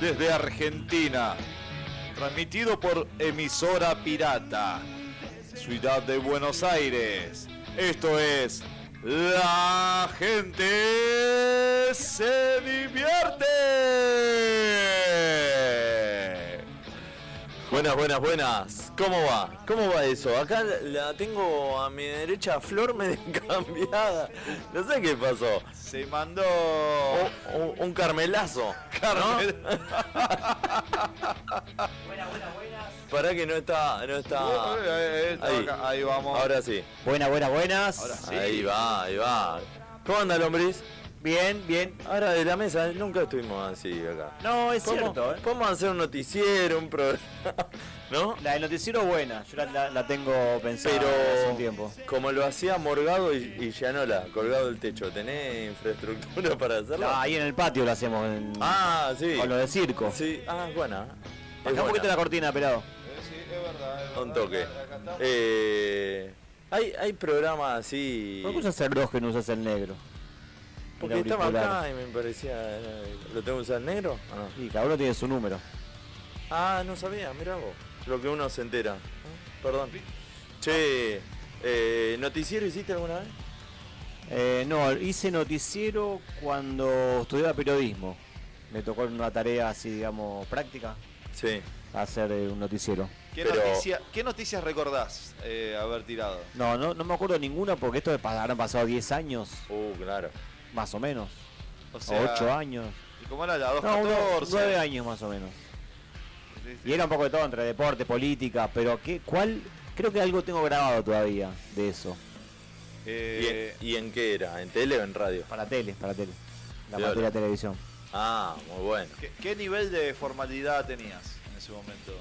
desde Argentina. Transmitido por emisora pirata. Ciudad de Buenos Aires. Esto es La gente se divierte. Buenas, buenas, buenas. ¿Cómo va? ¿Cómo va eso? Acá la tengo a mi derecha Flor medio cambiada. No sé qué pasó. Se mandó Un, carmelazo. Carmel. Para que no está, no está. Eh, eh, eh, Ahí. ahí vamos. Ahora sí. Buenas, buenas, buenas. Ahora sí. Ahí va, ahí va. ¿Cómo anda lombriz? Bien, bien. Ahora de la mesa, nunca estuvimos así acá. No, es ¿Cómo- cierto, ¿eh? Podemos hacer un noticiero, un programa. ¿No? La del noticiero es buena, yo la, la- la tengo pensada Pero hace un tiempo. como lo hacía Morgado y, y Llanola, colgado del techo, ¿tenés infraestructura para hacerlo? No, ahí en el patio lo hacemos, en- ah, sí. con lo de circo. Sí, ah, es buena. Es Acá un poquito buena. la cortina, pelado. Eh, sí, es verdad, es verdad. Un toque. Acá- acá estamos. Eh, hay, hay programas así. ¿Por qué usas el rojo y no usas el negro? Porque estaba acá y me parecía. eh, ¿Lo tengo que usar negro? ¿O no? Sí, cada uno tiene su número. Ah, no sabía, mira vos. Lo que uno se entera. Perdón. Che, eh, ¿noticiero hiciste alguna vez? Eh, no, hice noticiero cuando estudiaba periodismo. Me tocó una tarea así, digamos, práctica, Sí. hacer eh, un noticiero. ¿Qué, pero- noticia- ¿Qué noticias recordás eh, haber tirado? No, no, no me acuerdo ninguna porque esto habrán pasado 10 años, Uh, claro. Más o menos. O O sea, 8 años. ¿Y cómo era la No, 214? 9 años más o menos. Sí, sí. Y era un poco de todo, entre deporte, política, pero ¿qué, ¿cuál? Creo que algo tengo grabado todavía de eso. ¿Y, Eh, en, y en qué era? ¿En tele o en radio? Para tele, para tele. La Piola. materia de televisión. Ah, muy bueno. ¿qué, qué nivel de formalidad tenías en ese momento?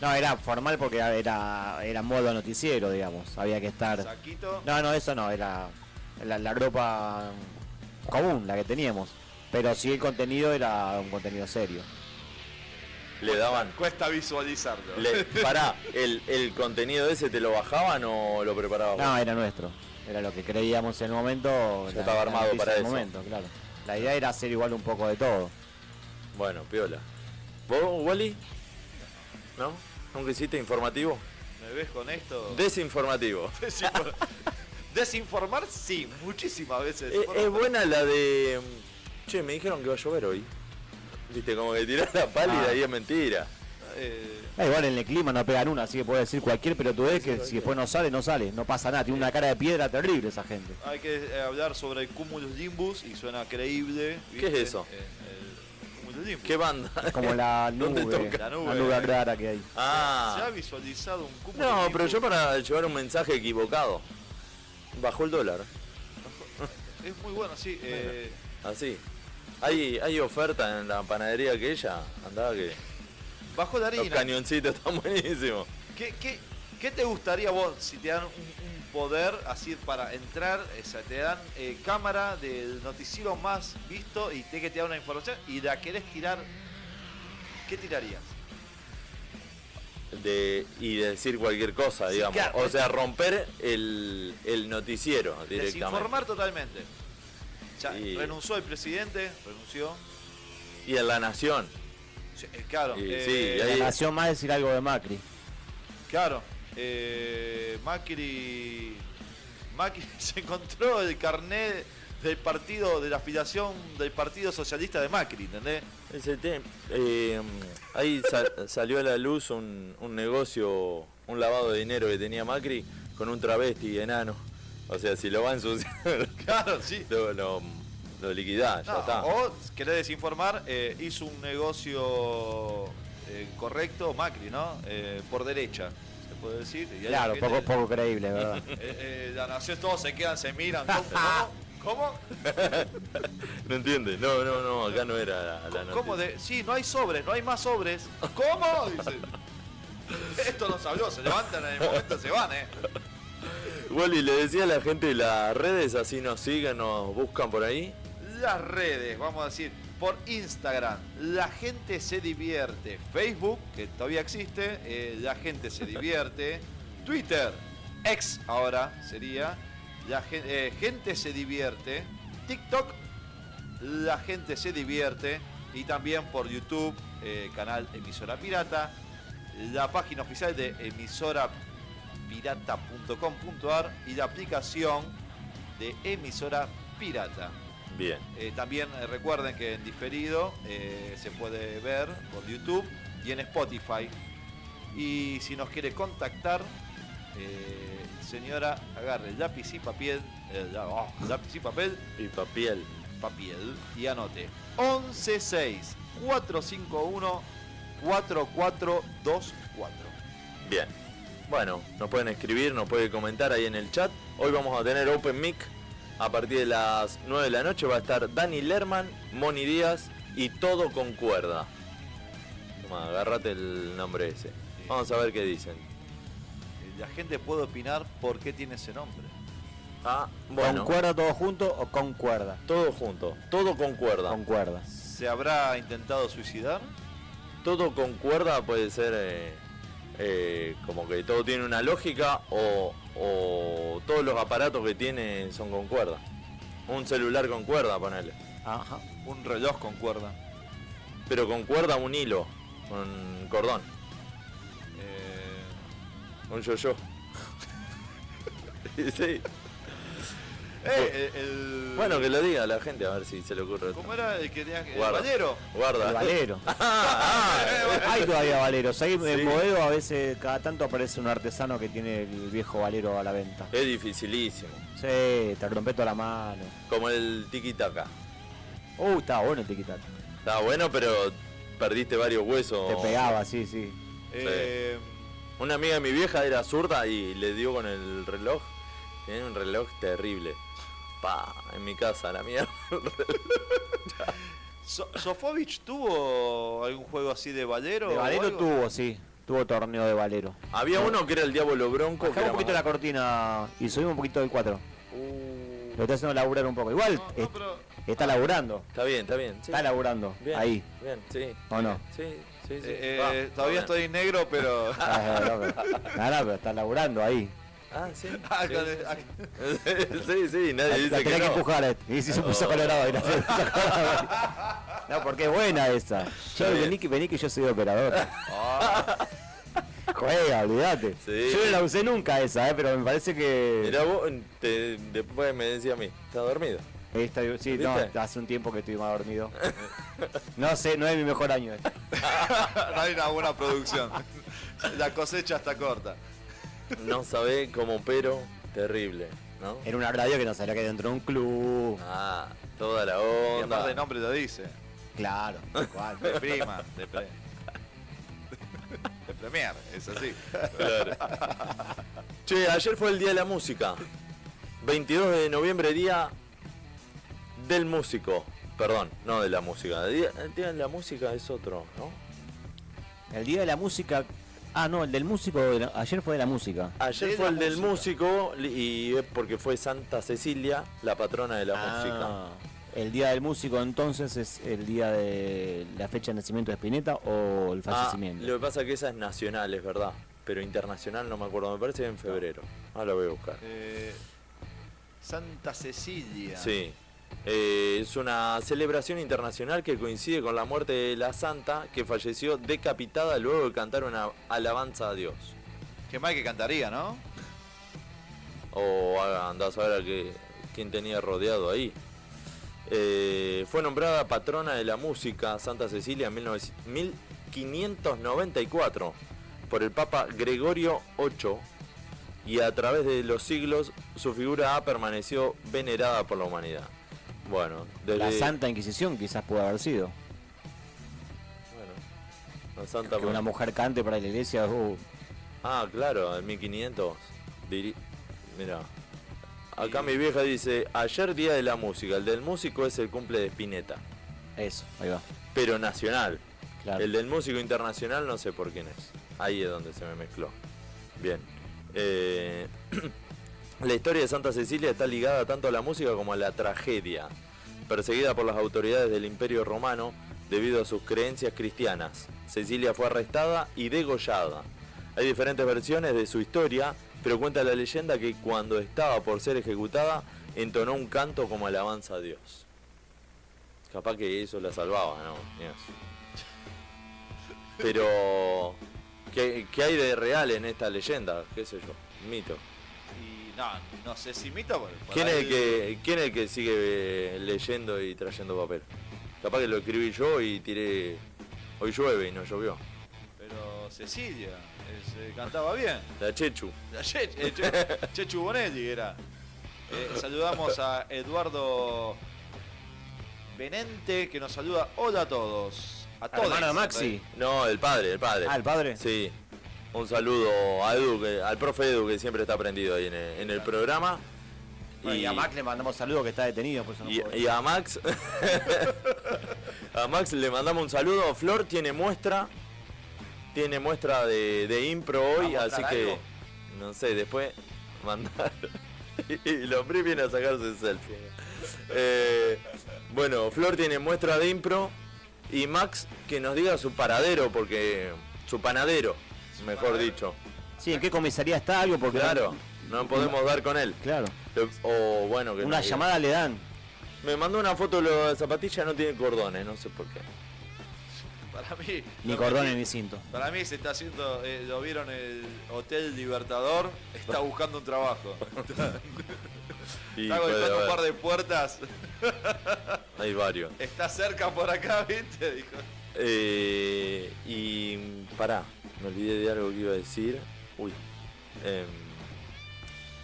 No, era formal porque era, era modo noticiero, digamos. Había que estar. ¿Saquito? No, no, eso no, era la, la ropa común, la que teníamos. Pero sí el contenido era un contenido serio. Le daban. Cuesta visualizarlo. Le, pará, el, ¿el contenido ese te lo bajaban o lo preparabas? No, vos? era nuestro. Era lo que creíamos en el momento. Ya la- estaba armado para eso. momento, claro. La idea era hacer igual un poco de todo. Bueno, piola. ¿Vos, Wally? ¿No? ¿Nunca hiciste informativo? ¿Me ves con esto? Desinformativo. Desinfor- Desinformar, sí, muchísimas veces. Es, es buena la de. Che, me dijeron que va a llover hoy. Viste, como que tirás la pálida Ah. y es mentira. Eh, Ah, igual en el clima no pegan una, así que puede decir cualquier pelotudez que si después no sale, no sale. No pasa nada. Tiene una cara de piedra terrible esa gente. hay que eh, hablar sobre el cumulus nimbus y suena creíble. ¿Qué es eso? Eh, el. ¿Qué banda? Es como la ¿Dónde nube, toca? La nube. la nube rara que hay. Se ha Ah. visualizado un cúmulo No, pero yo para llevar un mensaje equivocado. Bajó el dólar. Es muy bueno, sí. eh, Así. Hay, hay oferta en la panadería que ella andaba que bajo la los harina. cañoncitos están buenísimos. ¿Qué, qué, qué te gustaría vos si te dan un, un poder así para entrar? O sea, te dan eh, cámara del noticiero más visto y te que te da una información y la querés tirar. ¿Qué tirarías? De, y de decir cualquier cosa, Sí, digamos. claro. O sea, romper el, el noticiero directamente. Desinformar totalmente. Ya, Y- renunció el presidente, renunció. Y en la nación. Sí, eh, claro, Y eh, sí, y La ahí- nación más decir algo de Macri. claro. eh, Macri, Macri se encontró el carnet del partido, de la afiliación del Partido Socialista de Macri, ¿entendés? Ese eh, ahí sa- salió a la luz un, un negocio, un lavado de dinero que tenía Macri con un travesti enano. O sea, si lo va a ensuciar, Claro, sí. lo, lo, lo liquidás, ya está. O querés desinformar, eh, hizo un negocio eh, correcto Macri, ¿no? Eh, por derecha, se puede decir. Y Claro, gente- poco, poco creíble, ¿verdad? Eh, eh, la nación todos se quedan, se miran. ¿Cómo? ¿Cómo? No entiende, no, no, no, acá no era la, la ¿Cómo noticia. de? Sí, no hay sobres, no hay más sobres. ¿Cómo? Dice. Esto no se habló, se levantan en el momento, se van, ¿eh? Wally, le decía a la gente las redes, así nos siguen, nos buscan por ahí. Las redes, vamos a decir, por Instagram, la gente se divierte. Facebook, que todavía existe, eh, la gente se divierte. Twitter, ex ahora sería, la gen- eh, gente se divierte. TikTok, la gente se divierte. Y también por YouTube, eh, canal Emisora Pirata, la página oficial de emisorapirata.com.ar y la aplicación de Emisora Pirata. Bien. Eh, también recuerden que en diferido se puede ver por YouTube y en Spotify. Y si nos quiere contactar, eh, señora, agarre el lápiz y papel, el la- oh, lápiz y papel, Y papel. papel y anote 116 451 4424. Bien. Bueno, nos pueden escribir, nos pueden comentar ahí en el chat. Hoy vamos a tener Open Mic. A partir de las 9 de la noche va a estar Dani Lerman, Moni Díaz y todo con cuerda. Toma, agárrate el nombre ese. Vamos a ver qué dicen. La gente puede opinar por qué tiene ese nombre. Ah, bueno. ¿Con cuerda todo junto o con cuerda? Todo junto, todo con cuerda. Con cuerda. ¿Se habrá intentado suicidar? Todo con cuerda puede ser eh, eh, como que todo tiene una lógica o, o todos los aparatos que tiene son con cuerda. Un celular con cuerda, ponele. Ajá. Un reloj con cuerda. Pero con cuerda un hilo, con cordón, un yo-yo. sí. eh, el- Bueno, que lo diga la gente a ver si se le ocurre. ¿Cómo era el que tenía que... Guarda. ¿El Valero? Guarda. El valero. Ah, ah, Hay todavía valeros. Ahí Sí. en Boedo a veces cada tanto aparece un artesano que tiene el viejo valero a la venta. es dificilísimo. Sí, te rompé toda la mano. Como el tiki-taka. Uh, estaba bueno el tiquitac. Está bueno, pero perdiste varios huesos. Te pegaba, sí, sí. Eh, Una amiga de mi vieja era zurda y le dio con el reloj. Tiene un reloj terrible. Pa, en mi casa, la mía. So- ¿Sofovich tuvo algún juego así de Valero? De valero tuvo, sí. Tuvo torneo de valero. Había uno que era el Diablo Bronco. Bajamos un poquito la cortina y subimos un poquito del 4. Lo está haciendo laburar un poco. Igual No, no, es- pero- está laburando. Está bien, está bien. sí. Está laburando. Bien, Ahí. Bien, sí. ¿O no? Sí, sí, sí. eh, eh, va todavía bien. estoy negro, pero... Ah, no, pero, no, no, pero está laburando ahí. Ah, sí. Ah, sí, con sí, el- sí. sí, sí, nadie La, dice la que tenés que no. empujar. eh. Y si se puso No. colorado. y la- No, porque es buena esa. Yo vení que, vení que yo soy operador. ah, Juega, olvídate. Sí. Yo no la usé nunca esa, eh, pero me parece que. Mirá vos, te- después me decía a mí, ¿estás dormido? Esta- sí, no, hace un tiempo que estoy más dormido. No sé, no es mi mejor año. este. no hay una buena producción. La cosecha está corta. No sabés cómo pero terrible, ¿no? Era una radio que no sabía que dentro de un club. Ah, toda la Y onda. aparte el nombre lo dice. Claro, tal cual. De prima, de, pre- de premier, es así. Claro. Che, ayer fue el Día de la Música. 22 de noviembre, Día del Músico. Perdón, no de la música. El Día, el día de la Música es otro, ¿no? El día de la música. Ah, no, el del músico. de la- Ayer fue de la música. Ayer fue el del música. músico y es porque fue Santa Cecilia, la patrona de la música. Ah, El día del músico entonces es el día de la fecha de nacimiento de Spinetta o el Ah, fallecimiento. lo que pasa es que esa es nacional, es verdad. Pero internacional no me acuerdo, me parece que en febrero. Ahora lo voy a buscar. Eh, Santa Cecilia. Sí. Eh, es una celebración internacional que coincide con la muerte de la santa que falleció decapitada luego de cantar una alabanza a Dios. Qué mal que cantaría, ¿no? O ah, andás a ver a qué- quién tenía rodeado ahí. Eh, fue nombrada patrona de la música Santa Cecilia en 19 1594 por el Papa Gregorio VIII y a través de los siglos su figura ha permanecido venerada por la humanidad. Bueno, desde... La Santa Inquisición quizás puede haber sido. Bueno, la Santa... Que una mujer cante para la iglesia. uh, Ah, claro, en 1500. Diri... Mira. Acá mi vieja dice, ayer día de la música, el del músico es el cumple de Spinetta, eso, ahí va. pero nacional. Claro. El del músico internacional no sé por quién es. Ahí es donde se me mezcló. Bien. Eh, la historia de Santa Cecilia está ligada tanto a la música como a la tragedia. Perseguida por las autoridades del Imperio Romano debido a sus creencias cristianas, Cecilia fue arrestada y degollada. Hay diferentes versiones de su historia, pero cuenta la leyenda que cuando estaba por ser ejecutada entonó un canto como alabanza a Dios. Capaz que eso la salvaba, ¿no? Pero, ¿qué, qué hay de real en esta leyenda? ¿Qué sé yo? Mito. No, no sé si mito. por- por ¿Quién es, el que, ¿Quién es el que sigue eh, leyendo y trayendo papel? Capaz que lo escribí yo y tiré. Hoy llueve y no llovió. Pero Cecilia, es, eh, cantaba bien. La Chechu. La Che- eh, Che- Chechu Bonetti era. Eh, saludamos a Eduardo Benente que nos saluda. Hola a todos. A todos. Hermano Maxi. No, el padre, el padre. Ah, el padre. Sí. Un saludo a Edu, que- al profe Edu, que siempre está prendido ahí en el, en el programa. Bueno, y, a Mac le mandamos saludos que está detenido, por eso no y- a Max. a Max le mandamos un saludo. Flor tiene muestra. Tiene muestra de, de impro hoy, ¿Va a así que. algo? No sé, después mandar. y el hombre viene a sacarse el selfie. Eh, bueno, Flor tiene muestra de impro. Y Max que nos diga su paradero, porque. Su panadero, mejor dicho. Sí, ¿en qué comisaría está algo? Porque Claro, no podemos dar con él. Claro. O bueno, que Una llamada le dan. Me mandó una foto de la zapatilla, no tiene cordones, no sé por qué. Para mí. Ni cordones ni cinto. Para mí se está haciendo, eh, lo vieron en el Hotel Libertador, está buscando un trabajo. Y Está puede golpeando un par de puertas. Hay varios. Está cerca por acá, ¿viste? Dijo. Eh, y pará, olvidé de algo que iba a decir. Uy. Em,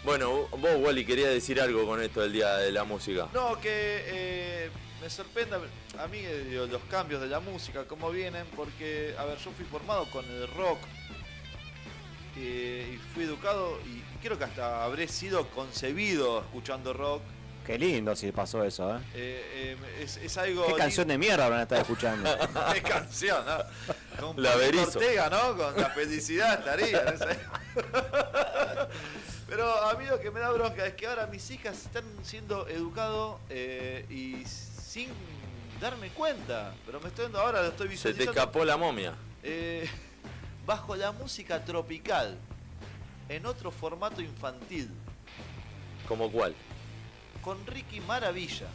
bueno, vos, Wally, quería decir algo con esto del Día de la Música. No, que eh, me sorprende a mí eh, los cambios de la música, cómo vienen, porque, a ver, yo fui formado con el rock eh, y fui educado y creo que hasta habré sido concebido escuchando rock. Qué lindo si pasó eso, ¿eh? Eh, eh, es, es algo... ¿Qué canción de mierda habrán estado escuchando? Qué canción, ¿no? Con La. Ortega, ¿no? Con la felicidad estaría. no sé. Pero a mí lo que me da bronca es que ahora mis hijas están siendo educados eh, y sin darme cuenta. Pero me estoy dando ahora, lo estoy Se te visualizando. escapó la momia. eh, bajo la música tropical, en otro formato infantil, ¿Como cuál? Con Ricky Maravilla.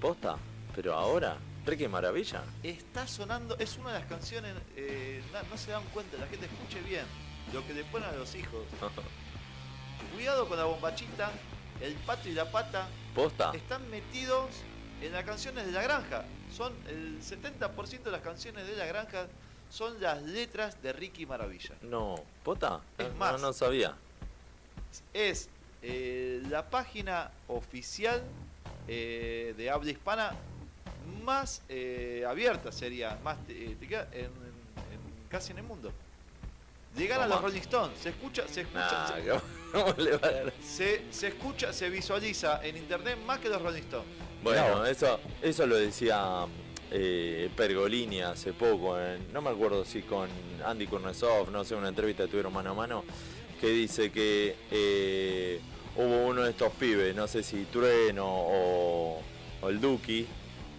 ¿Posta? ¿Pero ahora? ¿Ricky Maravilla? Está sonando, es una de las canciones, eh, na- no, se dan cuenta, la gente escuche bien lo que le ponen a los hijos. Cuidado con la bombachita, el pato y la pata ¿Posta? están metidos en las canciones de la granja. Son el 70% de las canciones de la granja son las letras de Ricky Maravilla. No, ¿posta? Es No, más. no sabía. Es eh, la página oficial eh, de habla hispana más eh, abierta sería, más te queda en, en- casi en el mundo. Llegan a los. Rolling Stones, se escucha, se escucha, Nah, se- ¿cómo le va a dar? se, se escucha, se visualiza en internet más que los Rolling Stones. Bueno, eso, eso lo decía eh, Pergolini hace poco, en- no me acuerdo si con Andy Kurnesov, no sé, una entrevista que tuvieron mano a mano, que dice que eh, hubo uno de estos pibes, no sé si Trueno o, o el Duki,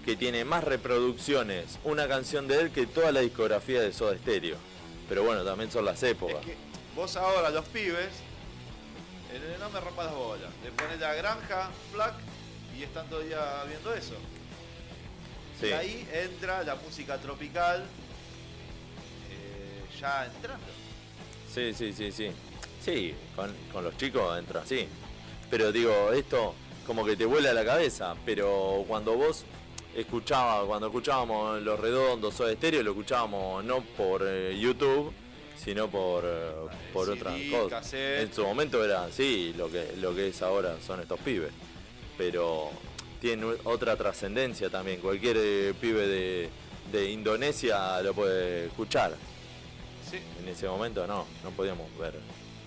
que tiene más reproducciones una canción de él que toda la discografía de Soda Stereo. Pero bueno, también son las épocas. Es que vos ahora, los pibes, en el no me rompas las bolas. Le pones la granja, flac, y están día viendo eso. Sí. Y ahí entra la música tropical, eh, ya entrando. Sí, sí, sí, sí. Sí, con, con los chicos entra así. Pero digo, esto como que te vuela la cabeza. Pero cuando vos escuchabas, cuando escuchábamos Los Redondos o Estéreo, lo escuchábamos no por eh, YouTube, sino por, eh, por CD, otras cosas. cassette. En su momento era así, lo que, lo que es ahora son estos pibes. Pero tiene otra trascendencia también. Cualquier eh, pibe de, de Indonesia lo puede escuchar. Sí. En ese momento no, no podíamos ver.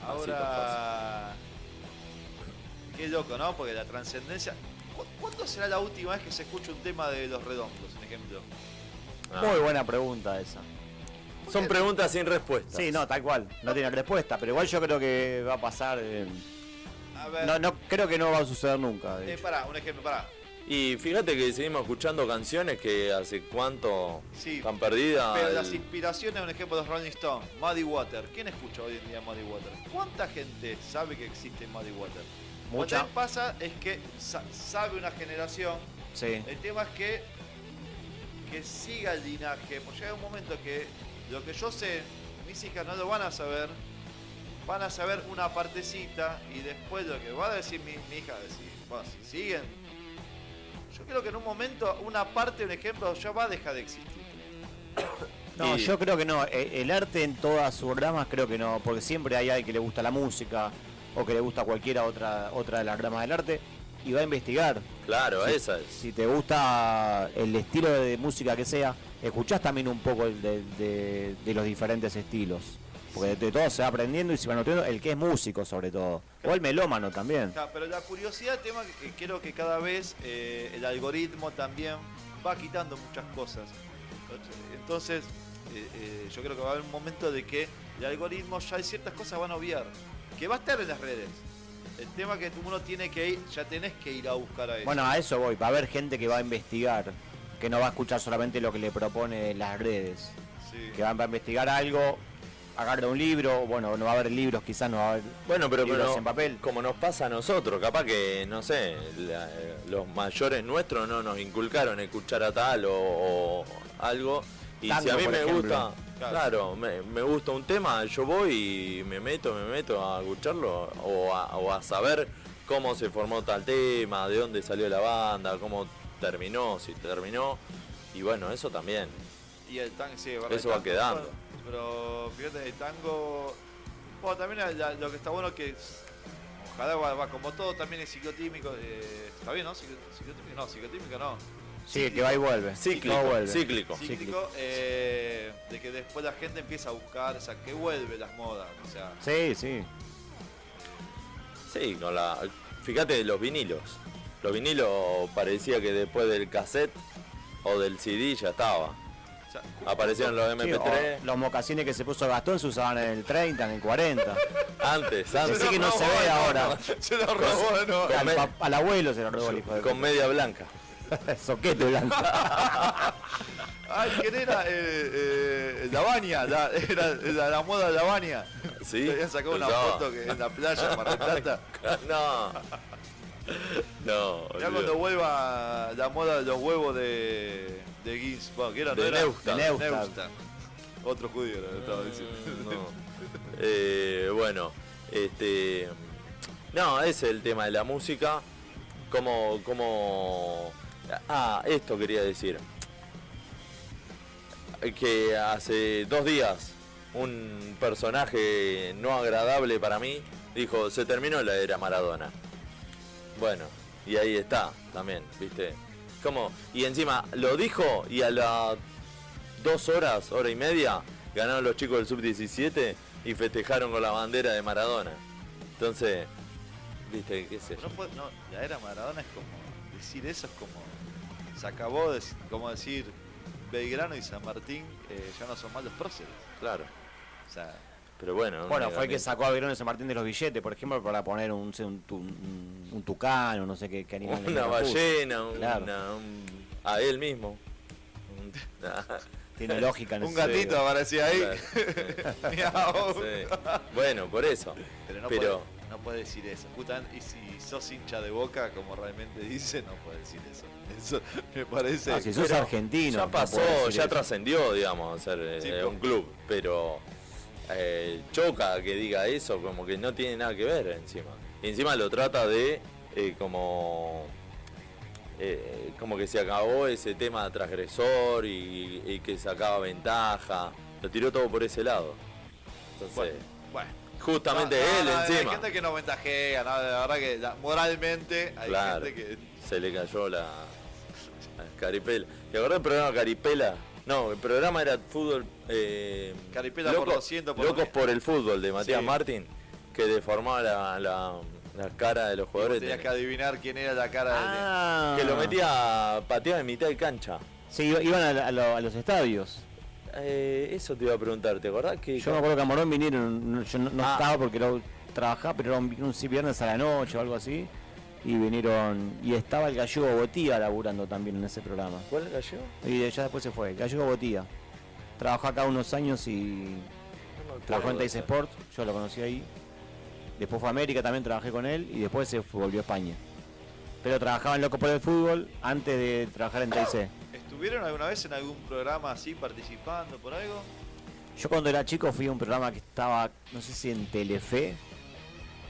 así tan fácil. Qué loco, ¿no? Porque la trascendencia. ¿Cu- ¿Cuándo será la última vez que se escucha un tema de los redondos, en ejemplo? Ah. Muy buena pregunta esa. Son preguntas sin respuesta. Sí, no, tal cual. No tiene respuesta, pero igual yo creo que va a pasar. eh, A ver. no, no, creo que no va a suceder nunca. de eh, hecho. pará, un ejemplo, pará. Y fíjate que seguimos escuchando canciones que hace cuánto Sí, están perdidas. Pero el- las inspiraciones, un ejemplo de los Rolling Stones, Muddy Water. ¿Quién escucha hoy en día Muddy Water? ¿Cuánta gente sabe que existe Muddy Water? Lo que pasa es que sa- sabe una generación. Sí. El tema es que, que siga el linaje. Pues llega un momento que Lo que yo sé, mis hijas no lo van a saber, van a saber una partecita y después lo que va a decir mi, mi hija, decir, bueno, si siguen, yo creo que en un momento una parte, un ejemplo, ya va a dejar de existir. No, Y- yo creo que no. E- El arte en todas sus ramas creo que no, porque siempre hay alguien que le gusta la música o que le gusta cualquiera otra otra de las ramas del arte y va a investigar. Claro, Si- esa es. Si te gusta el estilo de música que sea, escuchás también un poco el de, de- de los diferentes estilos. Porque de, de todo se va aprendiendo y se va notando el que es músico sobre todo. O el melómano también. Claro, pero la curiosidad, tema que que creo que cada vez eh, el algoritmo también va quitando muchas cosas. Entonces, eh, eh, yo creo que va a haber un momento de que el algoritmo ya hay ciertas cosas van a obviar, que va a estar en las redes. El tema que uno tiene que ir, ya tenés que ir a buscar a eso. Bueno, a eso voy. Va a haber gente que va a investigar, que no va a escuchar solamente lo que le propone las redes. Sí. Que va a investigar algo, agarra un libro, bueno, no va a haber libros, quizás no va a haber Bueno, pero, libros pero en papel. como nos pasa a nosotros, capaz que, no sé, la- los mayores nuestros no nos inculcaron escuchar a tal o, o algo. Y si a mí me ejemplo. gusta, Claro. claro, me, me gusta un tema, yo voy y me meto, me meto a escucharlo o a, o a saber cómo se formó tal tema, de dónde salió la banda, cómo terminó, si terminó. Y bueno, eso también. Y el tango, sí, Eso el va tango, quedando. pero fíjate, el tango. Bueno, también la- lo que está bueno que. es- Ojalá va, va como todo, también es ciclotímico. eh, ¿Está bien, no? Ciclotímico, no, ciclotímico no. Sí, que va y vuelve. Cíclico, vuelve. cíclico. Cíclico, eh, de que después la gente empieza a buscar, o sea, que vuelve las modas. O sea, Sí, sí. Sí, con la. Fíjate los vinilos. Los vinilos parecía que después del cassette o del CD ya estaba. o sea, Aparecieron los Sí, MP3 o los mocasines que se puso Gastón se usaban en el 30, en el 40. antes, antes. Decí que no se ve no, ahora. Se lo robó, no. Al, abuelo se lo robó el hijo de con media blanca. Soquete blanco. Ay, ¿quién era? Eh, eh, la baña, la, era la, la moda de la baña. Sí, Te habían sacado una usaba. foto que en la playa, Mar del Plata. No. No. Ya cuando vuelva la moda de los huevos de, de Gins, bueno, que era, no De era Neustadt. De. Neustadt. Otro judío era, lo estaba diciendo. No. Eh, bueno, este. No, ese es el tema de la música. Como. como ah, esto quería decir. Que hace dos días un personaje no agradable para mí dijo: Se terminó la era Maradona. Bueno, y ahí está también, ¿viste? Como, y encima lo dijo y a las dos horas, hora y media, ganaron los chicos del sub-17 y festejaron con la bandera de Maradona. Entonces, viste, qué sé yo. No puede- no, la era Maradona es como. Decir eso es como. Se acabó, de, como decir. Belgrano y San Martín eh, ya no son más los próceres. Claro. O sea, Pero bueno. Bueno, fue el que sacó a Verón de San Martín de los billetes, por ejemplo, para poner un, un, tu- un, un tucano, no sé qué, qué animal. Una ballena, una, Claro. un- a él mismo. Un- Tiene lógica en un ese- gatito aparecía ahí. Claro. Sí. Bueno, por eso. Pero no, Pero- puede, no puede decir eso. Justamente, y si sos hincha de boca, como realmente dice, no puede decir eso. Eso me parece. Ah, si sos Pero argentino. Ya pasó, ya eso. trascendió, digamos, ser eh, Sí, eh, pero- un club, pero eh, choca que diga eso, como que no tiene nada que ver encima. Y encima lo trata de eh, como eh, como que se acabó ese tema transgresor y, y que sacaba ventaja. Lo tiró todo por ese lado. Entonces, Bueno, bueno. justamente No, no, él no, Hay encima gente que no ventajea, la verdad que la- moralmente hay Claro. gente que. se le cayó la, la caripela. ¿Te acordás del programa Caripela? No, el programa era fútbol. Eh, Caripela por 200 por Locos mes. por el fútbol de Matías Sí. Martín, que deformaba la, la, la cara de los jugadores. Tenías que adivinar quién era la cara Ah. Que lo metía pateaba en mitad de cancha. Sí, iba- iban a, a lo- a los estadios. Eh, eso te iba a preguntar, ¿te acordás que Yo me acuerdo que a Morón vinieron, no- yo no, no Ah. estaba porque lo trabajaba, pero era un, viernes a la noche o algo así. Y vinieron, y estaba el gallego Botía laburando también en ese programa. ¿Cuál cayó? Y ya después se fue, el gallego Botía. Trabajó acá unos años y trabajó en Teis Sport, yo lo conocí ahí. Después fue a América, también trabajé con él y después se volvió a España. Pero trabajaba en Loco por el Fútbol antes de trabajar en TIC. de. ¿Estuvieron alguna vez en algún programa así participando por algo? Yo cuando era chico fui a un programa que estaba, no sé si en Telefe,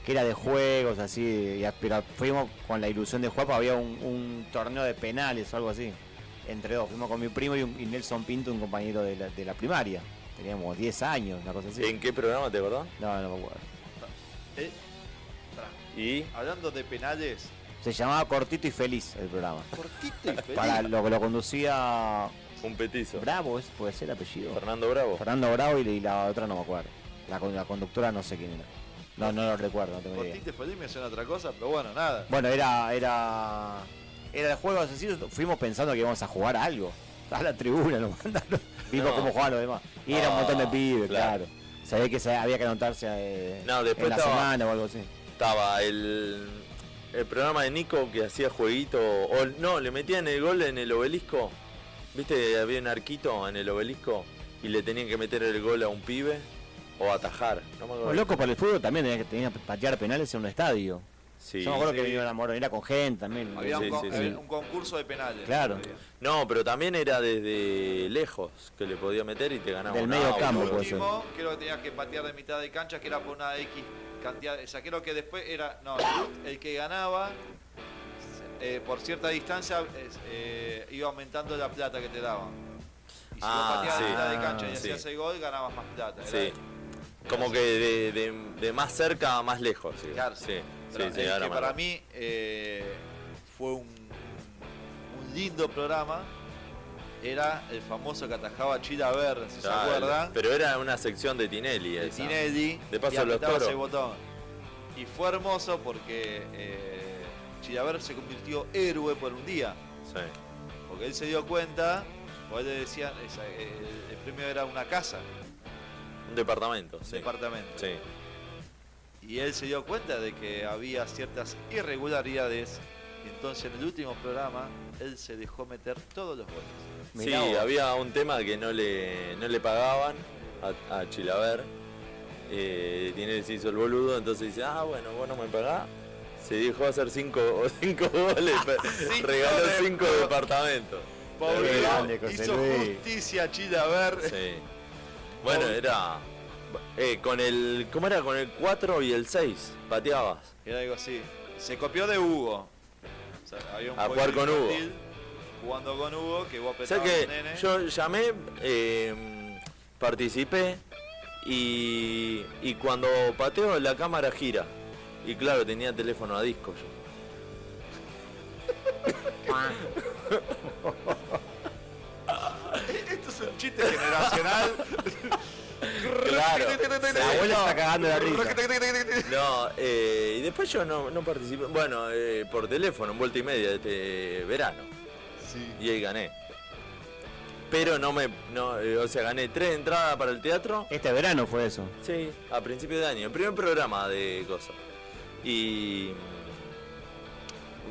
que era de juegos, así, pero fuimos con la ilusión de jugar, porque había un, un torneo de penales o algo así. Entre dos, fuimos con mi primo y, un- y Nelson Pinto, un compañero de la, de la primaria. Teníamos 10 años, una cosa así. ¿En qué programa te acordás? No, no me acuerdo. Eh. Y Hablando de penales, Se llamaba Cortito y Feliz el programa. cortito y feliz. Para lo que lo conducía un petizo. Bravo, ¿es? puede ser el apellido. Fernando Bravo. Fernando Bravo y, y la otra no me acuerdo. La, la conductora no sé quién era. No, no lo recuerdo, no tengo idea. Cortito y feliz me suena otra cosa, pero bueno, nada. Bueno, era, era, era de juegos así, fuimos pensando que íbamos a jugar a algo. A la tribuna nos mandaron, vimos No. cómo jugaban los demás. Y era un montón de Ah, pibes, claro. claro. Sabía que había que anotarse eh, No, después en la estaba- semana o algo así. Estaba el, el programa de Nico que hacía jueguito. O, no, le metían el gol en el obelisco. ¿Viste? Había un arquito en el obelisco y le tenían que meter el gol a un pibe o atajar. No me acuerdo. Bueno, loco por el fútbol también tenía que, tenía que patear penales en un estadio. Sí. Yo me acuerdo Sí. que vino la Morón, era con gente también. Había Sí, un, con- sí, sí. había un concurso de penales. Claro. No, pero también era desde lejos que le podía meter y te ganaba Del un medio auto. campo, El último, creo que tenías que patear de mitad de cancha, que era por una X cantidad. O sea, creo que después era. No, el, el que ganaba eh, por cierta distancia eh, iba aumentando la plata que te daban. Y si Ah, vos pateabas sí. de mitad de cancha y Ah, hacías sí. el gol, ganabas más plata. Era- Sí. Como que de, de- de más cerca a más lejos. Sí, Claro. sí, sí, el que para mí eh, fue un, un lindo programa. Era el famoso que atajaba Chilaver, si se acuerdan. Pero era una sección de Tinelli. de esa. Tinelli De paso y los toros. botón. Y fue hermoso porque eh, Chilaver se convirtió héroe por un día. Sí. Porque él se dio cuenta, o él le decían, esa- el, el premio era una casa, Un departamento. un Sí. departamento. Sí. Y él se dio cuenta de que había ciertas irregularidades. Y entonces en el último programa, él se dejó meter todos los goles. Sí, vos. había un tema que no le, no le pagaban a, a Chilaver. Eh, Tinelli se hizo el boludo, entonces dice, ah, bueno, vos no me pagás. Se dejó hacer cinco, cinco goles, Cinco regaló de- cinco departamentos. Pobre hizo Luis. justicia a Chilaver. Sí. Bueno, era eh, con el, ¿cómo era? Con el 4 y el 6, pateabas. Era algo así. Se copió de Hugo. O sea, había un A jugar con Hugo. Jugando con Hugo, que vos apretabas que nene. yo llamé, eh, participé y, y cuando pateo la cámara gira. Y claro, tenía teléfono a disco yo. Esto es un chiste generacional. Claro. La abuela está cagando de risa. No, eh, y después yo no, no participé. Bueno, eh, por teléfono, en vuelta y media este verano. Sí. Y ahí gané. Pero no me. No, eh, o sea, gané tres entradas para el teatro. Este verano fue eso. Sí, a principio de año. El primer programa de cosas. Y.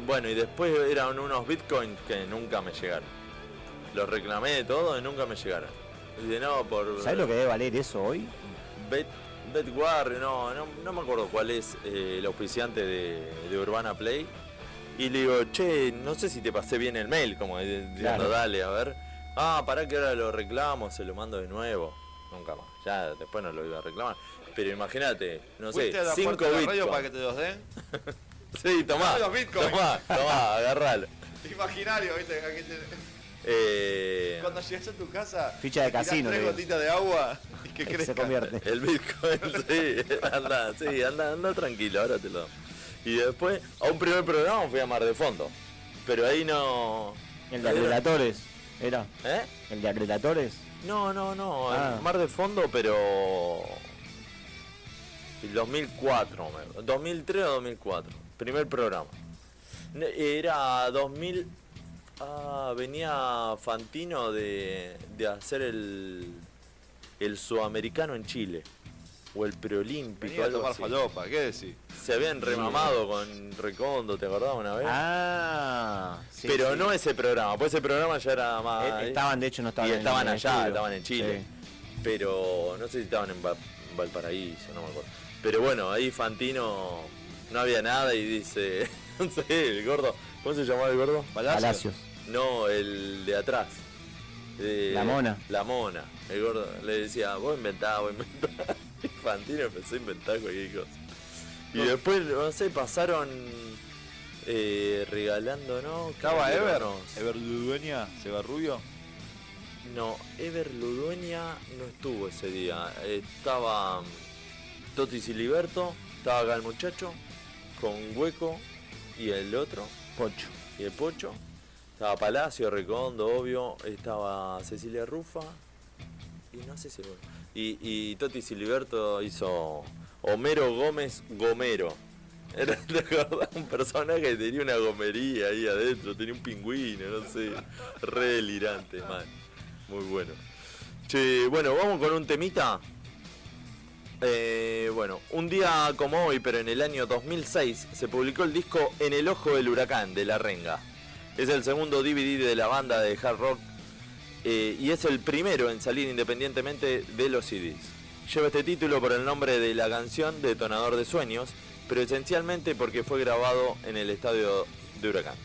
Bueno, y después eran unos bitcoins que nunca me llegaron. Los reclamé de todo y nunca me llegaron. De no, por. ¿Sabes lo que debe valer eso hoy? Bet, Betwar, no, no, no me acuerdo cuál es eh, el auspiciante de, de Urbana Play. Y le digo, che, no sé si te pasé bien el mail, como di- diciendo, Claro. dale, a ver. Ah, para que ahora lo reclamo, se lo mando de nuevo. Nunca más, ya después no lo iba a reclamar. Pero imagínate, no sé, ¿Fuiste a la 5 puerta de la radio bitcoins. para que te los den? Sí, tomá, tomá, tomá, agarralo. Imaginario, ¿viste? Aquí te- Eh, Cuando llegas a tu casa, Ficha de casino, tres gotitas de agua y que Se crezca. convierte. El Bitcoin, sí, anda, sí, anda, anda tranquilo, ahora te lo. Y después, a un primer programa fui a Mar de Fondo. Pero ahí no. El de agregatores. ¿Era? ¿Eh? ¿El de agregatores? No, no, no. Ah. Mar de Fondo, pero. El 2004, me- 2003 o 2004. Primer programa. Era 2000. Ah, venía Fantino de, de hacer el. El sudamericano en Chile. O el preolímpico. Venía a algo tomar así. falopa, ¿qué decís? Se habían remamado con Recondo, ¿te acordás una vez? Ah, sí, Pero sí. no ese programa, pues ese programa ya era más. Eh, Estaban, de hecho, no estaban y en- estaban en el allá, estudio. estaban en Chile. Sí. Pero no sé si estaban en Va- Valparaíso, no me acuerdo. Pero bueno, ahí Fantino no había nada y dice, no sé, el gordo, ¿cómo se llamaba el gordo? Palacios. No, el de atrás. Eh, La mona. La mona. El gordo le decía, vos inventá, vos inventá. Y Fantino empezó a inventar cualquier cosa. Y después, no sé, pasaron eh, regalando, ¿no? ¿Estaba Ever? ¿Ever Ludueña? ¿Seba Rubio? No, Ever Ludueña no estuvo ese día. Estaba mm, Toti Siliberto, estaba acá el muchacho, con Hueco y el otro, Pocho. y el Pocho. Estaba Palacio, Recondo, obvio. Estaba Cecilia Rufa. Y no sé si. Y, y Toti Siliberto hizo Homero Gómez Gomero. Era un personaje que tenía una gomería ahí adentro, tenía un pingüino, no sé. Re delirante, man. Muy bueno. Che, bueno, vamos con un temita. Eh, bueno, un día como hoy, pero en el año 2006, se publicó el disco En el ojo del huracán de La Renga. Es el segundo DVD de la banda de hard rock eh, y es el primero en salir independientemente de los CDs. Lleva este título por el nombre de la canción Detonador de Sueños, pero esencialmente porque fue grabado en el estadio de Huracán.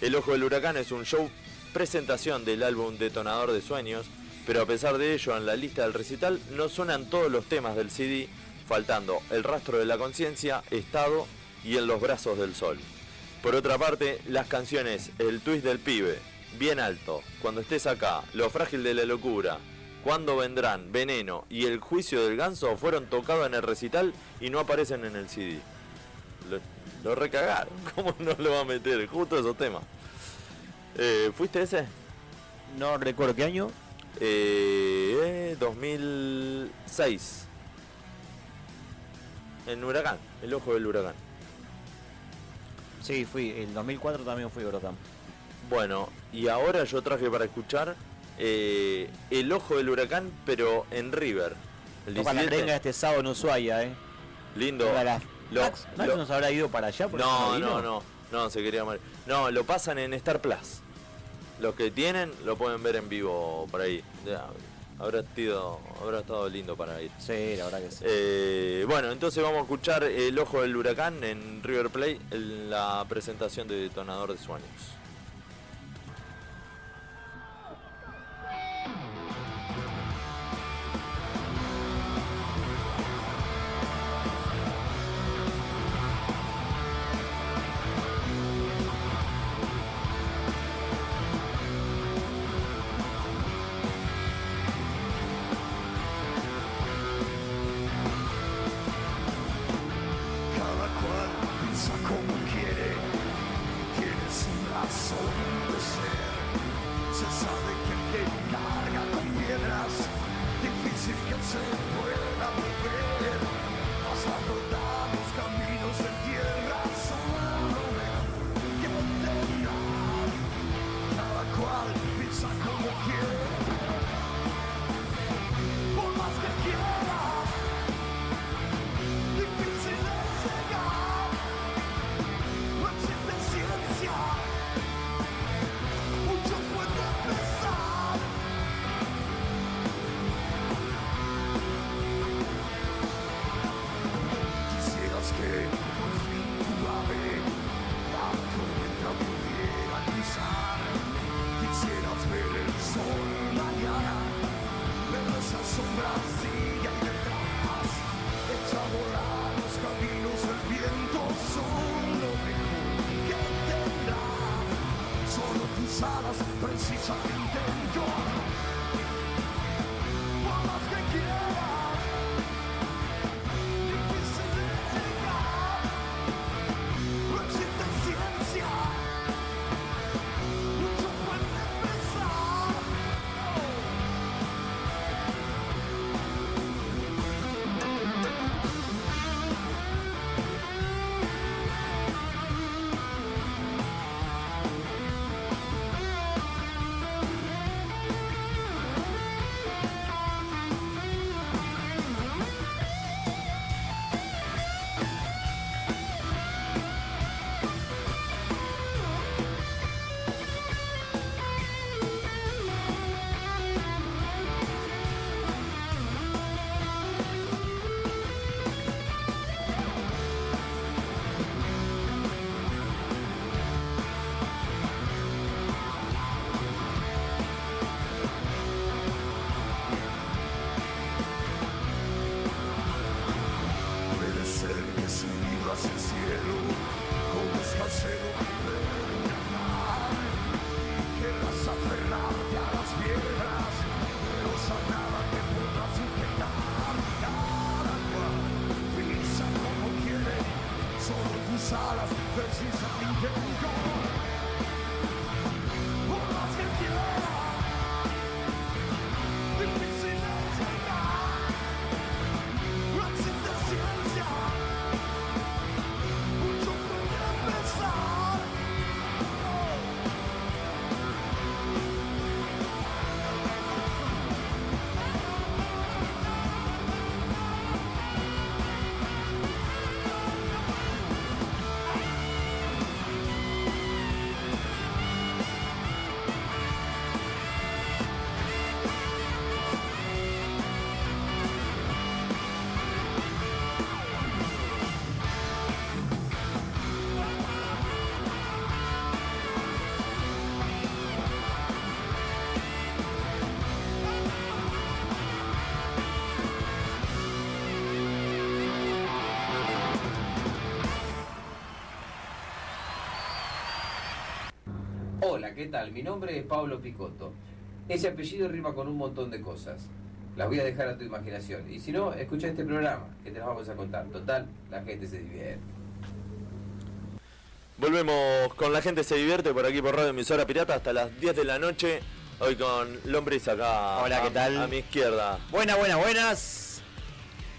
El Ojo del Huracán es un show presentación del álbum Detonador de Sueños, pero a pesar de ello en la lista del recital no suenan todos los temas del CD, faltando El rastro de la conciencia, Estado y En los brazos del sol. Por otra parte, las canciones El twist del pibe, Bien alto, Cuando estés acá, Lo frágil de la locura, Cuándo vendrán, Veneno y El juicio del ganso fueron tocados en el recital y no aparecen en el CD. Lo, lo recagaron, ¿cómo no lo va a meter? Justo esos temas. Eh, ¿Fuiste ese? No recuerdo qué año. Eh, 2006. En Huracán, el ojo del huracán. Sí, fui. El 2004 también fui Huracán. Bueno, y ahora yo traje para escuchar eh, El ojo del huracán, pero en River. El Toca la 17. renga este sábado en Ushuaia, eh. Lindo. Una de las- Lo- Max, Max lo- nos habrá ido para allá No, no, no, no, se quería mal. No, lo pasan en Star Plus. Los que tienen lo pueden ver en vivo por ahí. Habrá, sido, habrá estado lindo para ir. Sí, la verdad que sí. Eh, bueno, entonces vamos a escuchar El Ojo del Huracán en River Play, en la presentación de Detonador de Sueños. ¿Qué tal? Mi nombre es Pablo Picotto. Ese apellido rima con un montón de cosas. Las voy a dejar a tu imaginación. Y si no, escucha este programa, que te las vamos a contar. Total, la gente se divierte. Volvemos con la gente se divierte por aquí por Radio Emisora Pirata hasta las 10 de la noche. Hoy con Lombriz acá. Hola, ¿qué a- tal? A mi izquierda. Buenas, buenas, buenas.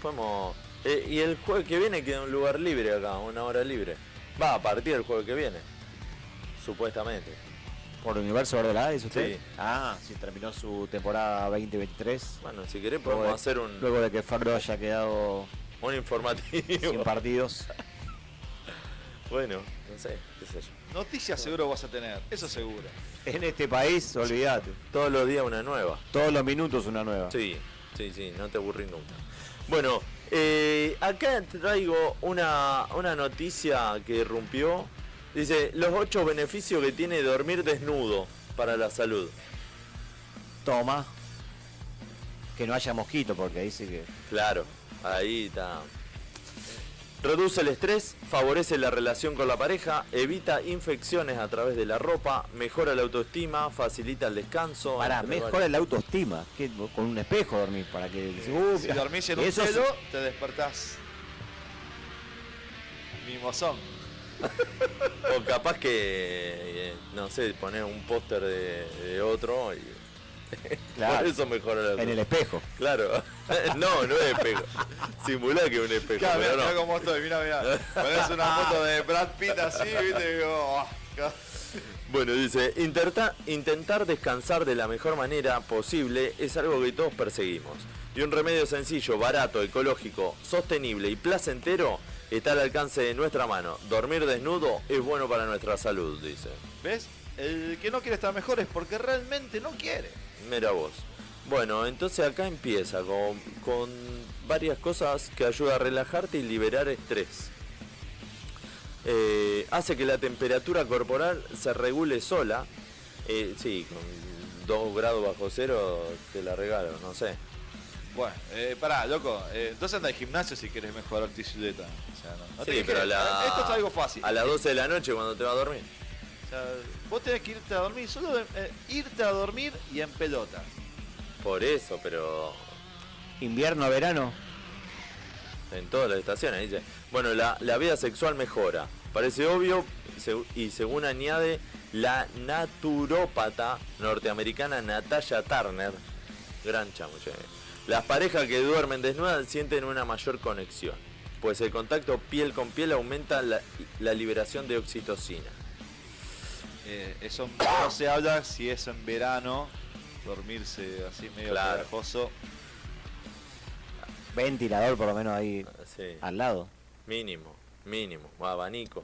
Podemos. eh, y el jueves que viene queda un lugar libre acá, una hora libre. Va a partir del jueves que viene. Supuestamente. Por Universo Verdad, ¿es usted? Sí. Ah, sí, terminó su temporada 2023. Bueno, si querés podemos de- hacer un, Luego de que Fabro haya quedado un informativo. sin partidos. bueno, no sé, qué sé yo. Noticias seguro vas a tener, eso seguro. En este país, olvídate. Todos los días una nueva. Todos los minutos una nueva. Sí, sí, sí, no te aburrís nunca. Bueno, eh, acá traigo una, una noticia que irrumpió. Dice, los ocho beneficios que tiene dormir desnudo para la salud. Toma. Que no haya mosquito, porque dice que. Claro, ahí está. Reduce el estrés, favorece la relación con la pareja, evita infecciones a través de la ropa, mejora la autoestima, facilita el descanso. Para, mejora la autoestima. Que, con un espejo dormir, para que. Uh, Si dormís en un eso es- pelo, te despertás. Mimosón. O capaz que, eh, no sé, poner un póster de, de otro y Claro. por eso mejora la En el espejo. Claro, no, no es espejo. Simulá que es un espejo, Claro, pero no. cómo estoy, mira, mira. Pones una foto de Brad Pitt así, viste, y digo, "Ah, ca-". Bueno, dice, "Interta- intentar descansar de la mejor manera posible es algo que todos perseguimos. Y un remedio sencillo, barato, ecológico, sostenible y placentero está al alcance de nuestra mano. Dormir desnudo es bueno para nuestra salud, dice. ¿Ves? El que no quiere estar mejor es porque realmente no quiere. Mira vos. Bueno, entonces acá empieza con, con varias cosas que ayudan a relajarte y liberar estrés. Eh, hace que la temperatura corporal se regule sola. Eh, sí, con 2 grados bajo cero te la regalo, no sé. Bueno, eh, pará, loco. eh, entonces anda al gimnasio si quieres mejorar tu silueta. O sea, no, no te Sí, pero a la- Esto es algo fácil. A las 12 de la noche cuando te vas a dormir. O sea, vos tenés que irte a dormir, solo eh, irte a dormir y en pelota. Por eso, pero Invierno, verano. en todas las estaciones. Dice, bueno, la, la vida sexual mejora. Parece obvio se- y según añade la naturópata norteamericana Natalia Turner, gran chamuche. Las parejas que duermen desnudas sienten una mayor conexión, pues el contacto piel con piel aumenta la, la liberación de oxitocina. Eh, eso no se habla si es en verano, dormirse así medio Claro. pegajoso. Ventilador, por lo menos ahí Sí, al lado. mínimo, mínimo, o abanico.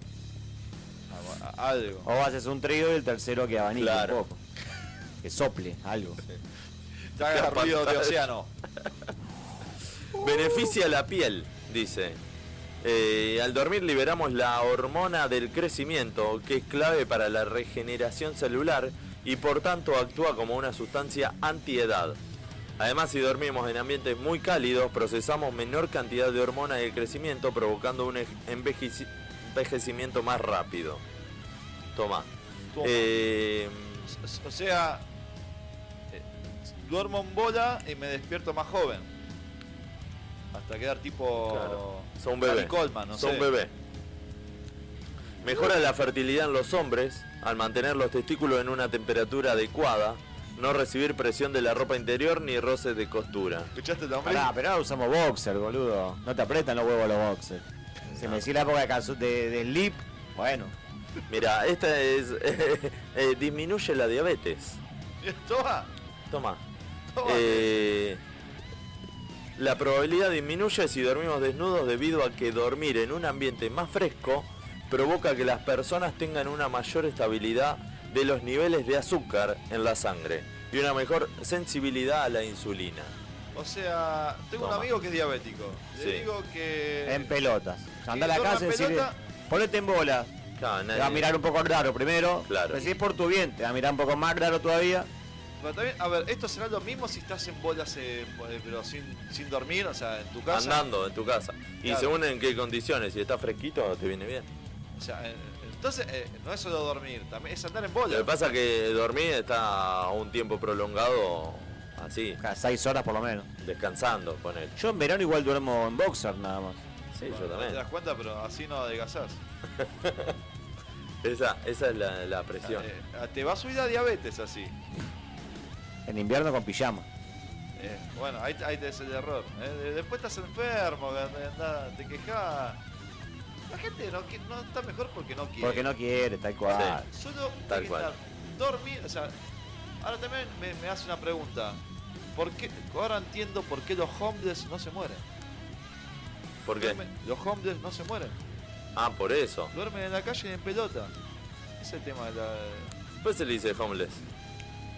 Algo. O haces un trío y el tercero que abanique Claro. un poco. Que sople algo. Haga ruido de océano. Beneficia la piel, dice. Eh, al dormir liberamos la hormona del crecimiento, que es clave para la regeneración celular y por tanto actúa como una sustancia antiedad. Además, si dormimos en ambientes muy cálidos, procesamos menor cantidad de hormona del crecimiento, provocando un ej- envejeci- envejecimiento más rápido. Toma. Toma. Eh, O sea, duermo en bola y me despierto más joven. Hasta quedar tipo. Claro. Son bebé. Gary Coleman, no Son sé. bebé. Mejora la fertilidad en los hombres al mantener los testículos en una temperatura adecuada, no recibir presión de la ropa interior ni roces de costura. ¿Escuchaste nombre? Pará, pero ahora usamos boxer, boludo. No te apretan los huevos los boxers. Se me decía la época de, de, de slip. Bueno, Mira, esta es eh, disminuye la diabetes. Toma. Toma. Eh, la probabilidad disminuye si dormimos desnudos debido a que dormir en un ambiente más fresco provoca que las personas tengan una mayor estabilidad de los niveles de azúcar en la sangre y una mejor sensibilidad a la insulina. O sea, tengo un amigo que es diabético. Le Sí. digo que. en pelotas. Anda a la casa y en decirle, pelota. ponete en bola. Claro, Te va a mirar un poco raro primero. Claro. Pero si es por tu bien, te va a mirar un poco más raro todavía. Pero también, a ver, esto será lo mismo si estás en bolas, eh, pero sin, sin dormir, o sea, en tu casa. andando en tu casa. Y Claro. según en qué condiciones, si está fresquito, te viene bien. O sea, en Entonces, eh, no es solo dormir, también es andar en Lo bola. que pasa es que dormir está un tiempo prolongado así, Cada seis horas por lo menos. descansando con él. Yo en verano igual duermo en boxer nada más. Sí, yo No te también. das cuenta, pero así no adelgazás. Esa, esa es la, la presión. Eh, te va a subir la diabetes así. En invierno con pijama. Eh, bueno, ahí, ahí te es el error. eh. De- Después estás enfermo, te quejás. La gente no, no está mejor porque no quiere. Porque no quiere, tal cual. Solo Tal que cual. estar dormir. O sea, ahora también me, me hace una pregunta. ¿Por qué? Ahora entiendo por qué los homeless no se mueren. ¿Por qué? Duermen- los homeless no se mueren. Ah, por eso. Duermen en la calle y en pelota. Ese es el tema de la. Pues se le dice homeless.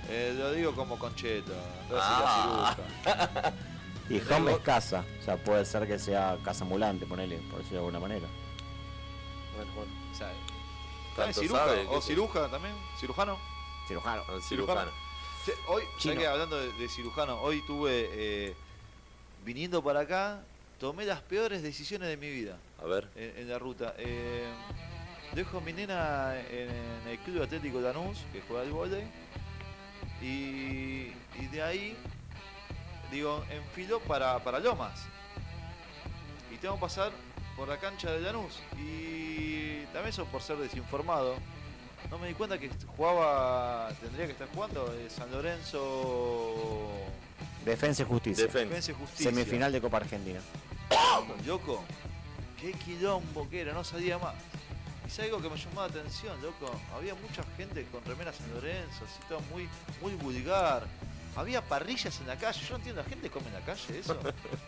Eh, lo digo como concheta. Ah. la ciruja. Y home es casa. O sea, puede ser que sea casa ambulante, ponele, por decirlo de alguna manera. Bueno, bueno. O sea, Tanto ¿también ciruja? sabe, qué ¿O sé ciruja también? ¿Cirujano? Cirujano. Al cirujano. Hoy, ya que hablando de, de cirujano, hoy tuve, eh, viniendo para acá, tomé las peores decisiones de mi vida A ver. en, en la ruta. Eh, dejo a mi nena en, el Club Atlético Lanús, que juega al vóley, y, y de ahí, digo, enfilo para, para Lomas. Y tengo que pasar por la cancha de Lanús. Y también eso por ser desinformado. No me di cuenta que jugaba, tendría que estar jugando eh, San Lorenzo Defensa y justicia. Defensa. Defensa y Justicia. Semifinal de Copa Argentina. Loco, qué quilombo que era, no sabía más. Y es algo que me llamó la atención, loco. Había mucha gente con remeras San Lorenzo, así todo muy, muy vulgar. Había parrillas en la calle, yo no entiendo, ¿la gente come en la calle eso?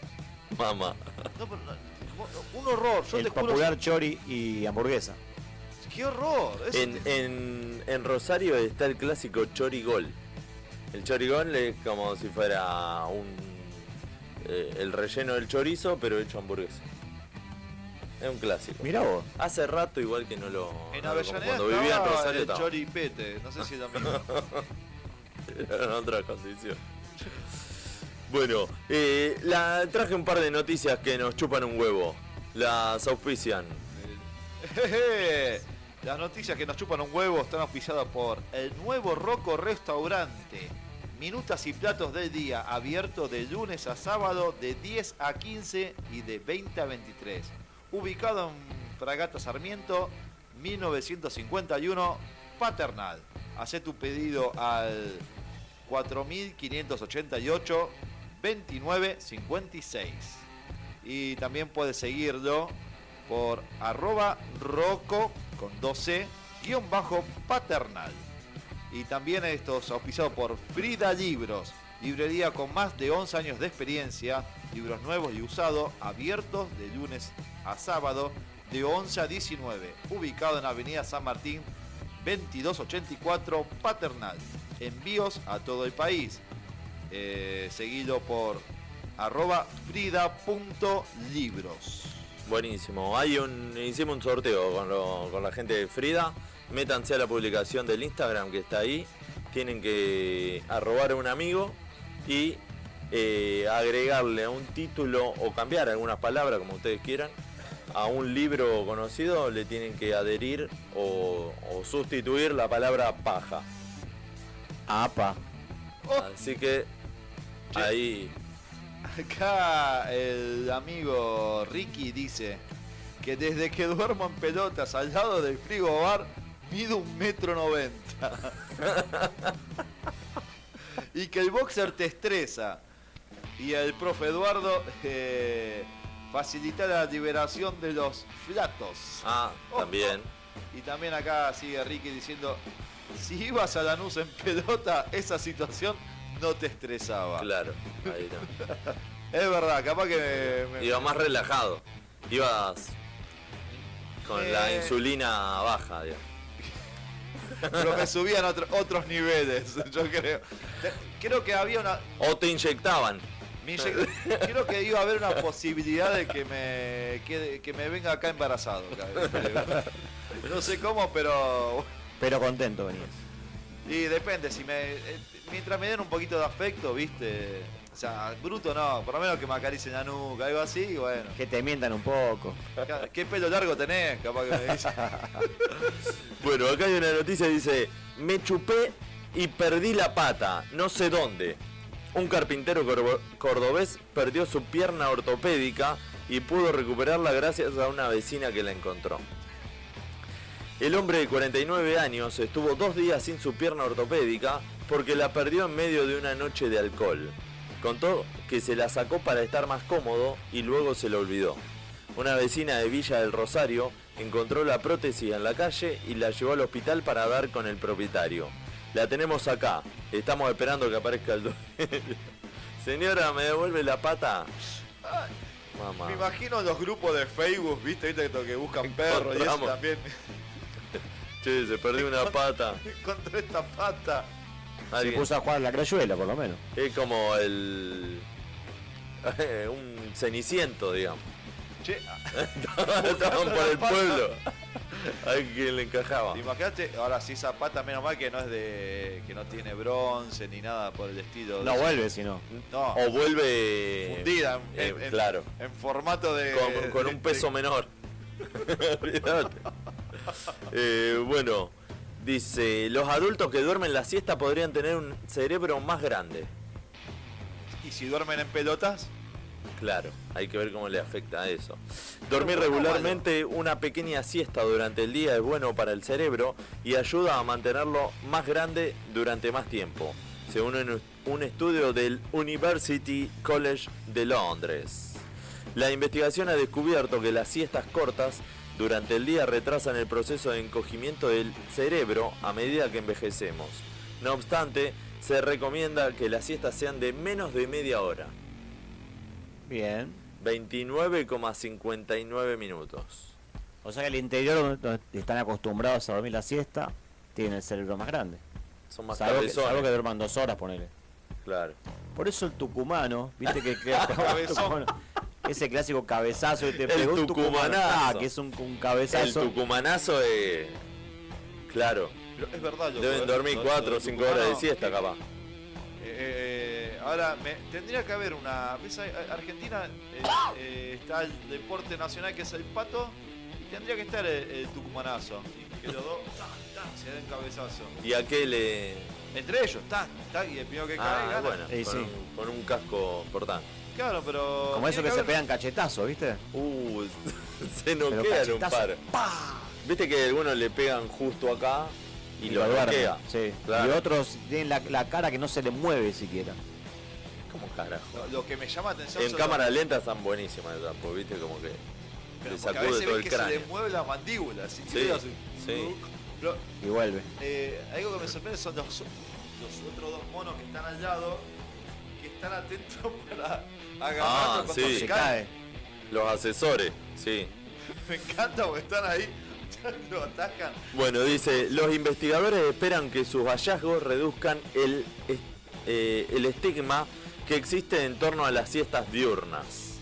Mamá. No, pero no, un horror, yo El te juro. popular chori y hamburguesa. ¡Qué horror! Eso En, te- en, en Rosario está el clásico chorigol. El chorigol es como si fuera un eh, el relleno del chorizo, pero hecho hamburguesa. Es un clásico. Mirá vos. Hace rato igual que no lo. en no lo como. Avellaneda Cuando vivía en estaba Rosario el estaba. choripete, no sé si es lo mismo. Era en otra condición. Bueno, eh, la, traje un par de noticias que nos chupan un huevo. Las auspician. Jeje. Las noticias que nos chupan un huevo están auspiciadas por el nuevo Roco Restaurante. Minutas y platos del día, abierto de lunes a sábado de 10 a 15 y de 20 a 23. Ubicado en Fragata Sarmiento, 1951, Paternal. Hacé tu pedido al 4588 2956. Y también puedes seguirlo por arroba roco con 12 guion bajo paternal. Y también estos auspiciados por Frida Libros, librería con más de 11 años de experiencia, libros nuevos y usados, abiertos de lunes a sábado de 11 a 19, ubicado en Avenida San Martín 2284 Paternal. Envíos a todo el país. Eh, seguido por arroba frida.libros. Buenísimo. Hay un, hicimos un sorteo con, lo- con la gente de Frida. Métanse a la publicación del Instagram que está ahí. Tienen que arrobar a un amigo y eh, agregarle un título o cambiar algunas palabras, como ustedes quieran, a un libro conocido. Le tienen que adherir o, o sustituir la palabra paja. Apa. Así que ahí Acá el amigo Ricky dice que desde que duermo en pelotas al lado del frigobar mido un metro noventa. y que el boxer te estresa. Y el profe Eduardo eh, facilita la liberación de los flatos. Ah, también. Y también acá sigue Ricky diciendo, si ibas a Lanús en pelota, esa situación no te estresaba. Claro. Ahí está. Es verdad, capaz que me- me- Iba más relajado. Ibas con la insulina baja, digamos. pero me subían otro- otros niveles, yo creo. Creo que había una... O te inyectaban. creo que iba a haber una posibilidad de que me, que me venga acá embarazado. acá. No sé cómo, pero... Pero contento venías. Y depende, si me... eh, Mientras me den un poquito de afecto, viste... O sea, bruto no, por lo menos que me acaricien la nuca, algo así, bueno. Que te mientan un poco. ¿Qué pelo largo tenés? Capaz que me dice. Bueno, acá hay una noticia que dice, me chupé y perdí la pata, no sé dónde. Un carpintero cordobés perdió su pierna ortopédica y pudo recuperarla gracias a una vecina que la encontró. El hombre de 49 años estuvo dos días sin su pierna ortopédica porque la perdió en medio de una noche de alcohol. Contó que se la sacó para estar más cómodo y luego se la olvidó. Una vecina de Villa del Rosario encontró la prótesis en la calle y la llevó al hospital para dar con el propietario. La tenemos acá. Estamos esperando que aparezca el dueño. Señora, ¿me devuelve la pata? Mamá. Me imagino los grupos de Facebook, ¿viste? ¿Viste que buscan perros y eso también. Che, se perdió una pata. Encontré esta pata. Se puso a jugar la crayuela, por lo menos. Es como el... un ceniciento, digamos. Che, Estaban por el pueblo. A quien le encajaba. imagínate, ahora sí esa pata, menos mal que no es de. que no tiene bronce ni nada por el estilo. No de- vuelve, si no. No, O vuelve... fundida en, eh, en- claro. en formato de. con, con de- un peso de- menor. Eh, bueno, dice, los adultos que duermen la siesta podrían tener un cerebro más grande. Y si duermen en pelotas, Claro, hay que ver cómo le afecta a eso. Dormir regularmente una pequeña siesta durante el día es bueno para el cerebro y ayuda a mantenerlo más grande durante más tiempo, según un estudio del University College de Londres. La investigación ha descubierto que las siestas cortas durante el día retrasan el proceso de encogimiento del cerebro a medida que envejecemos. No obstante, se recomienda que las siestas sean de menos de media hora. Bien. 29,59 minutos. O sea que el interior donde están acostumbrados a dormir la siesta, tienen el cerebro más grande. Son más Salvo que, salvo que duerman dos horas, ponele. Claro. Por eso el tucumano, viste que, Cabezón. ese clásico cabezazo que te El pegó tucumano. tucumanazo. Ah, que es un, un cabezazo. El tucumanazo es... Claro. pero es verdad. loco, Deben ¿eh? dormir Lo- 4 lo o del 5 horas de tucumano, siesta, que- capaz. Eh, eh, ahora, me, tendría que haber una. Argentina eh, eh, está el deporte nacional que es el pato y tendría que estar el, el tucumanazo. Que los dos se den cabezazo. ¿Y a qué le...? Entre ellos, tan, tan, y el primero que cae Ah, gana. bueno, Sí, con, sí. Un, con un casco portante. Claro, pero. Como eso que se pegan cachetazos, ¿viste? Uh, se noquean un par. Viste que algunos le pegan justo acá y, lo duermen, noquea. Sí. Claro. Y otros tienen la, la cara que no se le mueve siquiera. ¿Cómo carajo? Lo, lo que me llama la atención En cámara los- lenta están buenísimas esas, pues, viste como que pero le a sacude veces todo ves el que se cráneo. le mueve la mandíbula. así, Sí, así. sí. Pero, Y vuelve. eh, algo que me sorprende son los, los otros dos monos que están al lado, que están atentos para agarrarlo Ah, cuando sí. se Se cae. Los asesores, sí. Me encanta porque están ahí, lo atacan. Bueno, dice, los investigadores esperan que sus hallazgos reduzcan el, eh, el estigma que existe en torno a las siestas diurnas.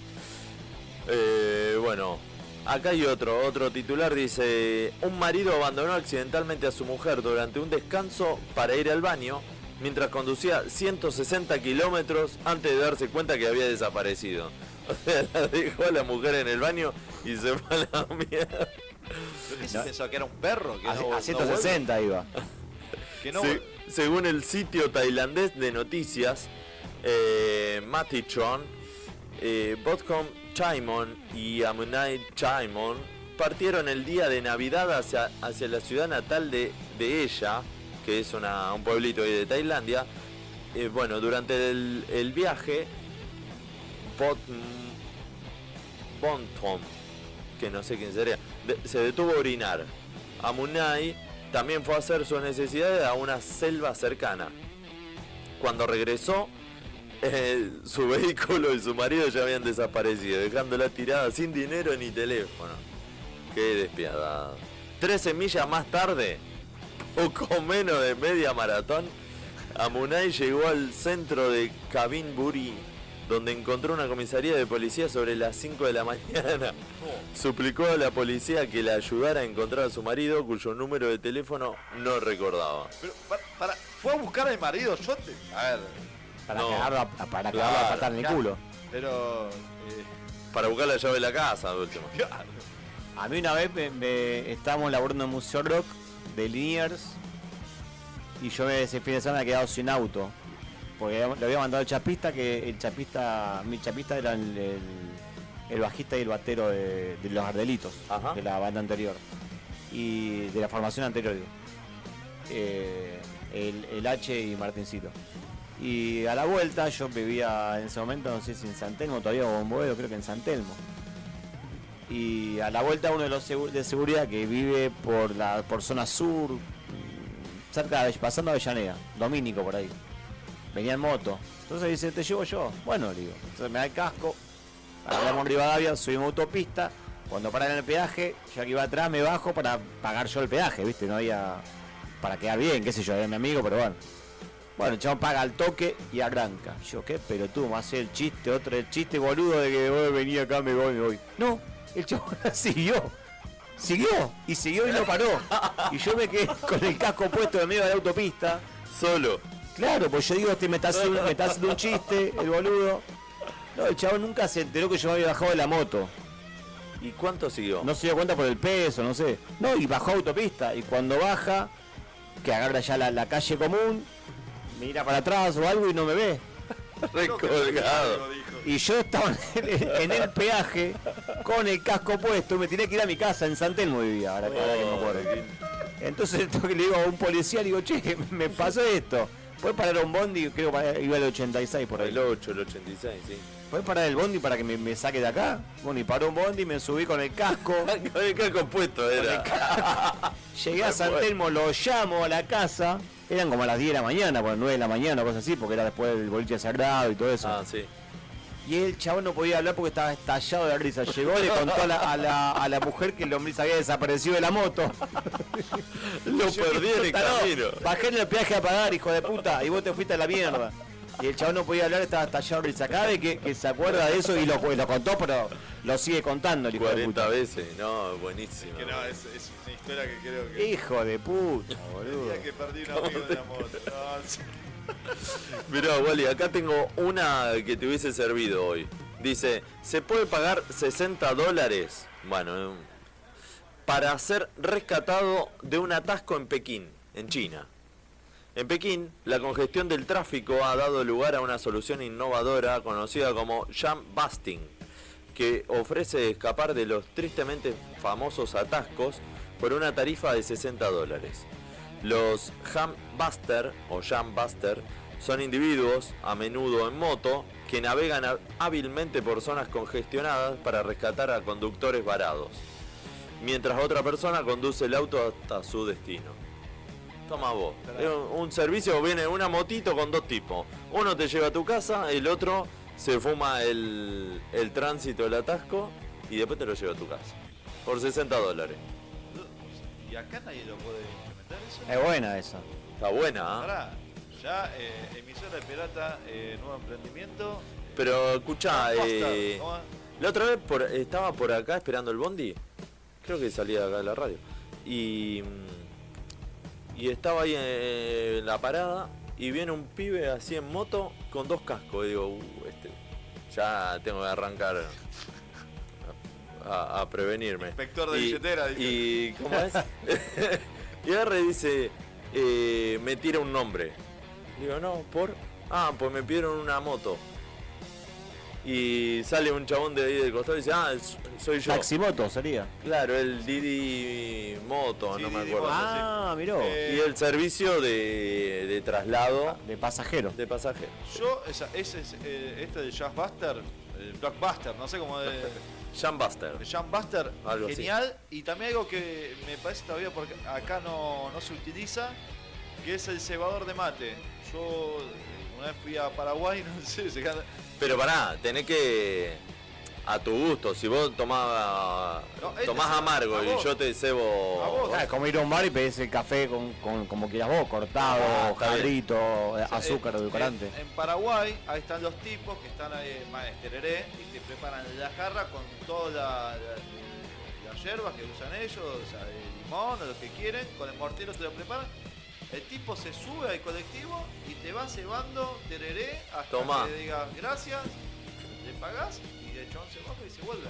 Eh, bueno, acá hay otro, otro titular, dice, un marido abandonó accidentalmente a su mujer durante un descanso para ir al baño mientras conducía 160 kilómetros antes de darse cuenta que había desaparecido. O sea, la dejó a la mujer en el baño y se fue a la mierda. ¿Pero qué se No. pensó? ¿Que era un perro? Que A, no, a no 160 iba. vuelve? que no Se- vuelve. según el sitio tailandés de noticias, eh, Matichon, eh, Botcom Chaimon y Amunai Chaimon partieron el día de Navidad hacia, hacia la ciudad natal de, de ella, que es un pueblito de Tailandia. Eh, bueno, durante el, viaje, Bot, que no sé quién sería, se detuvo a orinar. Amunai también fue a hacer sus necesidades a una selva cercana. Cuando regresó, eh, su vehículo y su marido ya habían desaparecido, dejándola tirada sin dinero ni teléfono. Qué despiadado. 13 millas más tarde, poco menos de media maratón, Amunai llegó al centro de Kabinburi, donde encontró una comisaría de policía sobre las 5 de la mañana. Suplicó a la policía que la ayudara a encontrar a su marido, cuyo número de teléfono no recordaba. Pero, para, para, fue a buscar al marido. Yo te. A ver. Para No. cagarlo, a, para cagarlo Claro, a patar en el culo. Pero. eh, Para buscar la llave de la casa, de último. A mí una vez me, me- estábamos laburando en Museo Rock de Liniers y yo ese fin de semana he quedado sin auto. Porque le había mandado el chapista, que el chapista, mi chapista era el, el- el bajista y el batero de, de Los Ardelitos, Ajá. de la banda anterior. Y de la formación anterior, digo. Eh, el, el H y Martincito. Y a la vuelta yo vivía en ese momento, no sé si en San Telmo, todavía o en creo que en San Telmo. Y a la vuelta uno de los de seguridad que vive por la por zona sur, mm, cerca de pasando Avellaneda, Domínico por ahí. Venía en moto. Entonces dice, te llevo yo. Bueno, le digo. Entonces me da el casco, agarramos Rivadavia, subimos autopista. Cuando paran en el peaje, yo que iba atrás me bajo para pagar yo el peaje, ¿viste? No había. para quedar bien, qué sé yo, era mi amigo, pero bueno. Bueno, el chabón paga al toque y arranca. Yo, ¿qué? Pero tú, me hace el chiste, otro el chiste boludo de que voy venía acá, me voy, me voy. No, el chabón siguió. Siguió, y siguió y no paró. Y yo me quedé con el casco puesto en medio de la autopista. Solo. Claro, pues yo digo, este me está haciendo, me está haciendo un chiste, el boludo. No, el chabón nunca se enteró que yo me había bajado de la moto. ¿Y cuánto siguió? No se dio cuenta por el peso, no sé. No, y bajó autopista. Y cuando baja, que agarra ya la, la calle común, mira para atrás o algo y no me ve. Recolgado. Y yo estaba en el, peaje con el casco puesto y me tenía que ir a mi casa en San Telmo vivía, ahora, que- me acuerdo. Entonces le digo a un policía, le digo, che, me pasó esto. Puedes parar un bondi, creo que iba el 86 por ahí. El 8, el 86, sí. ¿Puedes parar el bondi para que me, me saque de acá? Bueno, y paró un bondi, me subí con el casco. Con el casco puesto era. Llegué a San Telmo, lo llamo a la casa. Eran como a las 10 de la mañana, por 9 de la mañana, cosas así, porque era después del boliche sagrado y todo eso. Ah, sí. Y el chabón no podía hablar porque estaba estallado de risa. Llegó, le contó a la, a la, a la mujer que el lombriz había desaparecido de la moto. Lo Yo, perdí en el camino. Bajé en el peaje a pagar, hijo de puta, y vos te fuiste a la mierda. Y el chabón no podía hablar, estaba estallado de risa. Cada vez que, que se acuerda de eso y lo, lo contó, pero lo sigue contando el hijo de 40 puta. veces. No, buenísimo. Que no, es, es una historia que creo que. Hijo de puta, El boludo. día que perdí un amigo de la moto. No. Mirá, Wally, acá tengo una que te hubiese servido hoy. Dice, ¿se puede pagar 60 dólares? Bueno, eh, para ser rescatado de un atasco en Pekín, en China. En Pekín, la congestión del tráfico ha dado lugar a una solución innovadora conocida como jam busting, que ofrece escapar de los tristemente famosos atascos por una tarifa de 60 dólares. Los Jam Buster o Jam Buster son individuos, a menudo en moto, que navegan há- hábilmente por zonas congestionadas para rescatar a conductores varados, mientras otra persona conduce el auto hasta su destino. Toma vos. Un, un servicio, viene una motito con dos tipos. Uno te lleva a tu casa, el otro se fuma el, el tránsito, el atasco, y después te lo lleva a tu casa. Por 60 dólares. ¿Y acá nadie lo puede implementar eso? Es buena esa. Está buena, ¿ah? Pará, ya eh, emisora de pirata, eh, nuevo emprendimiento. Pero escuchá, eh, la otra vez por- estaba por acá esperando el bondi. Creo que salía de acá de la radio. Y, mm, y estaba ahí en la parada y viene un pibe así en moto con dos cascos. Y digo, "Uh, este, ya tengo que arrancar a, a prevenirme. Inspector de Y- billetera, dice. Y, ¿cómo es? y y dice, eh, me tira un nombre. Digo, no, por. Ah, pues me pidieron una moto. Y sale un chabón de ahí del costado y dice, ah, soy yo. Taximoto sería. Claro, el Didi Moto, Sí, no me Didi acuerdo. Moto. Ah, miró. Eh, Y el servicio de, de traslado De pasajero. de pasajeros. Yo, esa, ese es, eh, este de Jazzbuster, el Blockbuster, no sé cómo de, De Algo así. genial. Y también algo que me parece todavía porque acá no, no se utiliza, que es el cebador de mate. Yo una vez fui a Paraguay, no sé, se Pero pará, tenés que. A tu gusto, si vos tomás, No, este tomás amargo y yo te cebo. A vos. Ah, es como ir a un bar y pedís el café con, con- como quieras vos, cortado, Ah, jarrito, eh, O sea, azúcar, en- edulcorante. En, en Paraguay, ahí están los tipos que están ahí más tereré y te preparan la jarra con todas la, la- las hierbas que usan ellos, o sea, el limón o lo que quieren, con el mortero te lo preparan El tipo se sube al colectivo y te va cebando tereré hasta Tomá. que le digas gracias, le pagás chabón se baja y se vuelve.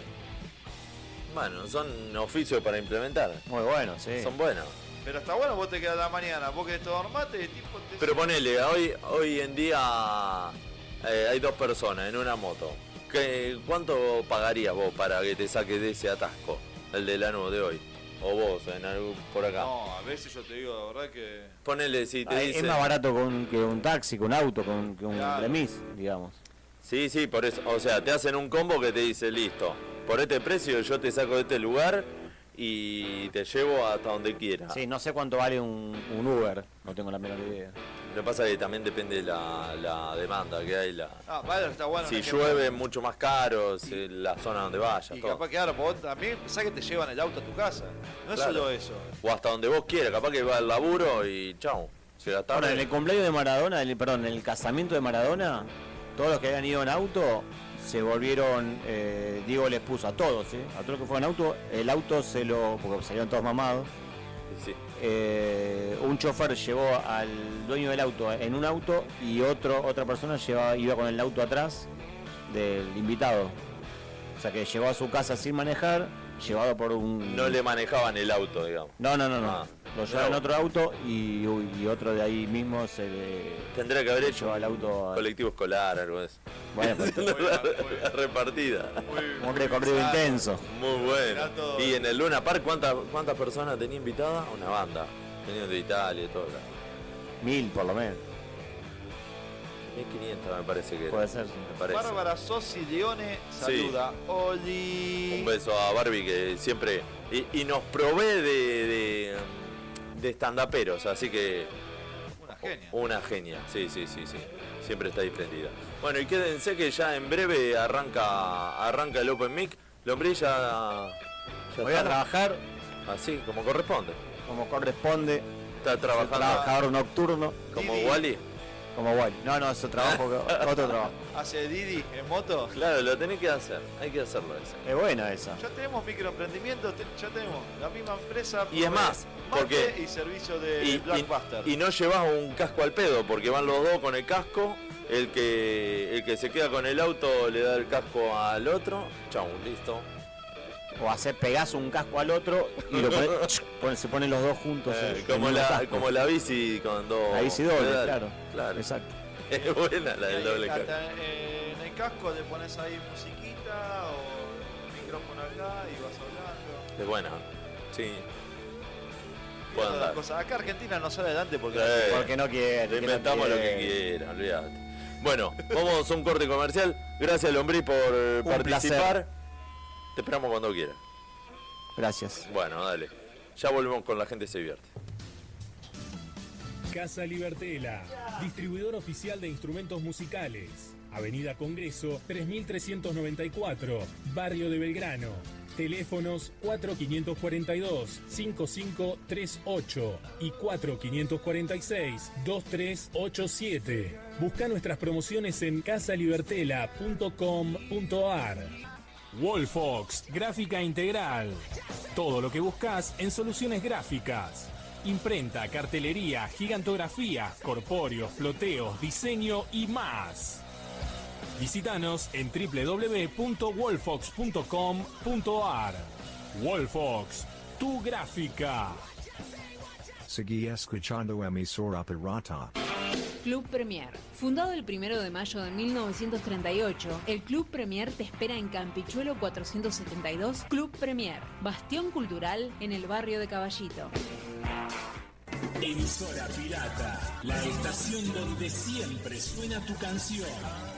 Bueno, son oficios para implementar. Muy bueno, sí. Son buenos. Pero está bueno, vos te quedas la mañana, vos querés tomar mate y el tipo te Pero ponele, hoy, hoy en día eh, hay dos personas en una moto. ¿Qué, ¿Cuánto pagarías vos para que te saques de ese atasco? El de la de hoy. O vos, en algún, por acá. No, a veces yo te digo, la verdad que. Ponele, si te Ah, dicen... Es más barato con, que un taxi, que un auto, con, que un remis, digamos. Sí, sí, por eso. O sea, te hacen un combo que te dice, listo, por este precio yo te saco de este lugar y te llevo hasta donde quieras. Sí, no sé cuánto vale un, un Uber, no tengo la menor idea. Lo que pasa es que también depende la, la demanda que hay. La... Ah, vale, está bueno. Si llueve, mucho más caro, si la zona donde vaya, Y todo. capaz que ahora, vos también pensás que te llevan el auto a tu casa. No es Claro. solo eso. O hasta donde vos quieras, capaz que va al laburo y chao. Llega tarde. Ahora, en el cumpleaños de Maradona, el- perdón, en el casamiento de Maradona, todos los que habían ido en auto se volvieron, eh, Diego les puso a todos, ¿eh? a todos los que fueron en auto, el auto se lo, porque salieron todos mamados, Sí. eh, un chofer llevó al dueño del auto en un auto y otro otra persona llevaba, iba con el auto atrás del invitado. O sea que llegó a su casa sin manejar, llevado por un... No le manejaban el auto, digamos. No, no, no, no. Ah, Lo llevaba en bravo. otro auto y, y otro de ahí mismo se le Tendría que haber hecho al auto... a- colectivo escolar, algo de eso. Bueno, pero Muy bien, muy bien. La repartida. Muy- como que muy corrido bizarro. intenso. Muy bueno. Y en el Luna Park, ¿cuántas, ¿cuántas personas tenía invitada? Una banda. Venían de Italia y todo. Mil por lo menos. 1500 me parece que era. Puede ser. Me parece. Bárbara Sosi Leone saluda. Oli. Un beso a Barbie que siempre. Y, y nos provee de, de, de estandaperos, así que. Una genia. Una genia, sí, sí, sí, sí. Siempre está disprendida. Bueno, y quédense que ya en breve arranca arranca el Open Mic. Lombriz ya. ya Voy a trabajar Así, como corresponde. como corresponde. Está trabajando trabajador nocturno, como Didi. Wally. Como Wally. No, no, eso trabajo, otro trabajo. Hace Didi en moto. Claro, lo tenés que hacer. Hay que hacerlo eso. Es buena esa. Ya tenemos microemprendimiento, te- ya tenemos la misma empresa. Y es más, mate porque- y servicio de Y, Blackbuster. y- y no llevas un casco al pedo, porque van los dos con el casco. El que, el que se queda con el auto le da el casco al otro. Chau, listo. O hacer pegás un casco al otro y lo pone- pone- se ponen los dos juntos. Eh, en el como, la, casco. como la bici con dos. La bici doble, pedales. claro. Claro. Exacto. Es buena la del doble casco. en el casco le pones ahí musiquita o micrófono acá y vas hablando. Es buena. Sí. Cosas. Acá Argentina no sale adelante porque Sí. Porque no quiere. Le no inventamos lo que quiera, olvídate. Bueno, vamos a un corte comercial. Gracias, Lombrí, por participar. placer. Te esperamos cuando quieras. Gracias. Bueno, dale. Ya volvemos con la gente se divierte. Casa Libertela, distribuidor oficial de instrumentos musicales. Avenida Congreso 3394, Barrio de Belgrano. Teléfonos 4542-5538 y 4546-2387. Busca nuestras promociones en casalibertela.com.ar. Wolfox, gráfica integral. Todo lo que buscas en soluciones gráficas. Imprenta, cartelería, gigantografía, corpóreos, floteos, diseño y más. Visítanos en www.wolfox.com.ar. Wolfox, tu gráfica. Seguí escuchando emisora pirata. Club Premier. Fundado el 1 de mayo de 1938, el Club Premier te espera en Campichuelo 472, Club Premier, bastión cultural en el barrio de Caballito. Emisora Pirata, la estación donde siempre suena tu canción.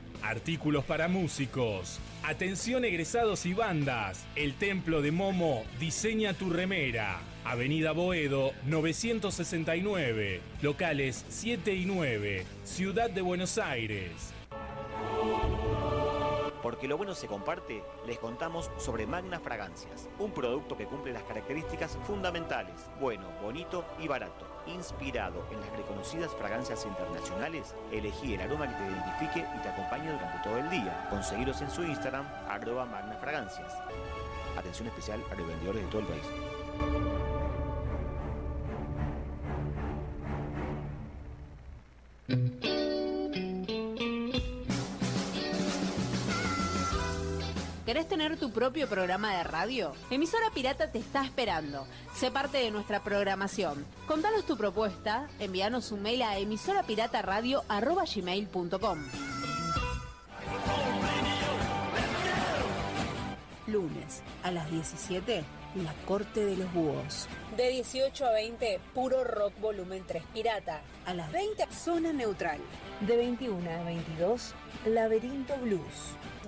artículos para músicos. Atención egresados y bandas, El Templo de Momo diseña tu remera. Avenida Boedo 969, locales 7 y 9, Ciudad de Buenos Aires. Porque lo bueno se comparte, les contamos sobre Magna Fragancias, un producto que cumple las características fundamentales, bueno, bonito y barato. Inspirado en las reconocidas fragancias internacionales, elegí el aroma que te identifique y te acompañe durante todo el día. Conseguiros en su Instagram, arroba Magna Fragancias. Atención especial a los vendedores de todo el país. ¿Querés tener tu propio programa de radio? Emisora Pirata te está esperando. Sé parte de nuestra programación. Contanos tu propuesta, envíanos un mail a emisorapirataradio.gmail.com Lunes a las 17, La Corte de los Búhos. De 18 a 20, Puro Rock Volumen 3 Pirata. A las 20, Zona Neutral. De 21 a 22, Laberinto Blues.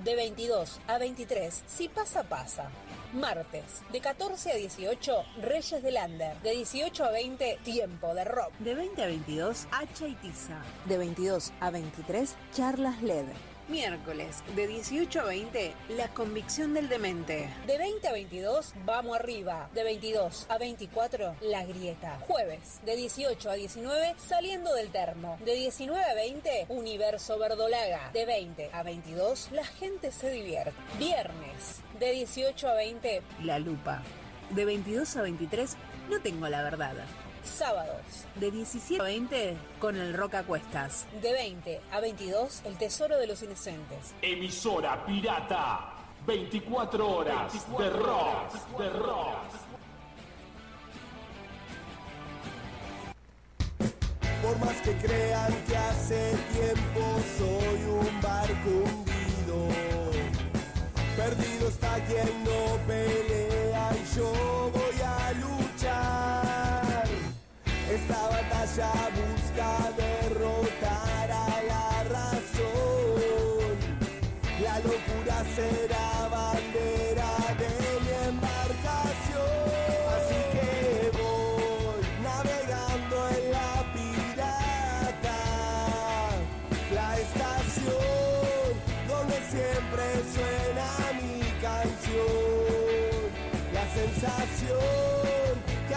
De 22 a 23, Si pasa, pasa. Martes, de 14 a 18, Reyes del Lander. De 18 a 20, Tiempo de Rock. De 20 a 22, Hacha y Tiza. De 22 a 23, Charlas LED. Miércoles, de 18 a 20, La Convicción del Demente. De 20 a 22, Vamos Arriba. De 22 a 24, La Grieta. Jueves, de 18 a 19, Saliendo del Termo. De 19 a 20, Universo Verdolaga. De 20 a 22, La Gente se divierte. Viernes, de 18 a 20, La Lupa. De 22 a 23, No tengo la verdad. Sábados, de 17 a 20, con el Rock a Cuestas. De 20 a 22, El Tesoro de los Inocentes. Emisora Pirata. 24 horas de rock, de rock. Por más que crean que hace tiempo soy un barco hundido. Perdido está quien no pelea y yo voy a luchar. Esta batalla busca derrotar a la razón. La locura será bandera de mi embarcación. Así que voy navegando en la pirata, la estación donde siempre suena mi canción. La sensación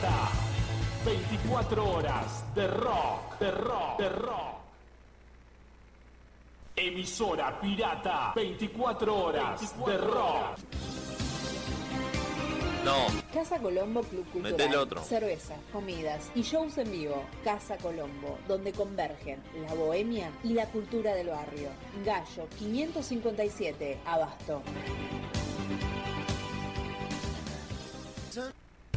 Pirata. 24 horas de rock, de rock, de rock. Emisora Pirata. 24 horas de rock. No, Casa Colombo Club Cultural. Otro. Cerveza, comidas y shows en vivo. Casa Colombo, donde convergen la bohemia y la cultura del barrio. Gallo 557, Abasto.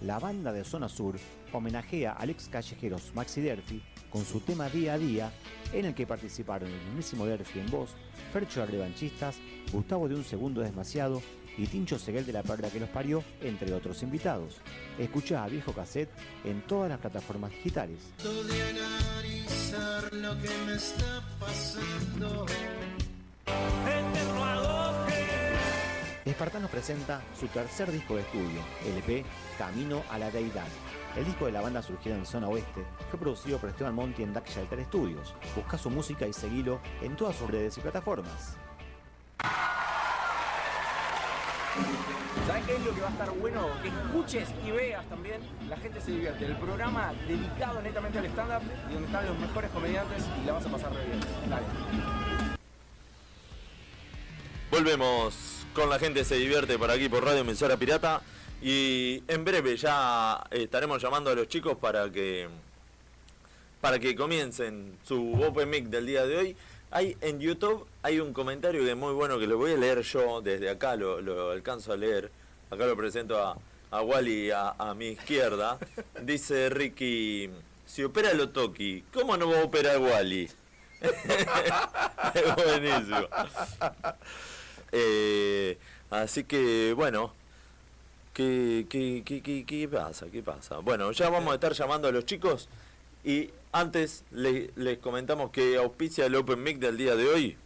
La banda de Zona Sur homenajea al ex callejeros Maxi Derfi con su tema Día a Día, en el que participaron el mismísimo Derfi en voz, Fercho de Revanchistas, Gustavo de Un Segundo Desmasiado y Tincho Seguel de la Perla que los parió, entre otros invitados. Escucha a Viejo Cassette en todas las plataformas digitales. de analizar lo que me está pasando. Espartanos presenta su tercer disco de estudio, LP Camino a la Deidad. El disco de la banda surgido en Zona Oeste fue producido por Esteban Monti en Dark Shelter Studios. Busca su música y seguilo en todas sus redes y plataformas. ¿Sabes qué es lo que va a estar bueno? Que escuches y veas también La gente se divierte. El programa dedicado netamente al stand-up y donde están los mejores comediantes y la vas a pasar re bien. Dale. Volvemos con la gente se divierte por aquí por Radio Emisora Pirata y en breve ya estaremos llamando a los chicos para que para que comiencen su Open Mic del día de hoy. Hay en YouTube hay un comentario que es muy bueno que lo voy a leer yo desde acá, lo, lo alcanzo a leer. Acá lo presento a, a Wally a, a mi izquierda. Dice Ricky, si opera lo Toki, ¿cómo no va a operar Wally? es buenísimo. Eh, así que, bueno, ¿qué, qué, qué, qué, qué pasa? ¿Qué pasa? Bueno, ya vamos a estar llamando a los chicos y antes le- les comentamos que auspicia el Open Mic del día de hoy.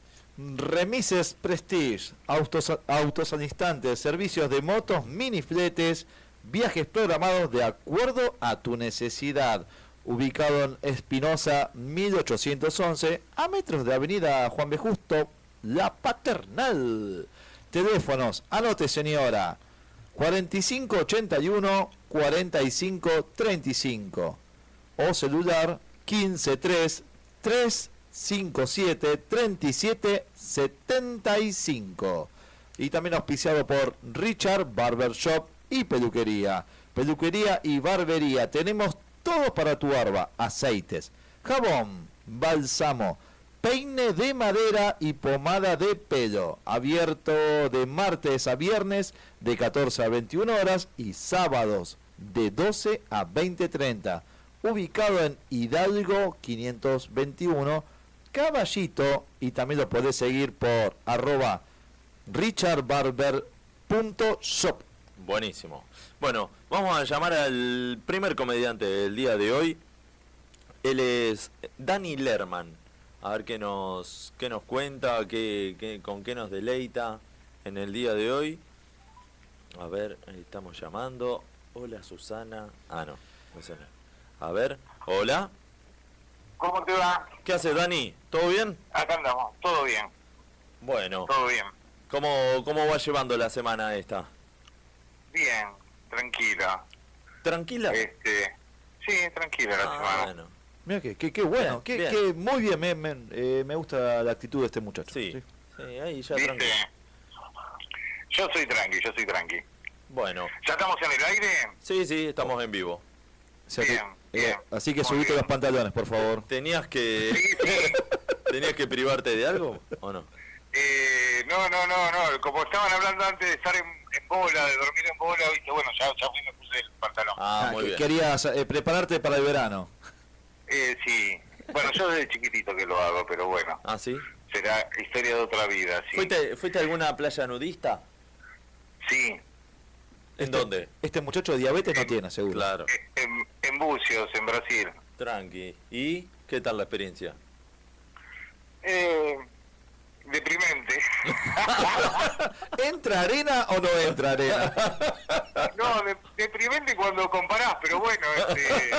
Remises Prestige, autos, autos al instante, servicios de motos, mini fletes, viajes programados de acuerdo a tu necesidad. Ubicado en Espinosa 1811, a metros de Avenida Juan B. Justo, La Paternal. Teléfonos, anote señora, 4581 4535 o celular 153 357 37 75 y también auspiciado por Richard Barber Shop y peluquería. Peluquería y barbería. Tenemos todo para tu barba. Aceites jabón bálsamo peine de madera y pomada de pelo abierto de martes a viernes de 14 a 21 horas y sábados de 12 a 20.30 ubicado en Hidalgo 521 Caballito y también lo podés seguir por arroba richardbarber.shop Buenísimo. Bueno, vamos a llamar al primer comediante del día de hoy. Él es Dani Lerman. A ver qué nos, qué nos cuenta, qué, qué- con qué nos deleita en el día de hoy. A ver, estamos llamando. Hola Susana. Ah, no, no. A ver, hola. ¿Cómo te va? ¿Qué haces, Dani? ¿Todo bien? Acá andamos, todo bien, Bueno, todo bien. ¿cómo, cómo va llevando la semana esta? Bien, tranquila. ¿Tranquila? Este, sí, tranquila la Ah, semana. bueno. Mira que, que, que bueno, Bien, que, bien. que muy bien, me, me, eh, me gusta la actitud de este muchacho. Sí, sí, ahí ya ¿Viste? tranquilo. Yo soy tranqui, yo soy tranqui. Bueno, ¿Ya estamos en el aire? sí, sí, estamos en vivo. O sea que- Bien, eh, bien. así que subite los pantalones, por favor. ¿Tenías que tenías que privarte de algo o no? Eh, no, no, no, no. Como estaban hablando antes de estar en, en bola, de dormir en bola, viste, bueno, ya, ya fui y me puse el pantalón. Ah, Ah, muy que- bien. Querías eh, prepararte para el verano. Eh, sí. Bueno, yo desde chiquitito que lo hago, pero bueno, Ah, sí. será historia de otra vida, sí. ¿Fuiste, ¿Fuiste a alguna playa nudista? Sí, ¿En dónde? Este muchacho diabetes no tiene, seguro. Claro, en, en Bucios, en Brasil. tranqui. ¿Y qué tal la experiencia? Eh, deprimente. ¿Entra arena o no entra arena? No, de- deprimente cuando comparás, pero bueno, este,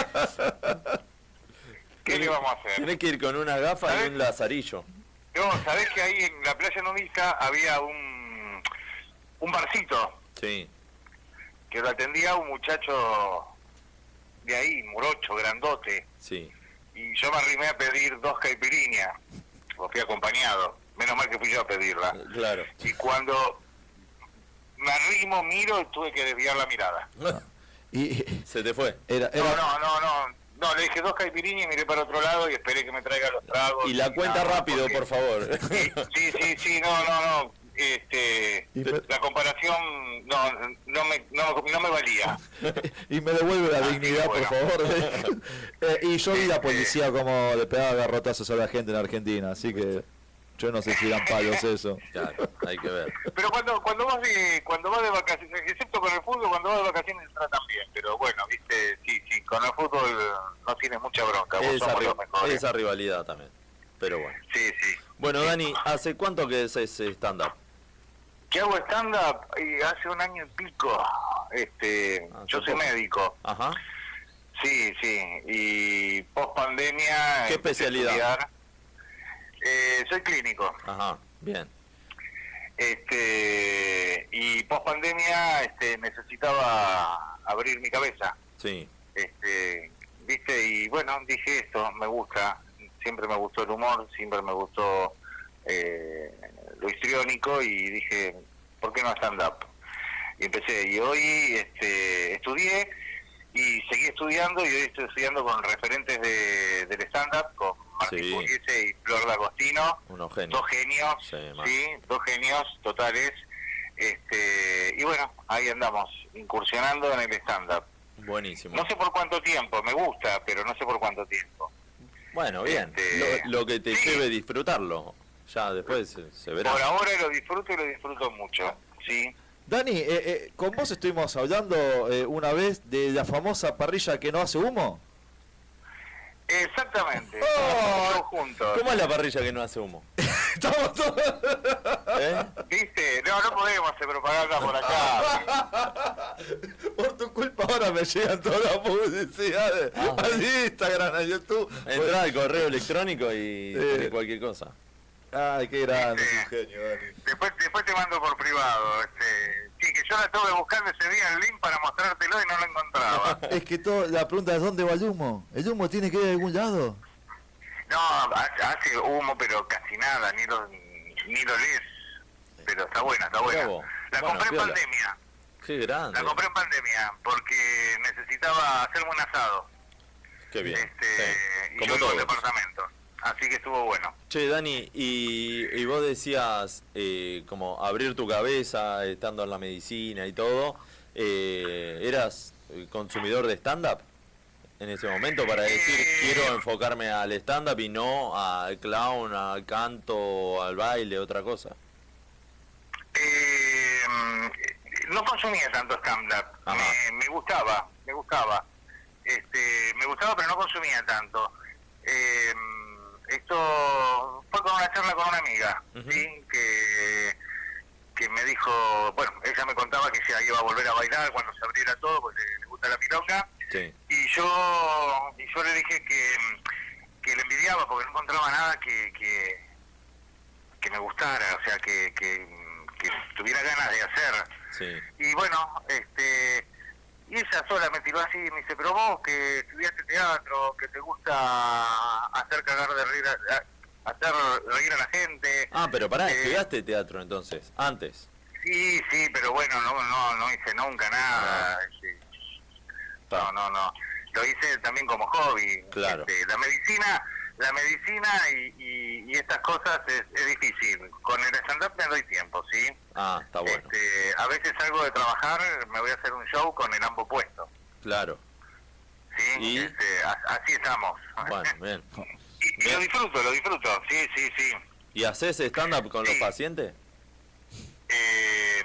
¿qué le vamos a hacer? Tenés que ir con una gafa y un lazarillo. No, sabés que ahí en la playa nudista había un, un barcito Sí. que lo atendía un muchacho de ahí, morocho, grandote, Sí. y yo me arrimé a pedir dos caipiriñas, o fui acompañado, menos mal que fui yo a pedirla. Claro. Y cuando me arrimo, miro y tuve que desviar la mirada. Y Se te fue. era, No, era, no, no, no. No, le dije dos caipiriñas y miré para otro lado y esperé que me traiga los tragos. Y la cuenta nada, rápido, porque- por favor. Sí, sí, sí, sí, no, no, no. este, la comparación no, no, me, no, no me valía. y me devuelve la dignidad, por favor. Eh, y yo vi la policía como le pegaba garrotazos a la gente en Argentina, así que yo no sé si dan palos eso. Claro, hay que ver. Pero cuando cuando vas de cuando vas de vacaciones, excepto con el fútbol, cuando vas de vacaciones se tratan bien. Pero bueno, viste, sí, sí, con el fútbol no tienes mucha bronca. Vos Esa, ri- mejores. esa rivalidad también. Pero bueno. Sí, sí. Bueno, Dani, ¿hace cuánto que es ese stand-up? ¿Qué hago stand-up? Y hace un año y pico. Este, yo soy poco. médico. Ajá. Sí, sí. Y post pandemia. ¿Qué especialidad? Eh, soy clínico. Ajá, bien. Este, y post pandemia este, necesitaba abrir mi cabeza. Sí. Este, viste, y bueno, dije esto, me gusta. Siempre me gustó el humor, siempre me gustó eh, lo histriónico y dije, ¿por qué no stand-up? Y empecé, y hoy este, estudié y seguí estudiando y hoy estoy estudiando con referentes de, del stand-up, con Martín Sí. Pugliese y Flor D'Agostino, Unos genios. dos genios, Sí, sí, dos genios totales. Este, y bueno, ahí andamos, incursionando en el stand-up. Buenísimo. No sé por cuánto tiempo, me gusta, pero no sé por cuánto tiempo. Bueno, bien. Este, Lo, lo que te lleve a disfrutarlo. Ya después se, se verá. Por ahora lo disfruto y lo disfruto mucho, ¿sí? Dani, eh, eh, con vos estuvimos hablando eh, una vez de la famosa parrilla que no hace humo. Exactamente. Todos juntos. ¿Cómo es la parrilla que no hace humo? ¿Eh? ¿Viste? No, no podemos hacer propaganda por acá. Por tu culpa ahora me llegan todas las publicidades Ah. al Instagram, a YouTube. Entra al correo electrónico y Eh. cualquier cosa. Ay, qué grande, es un genio, Dani. Después, después te mando por privado. Este, sí, que yo la estuve buscando ese día el link para mostrártelo y no lo encontraba. Es que todo, la pregunta es ¿dónde va el humo? ¿El humo tiene que ir a algún lado? No, hace, humo, pero casi nada, ni lo, ni lo lees. Pero está buena, está buena. Bravo. La Bueno, compré en pandemia. Qué grande. La compré en pandemia porque necesitaba hacerme un asado. Qué bien. Este, Sí, y como yo vivo en todos. departamento. Así que estuvo bueno. Che, Dani, y, y vos decías eh, como abrir tu cabeza estando en la medicina y todo. eh, ¿Eras consumidor de stand-up en ese momento para decir Eh. quiero enfocarme al stand-up y no al clown, al canto, al baile, otra cosa? Eh, no consumía tanto stand-up. Me, me gustaba, me gustaba. Este, me gustaba, pero no consumía tanto. Eh, esto fue con una charla con una amiga, ¿sí? Que, que me dijo, bueno, ella me contaba que se iba a volver a bailar cuando se abriera todo, porque le, le gusta la milonga. Sí. Y yo, y yo le dije que, que le envidiaba porque no encontraba nada que, que, que me gustara, o sea, que, que, que tuviera ganas de hacer. Sí. Y bueno, este y ella sola me tiró así y me dice, pero vos que estudiaste teatro, que te gusta hacer cagar de reír a, hacer reír a la gente. Ah, pero pará, Eh, estudiaste teatro entonces, antes. Sí, sí, pero bueno, no no no hice nunca nada. Sí. No, no, no. Lo hice también como hobby. Claro. Este, la medicina, la medicina y, y, y estas cosas es, es difícil. Con el stand-up me doy tiempo, ¿sí? Ah, está bueno. Este, a veces salgo de trabajar, me voy a hacer un show con el ambo puesto. Claro. ¿sí? ¿Y? Este, a- así estamos. Bueno, bien. Y, lo disfruto, lo disfruto. Sí, sí, sí. ¿Y haces stand-up con los pacientes? Eh,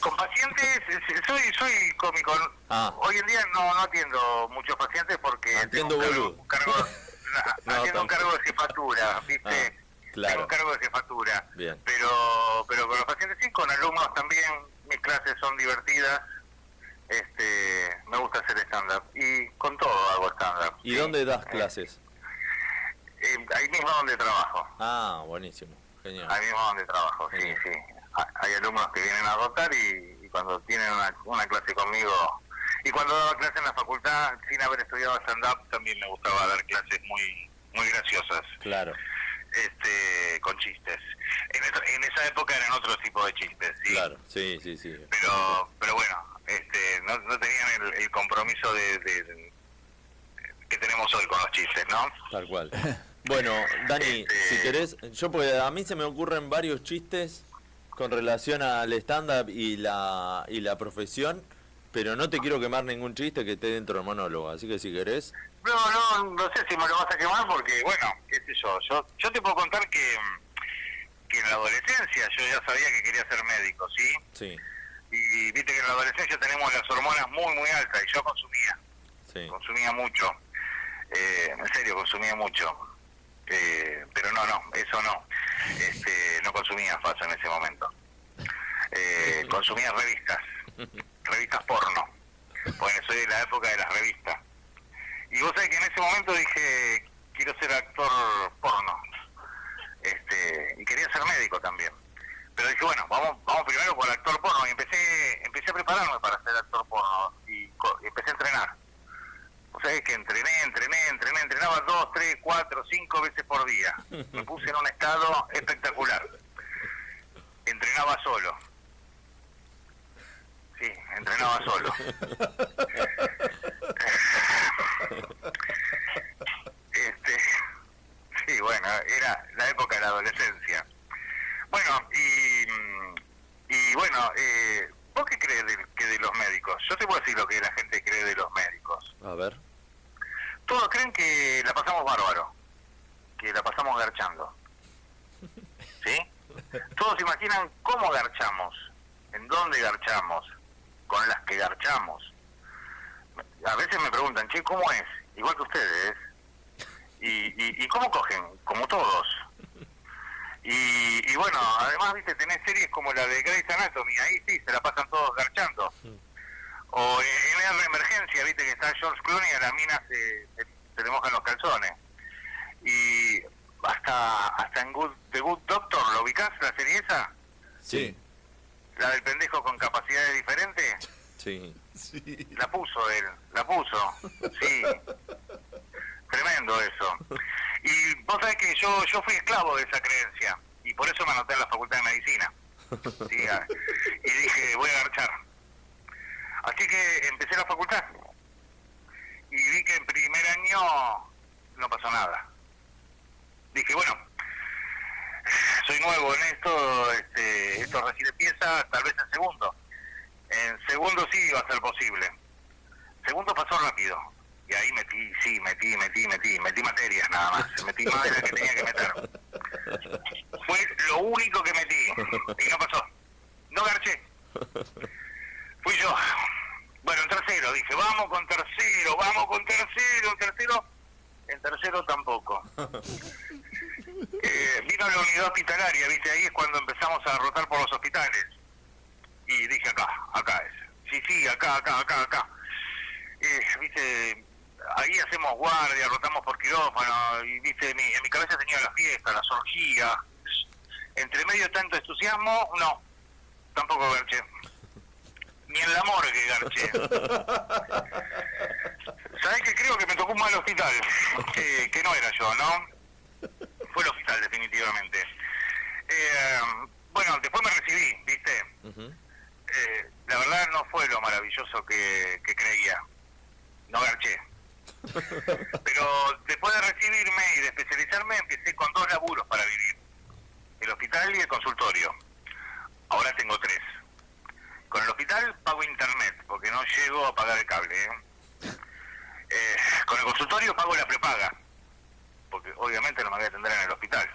con pacientes, soy soy cómico. Ah. Hoy en día no, no atiendo muchos pacientes porque Atiendo tengo un boludo. cargo, un cargo- No, haciendo cargo de jefatura, ¿viste? Ah, claro. Tengo un cargo de jefatura. Bien. Pero pero con los pacientes sí, con alumnos también. Mis clases son divertidas. Este, me gusta hacer stand-up. Y con todo hago stand-up. ¿Y dónde das clases? Eh, ahí mismo donde trabajo. Ah, buenísimo. Genial. Ahí mismo donde trabajo, sí, sí. Ha- Hay alumnos que vienen a rotar y, y cuando tienen una, una clase conmigo, y cuando daba clase en la facultad, sin haber estudiado stand-up, también me gustaba dar clases muy muy graciosas, Claro. este con chistes. En, esa- en esa época eran otro tipo de chistes, sí. Claro, sí, sí, sí. Pero, pero bueno, este, no, no tenían el, el compromiso de, de- de- que tenemos hoy con los chistes, ¿no? Tal cual. Bueno, Dani, Este- si querés, yo porque a mí se me ocurren varios chistes con relación al stand-up y la, y la profesión, pero no te quiero quemar ningún chiste que esté dentro del monólogo, así que si querés... No, no, no sé si me lo vas a quemar porque, bueno, qué sé yo, yo, yo te puedo contar que, que en la adolescencia yo ya sabía que quería ser médico, ¿sí? Sí, Y viste que en la adolescencia tenemos las hormonas muy, muy altas y yo consumía, sí. consumía mucho, eh, en serio, consumía mucho. Eh, pero no, no, eso no, este, no consumía faso en ese momento. Eh, consumía revistas, revistas porno, bueno, soy de la época de las revistas. Y vos sabés que en ese momento dije, quiero ser actor porno. Este, y quería ser médico también. Pero dije, bueno, vamos vamos primero por actor porno. Y empecé empecé a prepararme para ser actor porno. Y, y empecé a entrenar. Vos sabés que entrené, entrené, entrené, entrenaba dos, tres, cuatro, cinco veces por día. Me puse en un estado espectacular. Entrenaba solo. Sí, entrenaba solo. Este, sí, bueno, era la época de la adolescencia. Bueno, y, y bueno, eh, ¿vos qué crees de, que de los médicos? Yo te puedo decir lo que la gente cree de los médicos. A ver. Todos creen que la pasamos bárbaro, que la pasamos garchando. ¿Sí? Todos imaginan cómo garchamos, en dónde garchamos, con las que garchamos. A veces me preguntan, che, ¿cómo es? Igual que ustedes. ¿Y, y, y cómo cogen? Como todos. Y, y bueno, además, viste, tenés series como la de Grey's Anatomy, ahí sí, se la pasan todos garchando. O en la emergencia, viste que está George Clooney y a la mina se, se, se le mojan los calzones. Y hasta hasta en Good, The Good Doctor, ¿lo ubicás la serie esa? Sí. La del pendejo con capacidades diferentes. Sí. La puso él, la puso. Sí. Tremendo eso. Y vos sabés que yo yo fui esclavo de esa creencia. Y por eso me anoté en la Facultad de Medicina. Sí, a- y dije, voy a garchar. Así que empecé la facultad. Y vi que en primer año no pasó nada. Dije, bueno, soy nuevo en esto, este, esto recién empieza, tal vez en segundo. En segundo sí iba a ser posible. Segundo pasó rápido. Y ahí metí, sí, metí, metí, metí, metí materias nada más. Metí más de las que tenía que meter. Fue lo único que metí. Y no pasó. No garché. Fui yo. Bueno, en tercero, dije, vamos con tercero, vamos con tercero, en tercero. En tercero tampoco. Eh, vino la unidad hospitalaria, viste, ahí es cuando empezamos a rotar por los hospitales. Y dije acá, acá es. Sí, sí, acá, acá, acá, acá. Eh, viste, ahí hacemos guardia, rotamos por quirófano, y viste, mi- en mi cabeza tenía la fiesta, las orgías. Entre medio tanto entusiasmo, no, tampoco garché. Ni en la morgue garché. ¿Sabés que creo que me tocó un mal hospital? Que, que no era yo, ¿no? Fue el hospital, definitivamente. Eh, bueno, después me recibí, ¿viste? Eh, la verdad no fue lo maravilloso que, que creía. No garché. Pero después de recibirme y de especializarme, empecé con dos laburos para vivir. El hospital y el consultorio. Ahora tengo tres. Con el hospital pago internet, porque no llego a pagar el cable. ¿eh? Eh, con el consultorio pago la prepaga, porque obviamente no me voy a atender en el hospital.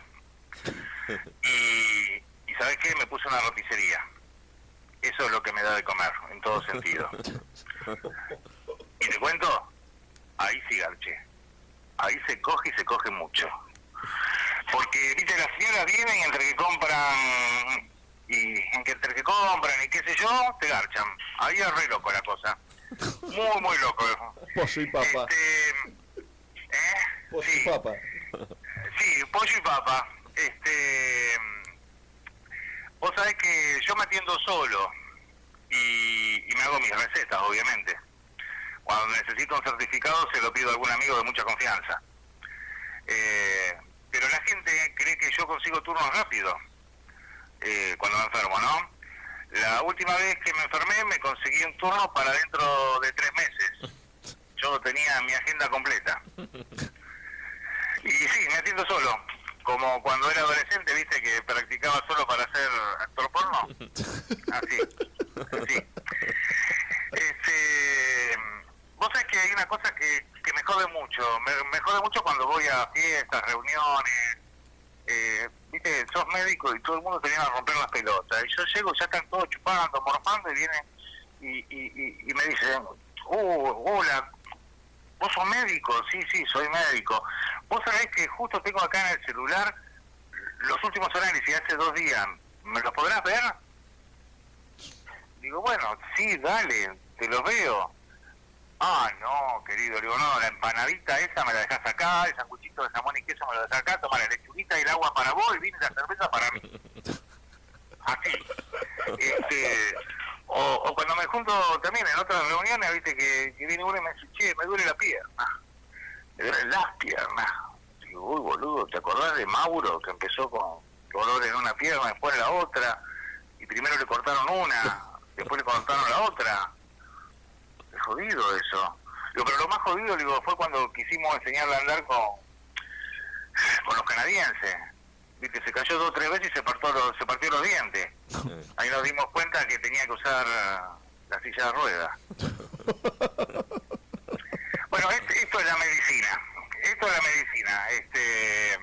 Y, y ¿sabes qué? Me puse una roticería. Eso es lo que me da de comer, en todo sentido. Y te cuento, ahí sí garché. Ahí se coge y se coge mucho. Porque, viste, las señoras vienen y entre que compran y entre que compran y qué sé yo, te garchan. Ahí es re loco la cosa. Muy, muy loco. Pollo y papa. Pollo y papa. Sí, pollo y papa. Este, vos sabés que yo me atiendo solo y, y me hago mis recetas, obviamente. Cuando necesito un certificado se lo pido a algún amigo de mucha confianza. Eh, pero la gente cree que yo consigo turnos rápido eh, cuando me enfermo, ¿no? La última vez que me enfermé me conseguí un turno para dentro de tres meses. Yo tenía mi agenda completa. Y sí, me atiendo solo. Como cuando era adolescente, viste que practicaba solo para ser actor porno. Así. Así. Este, Vos sabés que hay una cosa que, que me jode mucho. Me, jode mucho cuando voy a fiestas, reuniones. Eh, viste, sos médico y todo el mundo te viene romper las pelotas. Y yo llego, ya están todos chupando, morfando y vienen y, y, me dicen, uh, hola, ¿vos sos médico? Sí, sí, soy médico. Vos sabés que justo tengo acá en el celular los últimos análisis hace dos días. ¿Me los podrás ver? Digo, bueno, sí, dale, te los veo. Ah, no, querido, digo, no, la empanadita esa me la dejás acá, el sanguchito de jamón y queso me lo dejás acá, toma la lechuguita y el agua para vos y viene la cerveza para mí. Así. Este, o, o cuando me junto también en otras reuniones, viste, que, que viene uno y me dice, che, me duele la pierna. Me duelen las piernas. Digo, uy, boludo, ¿te acordás de Mauro que empezó con dolor en una pierna, después en la otra? Y primero le cortaron una, después le cortaron la otra. Es jodido eso. Digo, pero lo más jodido digo, fue cuando quisimos enseñarle a andar con, con los canadienses. Viste, se cayó dos o tres veces y se partió los, se partió los dientes. Ahí nos dimos cuenta que tenía que usar la silla de ruedas. bueno, es- esto es la medicina. Esto es la medicina. Este,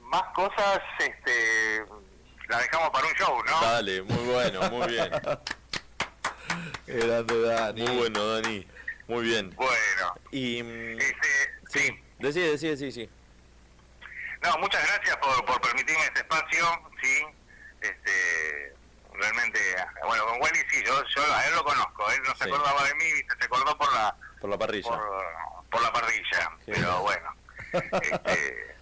más cosas, este, la dejamos para un show, ¿no? Dale, muy bueno, muy bien. Grande Dani. Muy bueno, Dani. Muy bien. Bueno. Y. mm, Este, sí. Decide, decide, sí, sí. No, muchas gracias por, por permitirme este espacio, sí. Este, realmente, bueno, con Wendy sí, yo, yo a él lo conozco, él no se Sí. acordaba de mí, se acordó por la Por la parrilla. por, por la parrilla, pero bueno. Este,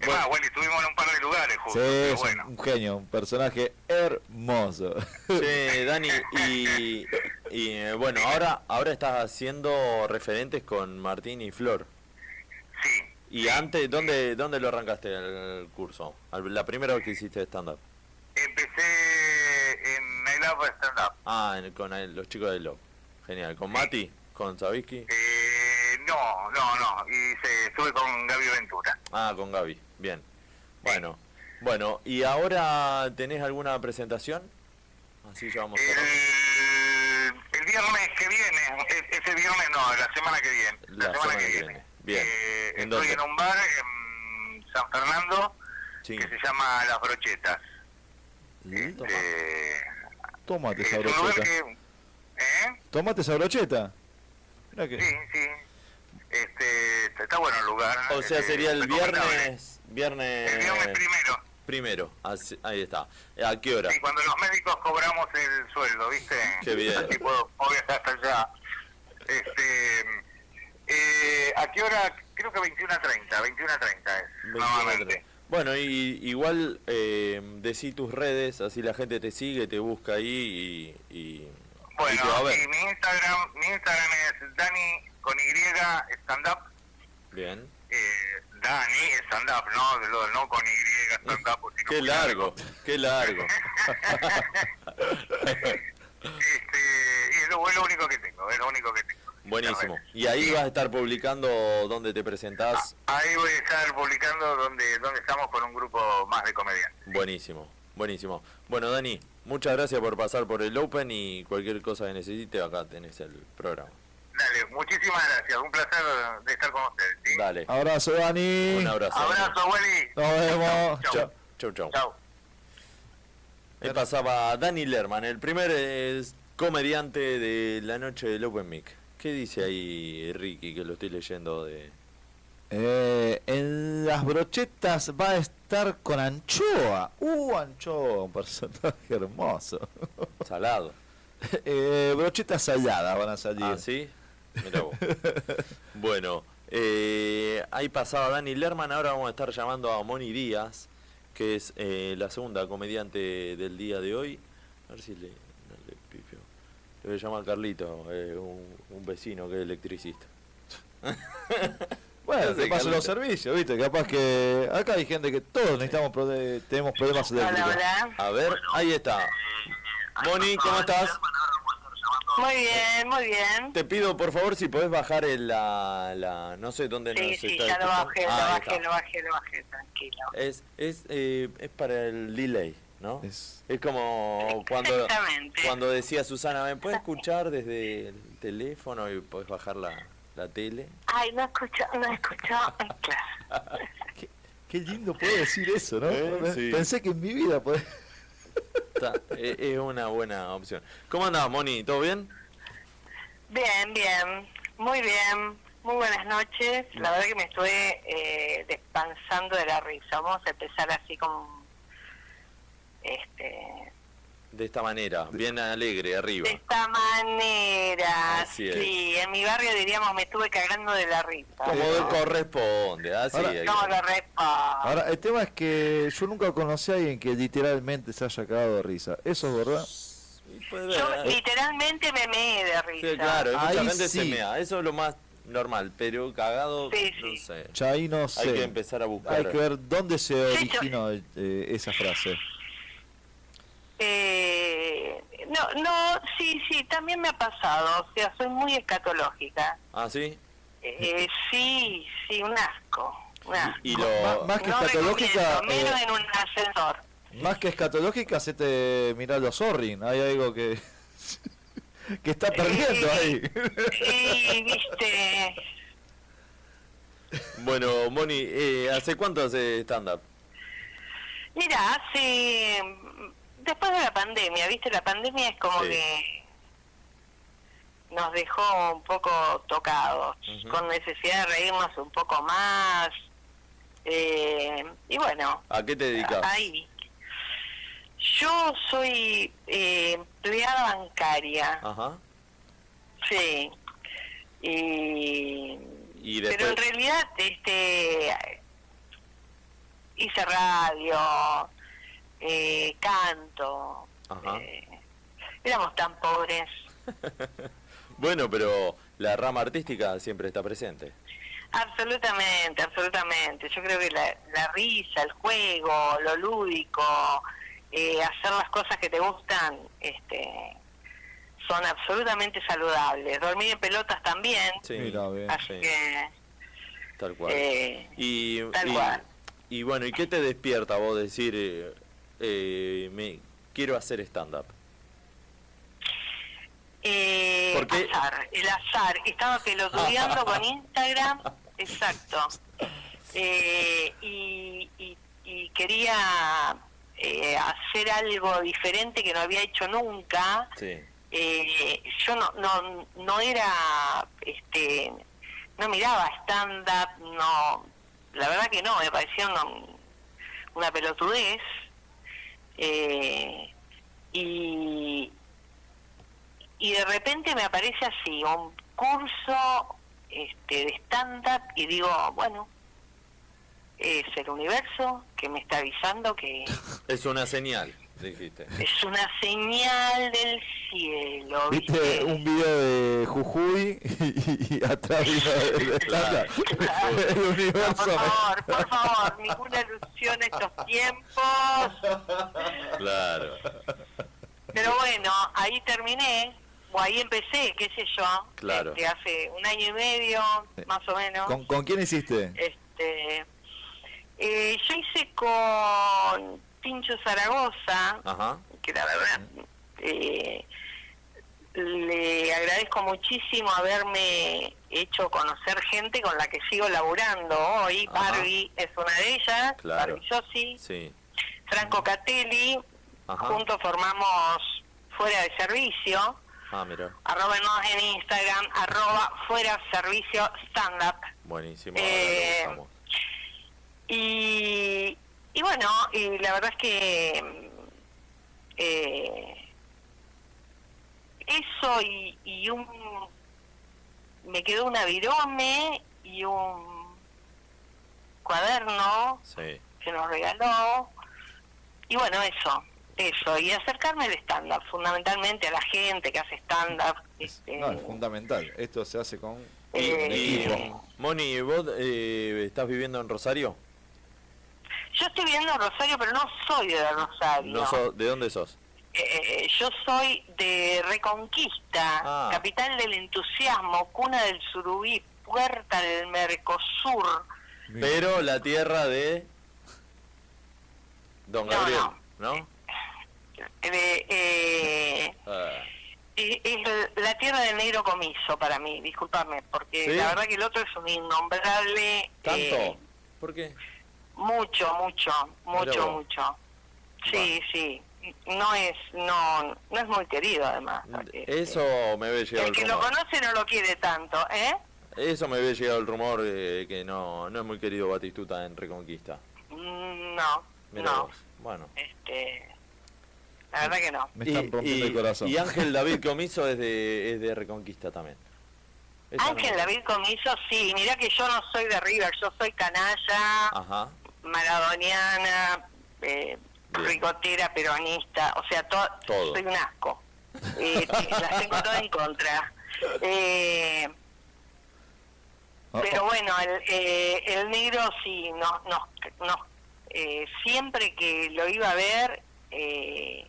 es más, Wendy, estuvimos en un par de lugares Sí, juntos, pero es bueno. un genio, un personaje hermoso. Sí, Dani, y, y eh, bueno, ahora ahora estás haciendo referentes con Martín y Flor. ¿Y antes, ¿dónde, dónde lo arrancaste el curso? La primera vez que hiciste stand-up. Empecé en Night Love Stand Up. Ah, en- con el- los chicos de Love. Genial. ¿Con Mati? ¿Con Sabisky? Eh, no, no, no, y se, estuve con Gaby Ventura. Ah, con Gaby. Bien. Bueno. Bueno, ¿y ahora tenés alguna presentación? Así ya vamos a El, el viernes que viene, e- ese viernes no, la semana que viene. La, semana, que viene. Bien. Eh, ¿En estoy dónde? en un bar en San Fernando Sí. que se llama Las Brochetas. Toma. Eh, Tómate esa brocheta. que... ¿Eh? Tómate esa brocheta. Mirá que... Sí, sí. Este, está bueno el lugar. O sea, eh, sería el viernes... Viernes... El viernes primero. Primero. Así- ahí está. ¿A qué hora? Sí, cuando los médicos cobramos el sueldo, ¿viste? Qué bien. Así puedo, puedo viajar hasta allá. Este, eh, ¿A qué hora? Creo que 21.30, 21.30 es, normalmente. Bueno, y igual eh, decí tus redes, así la gente te sigue, te busca ahí y, y, y Bueno, te va a ver. y mi Instagram, mi Instagram es Dani con Y stand up. Bien. Eh, Dani stand up, no, lo- no con Y stand up. sino Qué largo, qué largo. Este, y es lo, es lo único que tengo, es lo único que tengo. Buenísimo. Y ahí vas a estar publicando dónde te presentás. Ahí voy a estar publicando donde, donde estamos con un grupo más de comediantes. Buenísimo, buenísimo. Bueno, Dani, muchas gracias por pasar por el Open y cualquier cosa que necesite, acá tenés el programa. Dale, muchísimas gracias, un placer de estar con ustedes. ¿sí? Dale. Abrazo, Dani. Un abrazo. Abrazo, Willy. Nos vemos. Chau. Chau. Chau, chau. Chau. Ahí pasaba Dani Lerman, el primer eh, comediante de la noche del Open Mic. ¿Qué dice ahí Ricky, que lo estoy leyendo de... Eh, en las brochetas va a estar con Anchoa. Uh, Anchoa, un personaje hermoso. Salado. eh, brochetas saladas van a salir. Ah, ¿sí? Mirá vos. bueno, eh, ahí pasaba Dani Lerman, ahora vamos a estar llamando a Moni Díaz, que es la segunda comediante del día de hoy. A ver si le. Le voy a llamar a Carlito, eh, un, un vecino que es electricista. Bueno, Sí, te paso los servicios, ¿viste? Capaz que acá hay gente que todos necesitamos prode- tenemos problemas eléctricos. A ver, ahí está. Moni, ¿cómo estás? Muy bien, muy bien. Te pido por favor si podés bajar el, la, la... No sé dónde Sí, nos sí, está ya lo bajé, lo Ah, bajé, lo bajé, lo bajé, tranquilo. Es, es, eh, es para el delay, ¿no? Es, como cuando, cuando decía Susana, ¿me puedes escuchar desde el teléfono y podés bajar la, la tele. Ay, no escucho, no escucho. Claro. Qué lindo puedo decir eso, ¿no? Eh, sí. Pensé que en mi vida podía... Está, es, es una buena opción. ¿Cómo andás, Moni? ¿Todo bien? Bien, bien, muy bien. Muy buenas noches. La verdad que me estuve eh, despansando de la risa. Vamos a empezar así como... Este, De esta manera, bien alegre, arriba. de esta manera. Así es. sí, en mi barrio diríamos me estuve cagando de la risa. Como corresponde, así. Ahora- No lo respondo. Ahora, el tema es que yo nunca conocí a alguien que literalmente se haya cagado de risa. ¿Eso es verdad? puede Yo ver. literalmente me meé de risa. Sí, claro, hay mucha Ahí gente se mea. Eso es lo más normal, pero cagado, Sí, no sé. Ya ahí no sé. Hay que empezar a buscar. Hay que ver dónde se originó eh, esa frase. Eh, no, no, sí, sí, también me ha pasado. O sea, soy muy escatológica. Ah, sí. Eh, sí, sí, un asco. Un asco. Y lo. Má- más que no escatológica, recomiendo, menos eh, en un ascensor. más que escatológica, hacete mirar los Zorrin. Hay algo que que está perdiendo ahí. Y viste, Bueno, Moni, eh, ¿hace cuánto hace stand-up? mira, hace después de la pandemia, viste, la pandemia es como Sí. que nos dejó un poco tocados, con necesidad de reírnos un poco más. Eh, y bueno, ¿A qué te dedicas? ahí. Yo soy eh, empleada bancaria, Ajá. sí. Y, Y pero en realidad este hice radio, eh, canto. Ajá. eh, éramos tan pobres. Bueno, pero la rama artística siempre está presente. Absolutamente, absolutamente. Yo creo que la, la risa, el juego, lo lúdico, eh, hacer las cosas que te gustan, este, son absolutamente saludables. Dormir en pelotas también. Sí, Mira, bien. Así sí. que, tal cual. eh, y, tal y, cual. y bueno, ¿y qué te despierta vos decir, eh, me quiero hacer stand-up? eh, ¿Por qué? azar, el azar. Estaba pelotudeando con Instagram, exacto. Eh, y, y- y quería eh, hacer algo diferente que no había hecho nunca. Sí. eh, yo no, no no era este no miraba stand up no la verdad que no me parecía una, una pelotudez eh, y y de repente me aparece así un curso este de stand up y digo bueno es el universo que me está avisando que Es una señal, dijiste. es una señal del cielo Viste ¿viste? un video de Jujuy y, y atrás el, Claro. el No, universo. por favor, por favor, ninguna ilusión estos tiempos. Claro. Pero bueno, ahí terminé, o ahí empecé, qué sé yo, Claro. este, hace un año y medio, más o menos. ¿Con, con quién hiciste? Este, eh, yo hice con Pincho Zaragoza, Ajá. que la verdad eh, le agradezco muchísimo haberme hecho conocer gente con la que sigo laburando hoy. Ajá. Barbie es una de ellas, Claro. Barbie Yossi, Sí. Franco Catelli, Ajá. juntos formamos Fuera de Servicio, Ah, mira. arrobenos en Instagram, arroba Fuera Servicio Stand Up. Buenísimo. Eh. Y, y bueno, y la verdad es que eh, eso y, y un me quedó una virome y un cuaderno Sí. que nos regaló y bueno eso eso y acercarme al stand up fundamentalmente a la gente que hace stand up este, No, es fundamental. Esto se hace con Y, Eh, y, equipo. Moni, ¿vos eh, estás viviendo en Rosario? Yo estoy viviendo en Rosario pero no soy de Rosario No ¿De dónde sos? Eh, yo soy de Reconquista, Ah. capital del entusiasmo, cuna del surubí, puerta del Mercosur. Pero la tierra de Don No, Gabriel, no. ¿no? De, eh, Ah, es, es la tierra del negro comiso para mí, discúlpame, porque ¿Sí? la verdad que el otro es un innombrable. ¿Tanto? eh, ¿Por qué? Mucho, mucho, mucho, mucho. Sí, sí. No es, no, no es muy querido además. porque Eso me había llegado el el que lo conoce no lo quiere tanto, ¿eh? Eso me había llegado el rumor de que no, no es muy querido Batistuta en Reconquista. Mm, No, Mirá no. vos. Bueno. Este, la verdad que no. Me están Y- rompiendo y- el corazón. Y Ángel David Comiso es de, es de Reconquista también. Esa no- Ángel David Comiso, sí, mirá que yo no soy de River, yo soy canalla, Ajá. Maradoniana, eh, ricotera, peronista, o sea, to- Todo. soy un asco. Eh, las tengo todas en contra. Eh, Ah, pero bueno, el, eh, el negro sí, nos, nos, nos, eh, siempre que lo iba a ver, eh,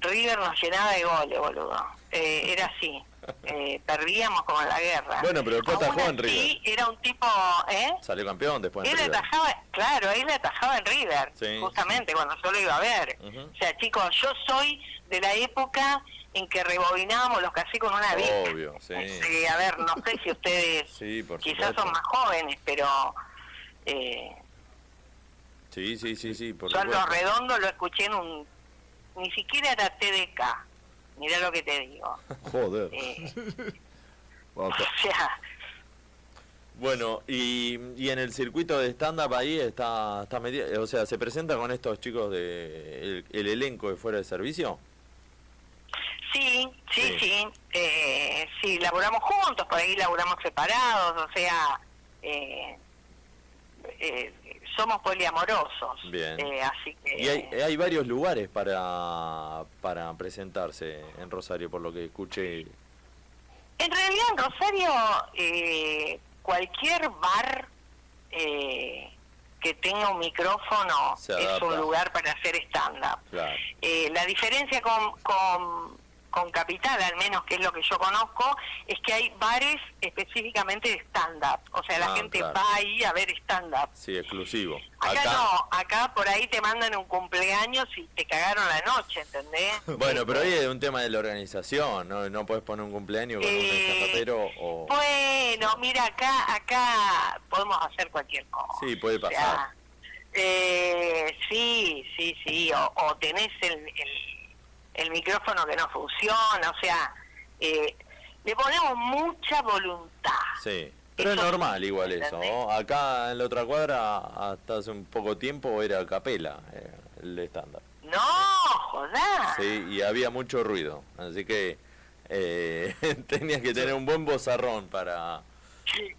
River nos llenaba de goles, boludo. Eh, era así. Eh, perdíamos como en la guerra. Bueno, pero después Aún en River. era un tipo, ¿eh? Salió campeón después en Él River. atajaba, claro, él atajaba en River, Sí, justamente cuando yo lo iba a ver. O sea, chicos, yo soy de la época en que rebobinábamos los casés con una Vic. Obvio, sí. A ver, no sé si ustedes Sí, quizás son más jóvenes, pero eh, Sí, sí, sí, sí, por yo a lo redondo lo escuché en un... Ni siquiera era TDK, mirá lo que te digo. Joder. Eh, o sea, Bueno, y, y en el circuito de stand-up ahí está, está o sea, ¿se presenta con estos chicos de el, el elenco de fuera de servicio? Sí, sí, Sí. sí. Eh, sí, laburamos juntos, por ahí laburamos separados, o sea, eh, eh, somos poliamorosos. Bien. Eh, así que... Y hay, hay varios lugares para, para presentarse en Rosario, por lo que escuché. En realidad en Rosario, eh, cualquier bar eh, que tenga un micrófono es un lugar para hacer stand-up. Claro. Eh, la diferencia con, con, con Capital, al menos que es lo que yo conozco, es que hay bares específicamente de stand-up. O sea, la Ah, gente claro. va ahí a ver stand-up. Sí, exclusivo. Acá, Acá, no, acá por ahí te mandan un cumpleaños y te cagaron la noche, ¿entendés? Bueno, pero ahí es un tema de la organización, ¿no? No puedes poner un cumpleaños con un Eh, estandapero o... Bueno, mira, acá acá podemos hacer cualquier cosa. Sí, puede O pasar. sea, eh, sí, sí, sí, o, o tenés el, el, el micrófono que no funciona, o sea, eh, le ponemos mucha voluntad. Sí, pero es normal igual eso. Acá en la otra cuadra, hasta hace un poco tiempo, era a capela eh, el de stand-up. No, joda. Sí, y había mucho ruido, así que eh, tenías que tener un buen bozarrón para...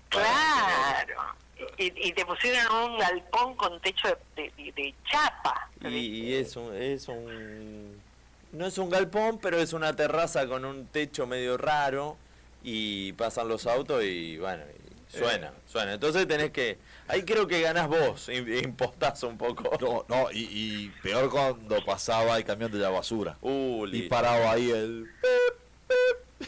Claro. Y, y te pusieron un galpón con techo de, de- de chapa. Y, y es, un, es un... No es un galpón, pero es una terraza con un techo medio raro y pasan los autos y bueno, y suena, suena. Entonces tenés que... Ahí creo que ganás vos, im- impostás un poco. No, no, y, y peor cuando pasaba el camión de la basura. Uh, y paraba ahí el...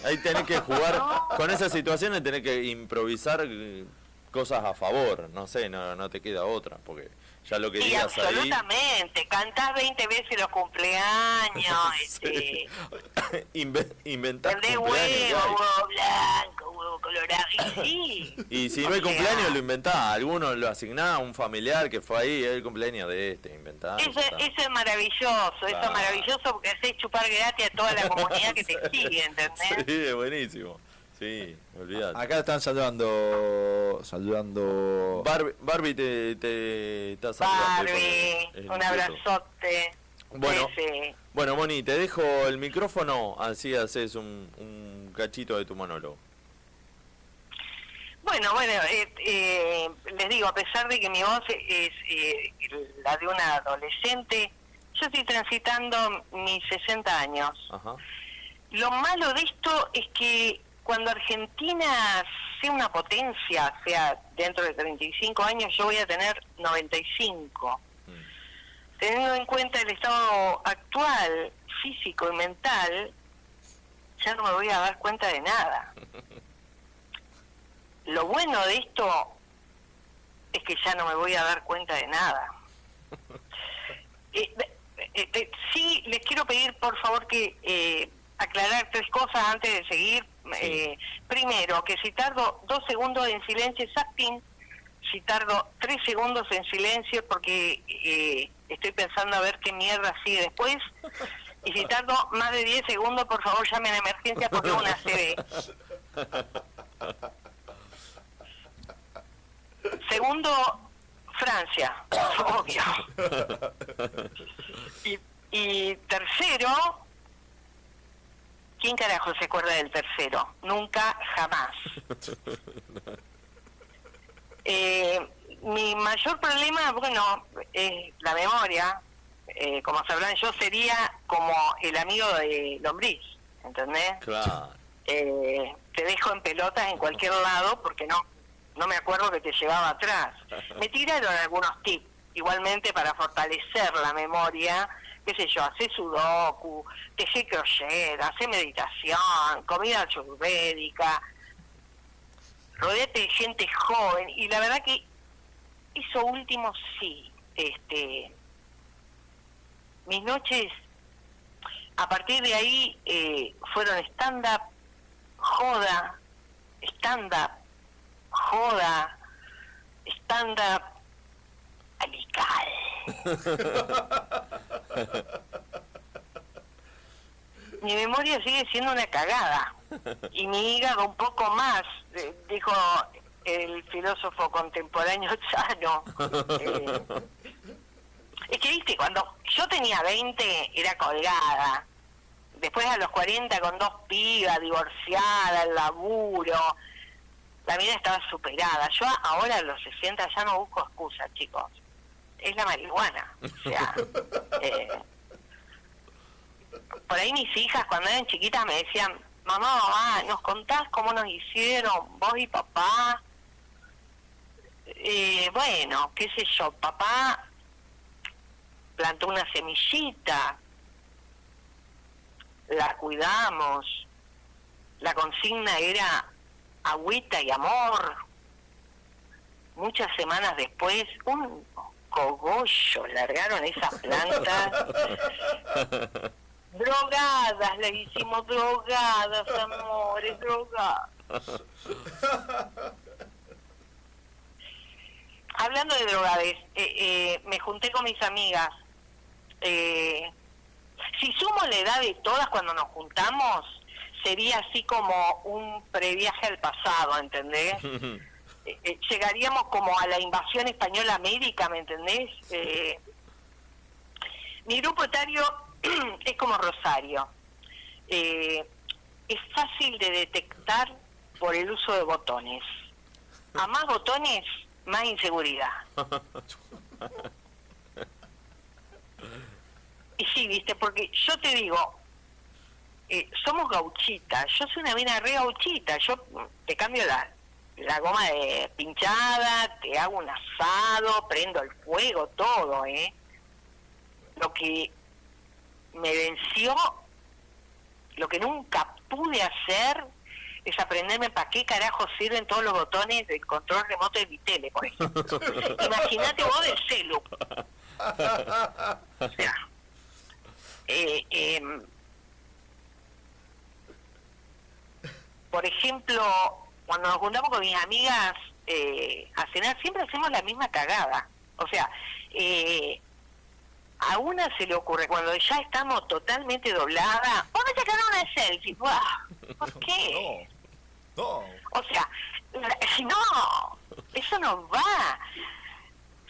Ahí tenés que jugar, con esas situaciones tenés que improvisar eh, cosas a favor, no sé, no, no te queda otra, porque ya lo que Y digas ahí... absolutamente, cantás 20 veces los cumpleaños, este, Inve- inventás huevo, cumpleaños, ¿qué hay? huevo blanco, huevo colorado, y sí. Y si no hay O sea, cumpleaños lo inventás, alguno lo asignás a un familiar que fue ahí, el cumpleaños de este, inventás. Eso, eso es maravilloso, eso es maravilloso porque haces chupar gratis a toda la comunidad que te sigue, ¿entendés? Sí, es buenísimo. Sí, olvidate. Acá están saludando... Saludando... Barbie, Barbie te, te está saludando. Barbie, un abrazote. Bueno, sí. bueno, Moni, te dejo el micrófono, así haces un, un cachito de tu monólogo. Bueno, bueno, eh, eh, les digo, a pesar de que mi voz es eh, la de una adolescente, yo estoy transitando mis 60 años. Ajá. Lo malo de esto es que cuando Argentina sea una potencia, sea dentro de 35 años, yo voy a tener 95. Teniendo en cuenta el estado actual, físico y mental, ya no me voy a dar cuenta de nada. Lo bueno de esto es que ya no me voy a dar cuenta de nada. Eh, eh, eh, sí, les quiero pedir por favor que eh, aclarar tres cosas antes de seguir. Eh, primero, que si tardo dos segundos en silencio es acting, si tardo tres segundos en silencio porque eh, estoy pensando a ver qué mierda sigue después. Y si tardo más de 10 segundos, por favor llamen a emergencia porque una CB. Segundo, Francia, obvio. Y, y tercero, ¿quién carajo se acuerda del tercero? Nunca, jamás. Eh, mi mayor problema, bueno, es la memoria. Eh, como sabrán, yo sería como el amigo de Lombriz, ¿entendés? Claro. Eh, te dejo en pelotas en cualquier lado porque no no me acuerdo que te llevaba atrás. Me tiraron algunos tips, igualmente para fortalecer la memoria, qué sé yo, hacer sudoku, tejer crochet, hacer meditación, comida ayurvédica, rodeate de gente joven, y la verdad que eso último sí, este mis noches a partir de ahí eh, fueron stand-up, joda, stand-up, joda, stand-up, Mi memoria sigue siendo una cagada y mi hígado un poco más, eh, dijo el filósofo contemporáneo Chano. Eh, es que, viste, cuando yo tenía 20 era colgada. Después a los 40 con dos pibas, divorciada, el laburo. La vida estaba superada. Yo ahora a los 60 ya no busco excusas, chicos. Es la marihuana. O sea, eh, por ahí mis hijas cuando eran chiquitas me decían, mamá, mamá, ¿nos contás cómo nos hicieron vos y papá? Eh, bueno, qué sé yo, papá plantó una semillita, la cuidamos, la consigna era agüita y amor. Muchas semanas después, un cogollo largaron esas plantas. drogadas, le hicimos drogadas, amores, drogadas. Hablando de drogades, eh, eh, me junté con mis amigas. Eh, si sumo la edad de todas cuando nos juntamos, sería así como un previaje al pasado, ¿entendés? Eh, eh, llegaríamos como a la invasión española a América, ¿me entendés? Eh, mi grupo etario es como Rosario. Eh, es fácil de detectar por el uso de botones. A más botones, más inseguridad. Y sí, viste, porque yo te digo, eh, somos gauchitas, yo soy una mina re gauchita, yo te cambio la, la goma de pinchada, te hago un asado, prendo el fuego, todo, ¿eh? Lo que me venció, lo que nunca pude hacer es aprenderme para qué carajo sirven todos los botones del control remoto de mi tele, por ejemplo. Imagínate vos del celu. O sea, eh, em, por ejemplo, cuando nos juntamos con mis amigas eh, a cenar, siempre hacemos la misma cagada. O sea, eh, a una se le ocurre, cuando ya estamos totalmente dobladas, vamos a sacar una selfie. ¡Buah! ¿Por qué? No. O sea, no, eso no va.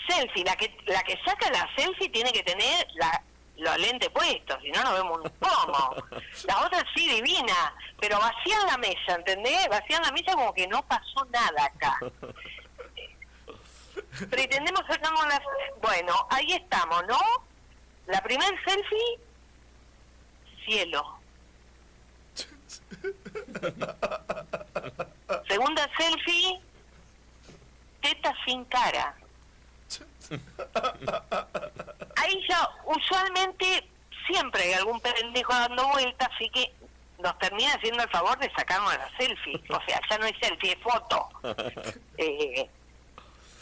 Selfie, la que la que saca la selfie tiene que tener la, los lentes puestos, si no, no vemos un pomo. La otra sí divina, pero vacían la mesa, ¿entendés? Vacían la mesa como que no pasó nada acá. Pretendemos sacarnos las... Bueno, ahí estamos, ¿no? La primer selfie, cielo. Segunda selfie, teta sin cara. Ahí ya, usualmente, siempre hay algún pendejo dando vueltas, así que nos termina haciendo el favor de sacarnos la selfie. O sea, ya no es selfie, es foto. Eh,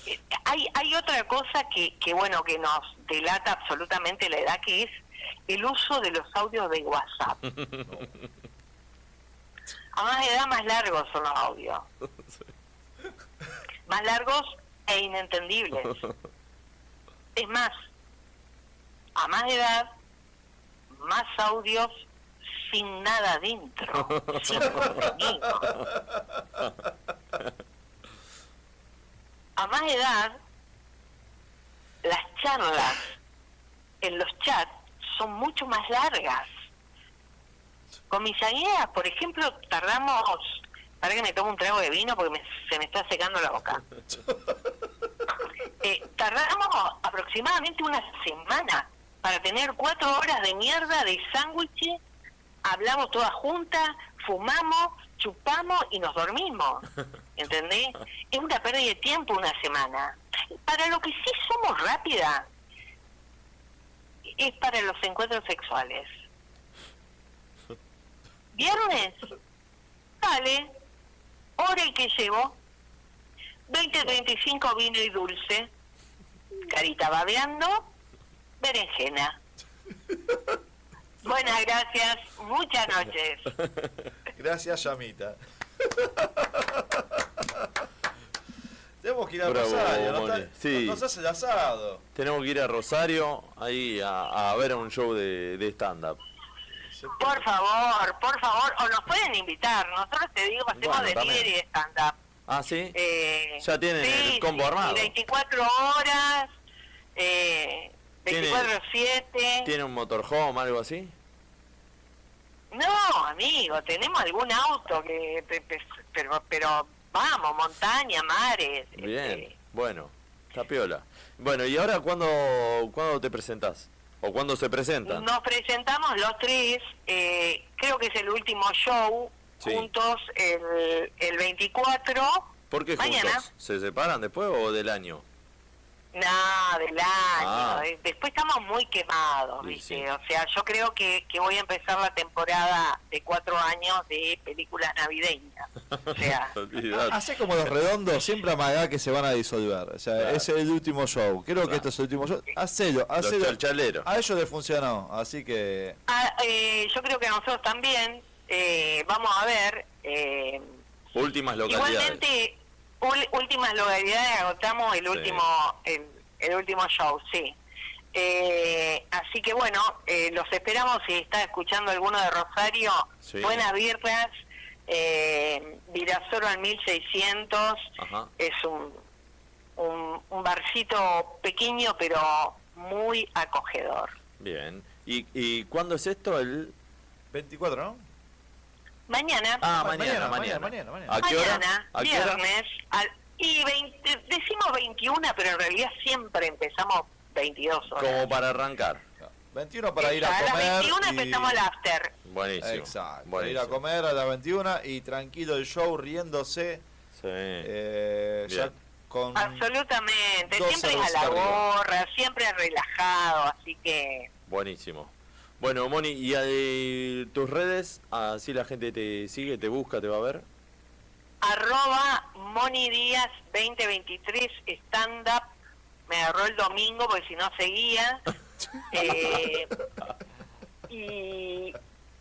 eh, hay, hay otra cosa que, que, bueno, que nos delata absolutamente la edad, que es el uso de los audios de WhatsApp. A más edad, más largos son los audios. Más largos e inentendibles. Es más, a más edad, más audios sin nada dentro, sin contenido. A más edad, las charlas en los chats son mucho más largas. Con mis amigas, por ejemplo, tardamos, para que me tomo un trago de vino porque me- se me está secando la boca. Eh, tardamos aproximadamente una semana para tener cuatro horas de mierda de sándwiches, hablamos todas juntas, fumamos, chupamos y nos dormimos. ¿Entendés? Es una pérdida de tiempo una semana. Para lo que sí somos rápidas es para los encuentros sexuales. Viernes, vale, hora y que llevo, 20-35 vino y dulce, carita babeando, berenjena. Buenas gracias, muchas noches. Gracias, Yamita. Tenemos que ir a Bravo, Rosario, ¿no? Moni. Está- Sí. Nos hace el asado. Tenemos que ir a Rosario ahí a, a ver un show de, de stand-up. Por favor, por favor, o nos pueden invitar. Nosotros te digo, hacemos Bueno, delivery también. de stand-up. Ah, sí. Eh, Ya tienen sí, el combo armado. 24 horas, eh, Tiene- 24-7. ¿Tiene un motorhome, algo así? No, amigo, tenemos algún auto que, pe- pe- pero, pero vamos, montaña, mares. Bien, bueno, está piola. Bueno, ¿y ahora cuándo, cuándo te presentás? ¿O cuándo se presentan? Nos presentamos los tres, eh, creo que es el último show, Sí. juntos el, el 24. ¿Por qué mañana. juntos? ¿Se separan después o del año? No, del año. Ah. Eh, Después estamos muy quemados, Sí, ¿viste? sí. O sea, yo creo que, que voy a empezar la temporada de cuatro años de películas navideñas. O sea, Olvidate. Hace como los redondos, siempre amagá que se van a disolver. O sea, Claro. ese es el último show. Creo que este es el último show. Hacelo, hacelo. A ellos les funcionó, así que. ah, eh, yo creo que a nosotros también eh, vamos a ver. Eh, Últimas localidades. igualmente, ul- últimas localidades agotamos el Sí. último el, el último show, sí. Eh, así que bueno, eh, los esperamos si está escuchando alguno de Rosario. Sí. Buenas birras, eh, Virasoro al 1600. Ajá. Es un, un, un barcito pequeño pero muy acogedor. Bien. ¿Y, ¿Y cuándo es esto? El... 24, ¿no? Mañana. Ah, Ma- mañana, mañana, mañana. mañana, mañana. ¿A qué hora? Mañana, ¿A qué hora? viernes, al- y 20, decimos 21, pero en realidad siempre empezamos 22 horas. Como para arrancar. 21 para ir a a las comer. 21 y- empezamos el after. Buenísimo. Exacto. Ir Buenísimo. a comer a las 21 y tranquilo el show, riéndose. Sí. eh, ya con. Absolutamente, siempre es a la arriba. gorra, siempre relajado, así que Buenísimo. Bueno, Moni, ¿y eh, tus redes? Así la gente te sigue, te busca, te va a ver. arroba Moni Díaz 2023 stand up, me agarró el domingo porque si no seguía. Eh, y,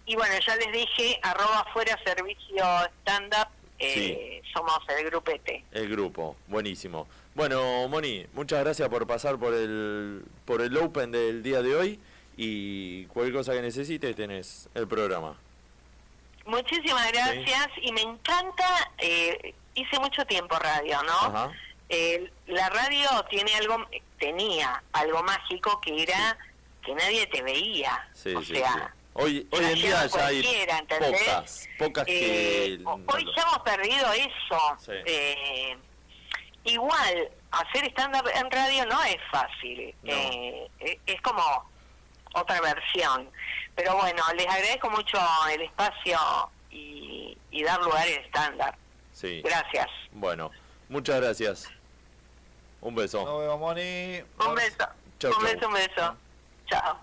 y bueno, ya les dije, arroba fuera servicio stand up, eh, somos el grupete. El grupo, buenísimo. Bueno, Moni, muchas gracias por pasar por el por el Open del día de hoy y cualquier cosa que necesites tenés el programa. Muchísimas gracias y me encanta, eh, hice mucho tiempo radio, ¿no? Ajá. Eh, la radio tiene algo, tenía algo mágico que era que nadie te veía. Sí, o sí, sea. Hoy, hoy en día ya hay pocas, pocas Eh, que... hoy ya hemos perdido eso. Eh, igual, hacer stand-up en radio no es fácil. No. Eh, eh, es como otra versión. Pero bueno, les agradezco mucho el espacio y, y dar lugar al. Sí. Gracias. Bueno, muchas gracias. Un beso. Nos vemos, Moni. Un beso. Chau, un chau. beso, un beso. Chao.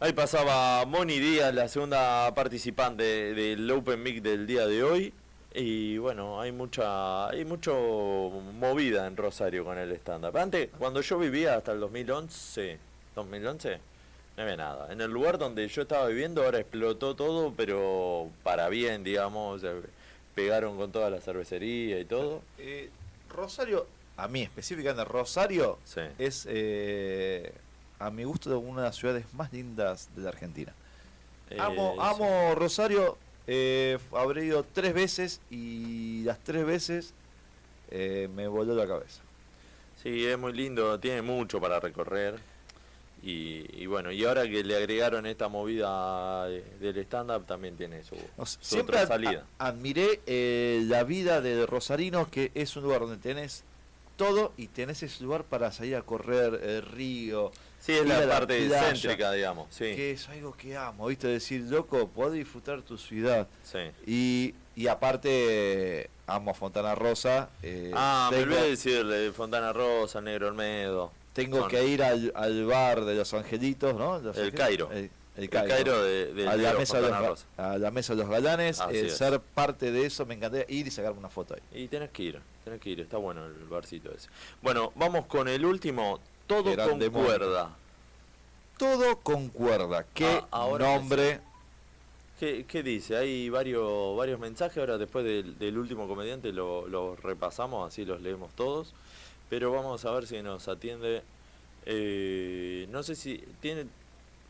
Ahí pasaba Moni Díaz, la segunda participante del Open Mic del día de hoy. Y bueno, hay mucha hay mucho movida en Rosario con el stand-up. Antes, cuando yo vivía hasta el 2011, 2011 No había nada. En el lugar donde yo estaba viviendo ahora explotó todo, pero para bien, digamos. o sea, pegaron con toda la cervecería y todo. Eh, Rosario, a mí específicamente Rosario, Sí. es eh, a mi gusto una de las ciudades más lindas de la Argentina. amo, Eh, amo Rosario, eh, habré ido tres veces y las tres veces eh, me voló la cabeza. Sí, es muy lindo, tiene mucho para recorrer. Y, y bueno, y ahora que le agregaron esta movida de- del stand-up, también tiene su, O sea, su siempre otra salida. admiré eh, la vida de Rosarino, que es un lugar donde tenés todo y tenés ese lugar para salir a correr el río. Sí, es la parte playa, céntrica, digamos. Sí. Que es algo que amo, ¿viste? Decir, loco, podés disfrutar tu ciudad. Sí. Y, y aparte, eh, amo a Fontana Rosa. eh, Ah, me tengo, olvidé de decirle, Fontana Rosa, Negro Olmedo. Tengo que ir al, al bar de los angelitos, ¿no? Los El Cairo. El, el El Cairo. De- del a, la mesa de los, a la mesa de los galanes, eh, ser parte de eso, me encantaría ir y sacarme una foto ahí. Y tenés que ir, tenés que ir, está bueno el barcito ese. Bueno, vamos con el último, todo Grande con cuerda. Todo concuerda. ¿Qué Ah, nombre? ¿Qué, qué dice? Hay varios varios mensajes, ahora después del, del último comediante lo, lo repasamos, así los leemos todos. Pero vamos a ver si nos atiende. eh, no sé si tiene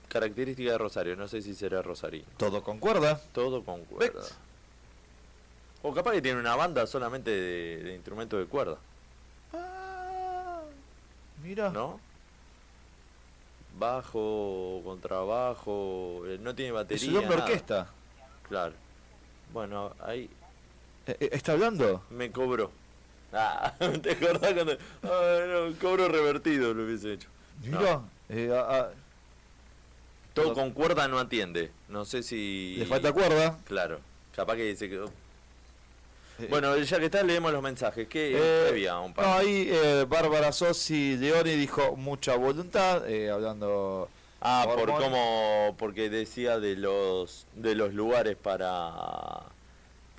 característica de Rosario, no sé si será Rosarino. Todo concuerda. Todo con cuerda. O capaz que tiene una banda solamente de, de instrumentos de cuerda. Mira. ¿No? Bajo, contrabajo, eh, no tiene batería. Es un hombre nada. orquesta. Claro. Bueno, ahí Eh, eh, ¿Está hablando? me cobró. Ah, ¿te acordás cuando.? Ah, no, cobro revertido lo hubiese hecho. Mira. eh, a- a- Todo con cuerda no atiende. No sé si. Le falta cuerda. Claro. Capaz que se quedó. Eh, Bueno, ya que está, leemos los mensajes. ¿Qué Eh, había? Un par. no, ahí eh, Bárbara Sosi Leoni dijo mucha voluntad, eh, hablando... Ah, por cómo, porque decía de los de los lugares para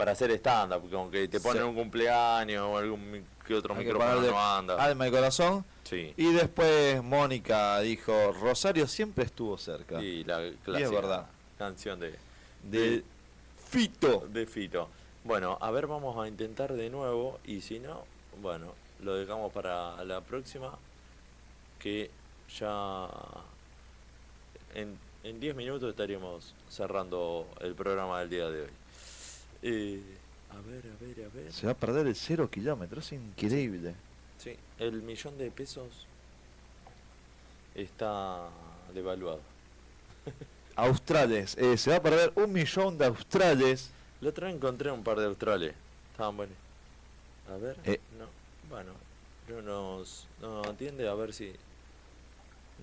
para hacer stand-up, como que te ponen Sí. un cumpleaños o algún que otro Hay que micrófono ponerle no anda. Alma y corazón. Sí. Y después Mónica dijo, Rosario siempre estuvo cerca. Y la Y es verdad. canción de, De Fito. de Fito. Bueno, a ver, vamos a intentar de nuevo y si no, bueno, lo dejamos para la próxima que ya en en 10 minutos estaríamos cerrando el programa del día de hoy. Eh, a ver, a ver, a ver. Se va a perder el cero kilómetros, es increíble. Sí, el millón de pesos está devaluado. Australes, eh, se va a perder un millón de australes. La otra vez encontré un par de australes. Estaban buenos. A ver. Eh. No. Bueno. No nos, no nos atiende. A ver si.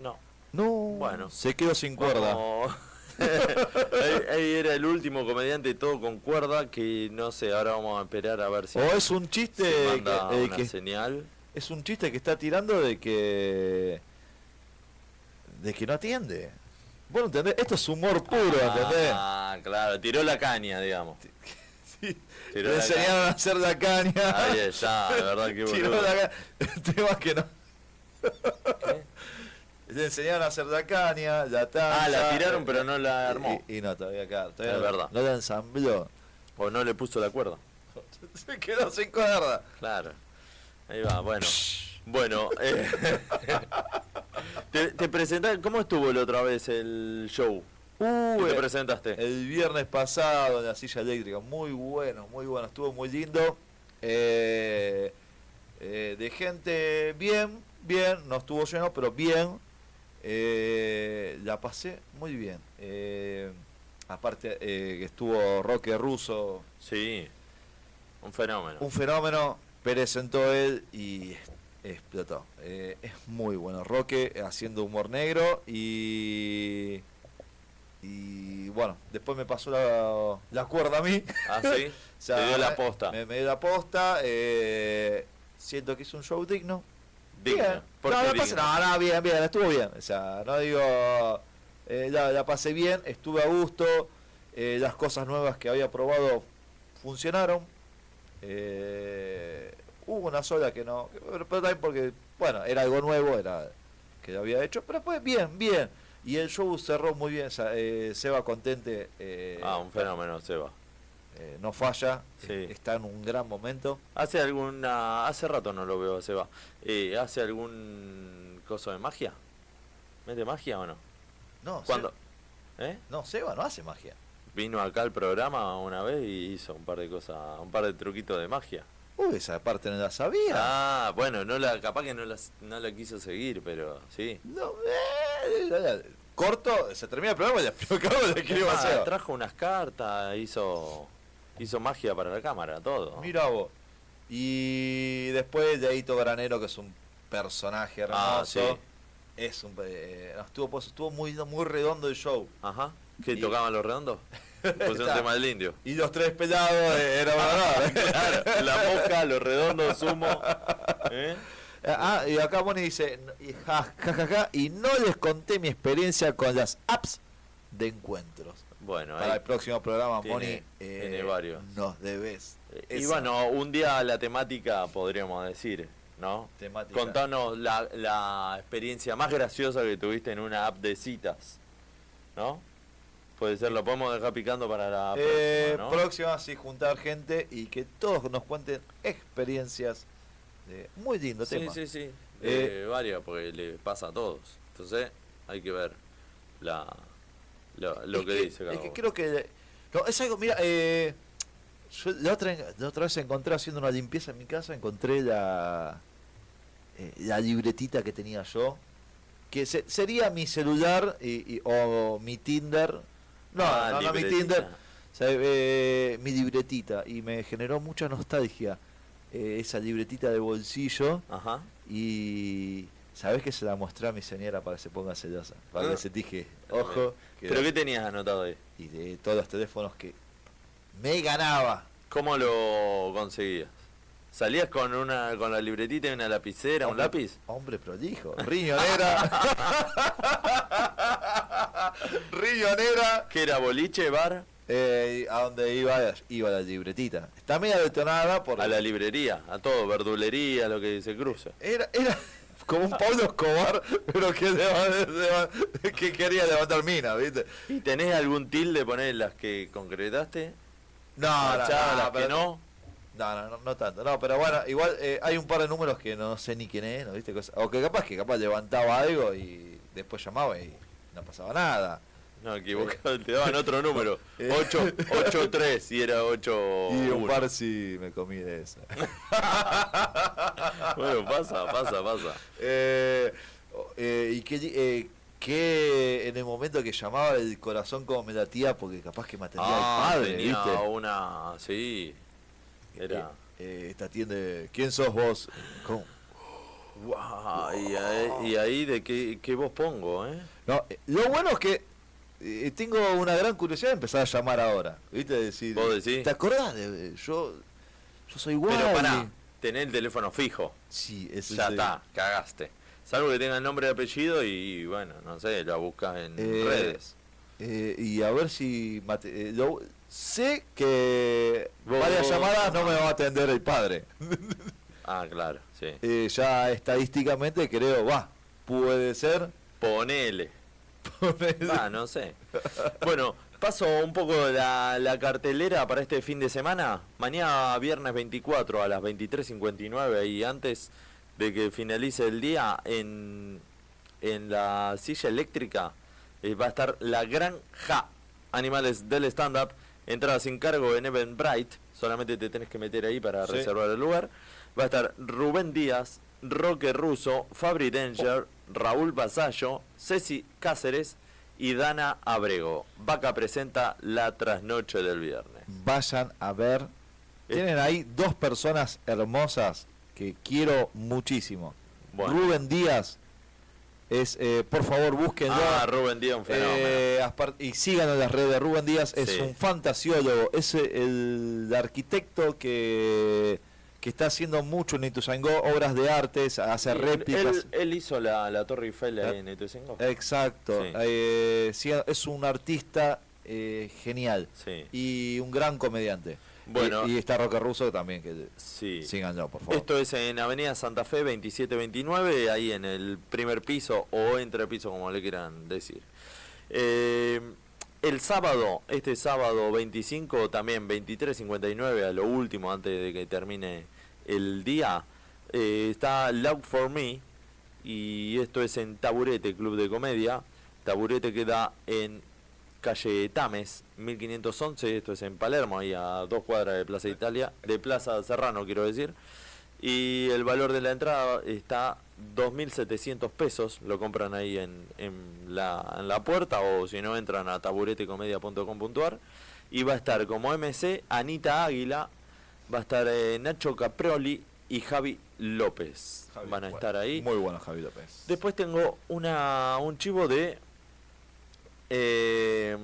No. No, Bueno. se quedó sin cuerda. Vamos. ahí, ahí era el último comediante todo con cuerda que no sé, ahora vamos a esperar a ver si O es un chiste manda que- eh, una que- señal. Es un chiste que está tirando de que... De que no atiende. Bueno, ¿entendés? Esto es humor puro, ¿entendés? Ah, claro, tiró la caña, digamos. Tiró Le enseñaron a hacer la caña. Ahí está, de verdad que Tiró la caña. El tema es que no. Le enseñaron a hacer la caña, la tanza. Ah, la tiraron, pero no la armó. Y, y no, todavía acá. Todavía Es no, verdad. No la ensambló. O no le puso la cuerda. Se quedó sin cuerda. Claro. Ahí va, bueno. Bueno, eh, te, te presentás- ¿cómo estuvo la otra vez el show? Uh, ¿Qué te eh, presentaste? El viernes pasado en la silla eléctrica, muy bueno, muy bueno, estuvo muy lindo. Eh, eh, de gente bien, bien, no estuvo lleno, pero bien. Eh, la pasé muy bien. Eh, aparte eh, que estuvo Roque Russo, Sí, un fenómeno. un fenómeno, presentó él y explotó. Eh, es muy bueno. Roque haciendo humor negro y. Y bueno, después me pasó la, la cuerda a mí. Ah, sí. O sea, Te dio la posta. Me, me dio la posta. eh, siento que hizo un show digno. ¿Por No, pasé- digno? no, no, bien, bien, estuvo bien. O sea, no digo. eh, la, la pasé bien, estuve a gusto. eh, las cosas nuevas que había probado funcionaron. eh, hubo una sola que no. que- pero, pero también porque, bueno, era algo nuevo, era que lo había hecho. Pero fue bien, bien. Y el show cerró muy bien, eh, Seba Contente. eh, Ah, un fenómeno, Seba. Eh, no falla, Sí. eh, está en un gran momento. Hace alguna. Hace rato no lo veo Seba. Eh, ¿Hace algún coso de magia? ¿Mete magia o no? No, ¿Cuándo? ¿Eh? No, Seba no hace magia. Vino acá al programa una vez y hizo un par de cosas, un par de truquitos de magia. Uy, esa parte no la sabía. Ah, bueno, no la, capaz que no la, no la quiso seguir, pero sí. No, eh, corto, se termina el programa y le acabo de escribir a Ah, Seba. trajo unas cartas, hizo hizo magia para la cámara, todo. Mira vos. Y después de Aito Granero, que es un personaje hermoso. Ah, sí. Es un, eh, estuvo, pues, estuvo muy, muy redondo el show. Ajá. ¿Qué Y- tocaban los redondos? Pusieron Está. tema del indio. Y los tres pelados eh, era verdad. Claro, la mosca, los redondos, sumo. ¿eh? Ah, y acá Moni dice, y ja, ja, ja, ja, y no les conté mi experiencia con las apps de encuentros. Bueno, Para el próximo programa, tiene- Moni, eh, tiene varios. nos debes. Y esa bueno, un día la temática podríamos decir, ¿no? temática. Contanos la, la experiencia más graciosa que tuviste en una app de citas, ¿no? Puede ser, lo podemos dejar picando para la Eh, próxima, ¿no? próxima, sí, juntar gente y que todos nos cuenten experiencias. de- muy lindo Sí, tema. sí, sí. Eh, Eh, varias, porque le pasa a todos. Entonces, hay que ver la, lo, lo es que, dice cada Es que creo que. No, es algo, mira, eh, yo la otra, la otra vez encontré haciendo una limpieza en mi casa, encontré la, eh, la libretita que tenía yo, que se- sería mi celular y, y- o mi Tinder. No, Ah, no, no, mi. Tinder. o sea, eh, mi libretita. Y me generó mucha nostalgia eh, esa libretita de bolsillo. Ajá. Y. ¿Sabés que se la mostré a mi señora para que se ponga celosa? Para Ah. que se dije, ojo. que ¿Pero qué tenías anotado ahí? y de todos los teléfonos que me ganaba. ¿Cómo lo conseguías? ¿Salías con una con la libretita y una lapicera, un lápiz? Hombre prolijo, riñonera. riñonera. ¿Qué era boliche, bar? Eh, a donde iba, iba la libretita. Está media detonada por... A la librería, a todo, verdulería, lo que dice Cruce. Era, era como un Pablo Escobar, pero que, leva- leva- que quería levantar mina, ¿viste? ¿Y tenés algún tilde poner las que concretaste? No, no, Machado, no, las pero- que no. No, no, no, no tanto. No, pero bueno, igual eh, hay un par de números que no sé ni quién es, ¿no viste? Cosa- O que capaz que capaz levantaba algo y después llamaba y no pasaba nada. No, equivocado, te daban otro número. Eh. 8, 8 3 y era 8 Y un par sí me comí de esa. Bueno, pasa, pasa, pasa. Eh, eh, y que, eh, que en el momento que llamaba el corazón como me latía porque capaz que me atendía Ah, el padre, tenía ¿viste? una, sí. Era Eh, te atiende, ¿quién sos vos? ¿Cómo? Guau, y, ahí, y ahí de qué, qué voz pongo, ¿eh? No, eh, lo bueno es que eh, tengo una gran curiosidad de empezar a llamar ahora, ¿viste? Decir, ¿Vos decís? ¿Te acordás de yo? Yo soy igual. Pero pará, tener el teléfono fijo. Sí, eso Ya sí. está, cagaste. Salvo que tenga el nombre y apellido y, bueno, no sé, lo buscas en Eh, redes. Eh, y a ver si mate- eh, sé que Vos- varias llamadas no me va a atender el padre. Ah, claro, sí. Eh, ya estadísticamente creo, va, puede ser. Ponele. Ah, no sé. Bueno, paso un poco la, la cartelera para este fin de semana. Mañana viernes 24 a las 23.59 y antes de que finalice el día en, en la silla eléctrica eh, va a estar la gran Ja Animales del Stand-Up. Entrada sin cargo en Eventbrite. Solamente te tenés que meter ahí para Sí. reservar el lugar. Va a estar Rubén Díaz, Roque Russo, Fabri Danger, Raúl Basallo, Ceci Cáceres y Dana Abrego. Vaca presenta la trasnoche del viernes. Vayan a ver. Tienen ahí dos personas hermosas que quiero muchísimo. Bueno. Rubén Díaz es, eh, por favor, búsquenlo. Ah, Rubén Díaz, un fenómeno. Eh, apar- y síganlo en las redes. Rubén Díaz es Sí. un fantasiólogo, es el arquitecto que, que está haciendo mucho en Ituzaingó, obras de artes, hace Sí, réplicas. Él, él hizo la, la Torre Eiffel ahí en Ituzaingó. Exacto. Sí. Eh, sí, es un artista eh, genial Sí. y un gran comediante. Bueno. y, y está Roque Russo también, que Sí. síganlo, por favor. Esto es en Avenida Santa Fe 2729, ahí en el primer piso o entrepiso, como le quieran decir. Eh, el sábado, este sábado 25, también 23.59, a lo último, antes de que termine el día, eh, está Love for Me, y esto es en Taburete, Club de Comedia. Taburete queda en calle Tames, 1511, esto es en Palermo, ahí a dos cuadras de Plaza Italia, de Plaza Serrano quiero decir. Y el valor de la entrada está 2.700 pesos, lo compran ahí en, en, la, en la puerta o si no entran a taburetecomedia.com.ar. Y va a estar como MC Anita Águila, va a estar eh, Nacho Caproli y Javi López. Javi, Van a bueno, estar ahí. Muy bueno Javi López. Después tengo una un chivo de eh,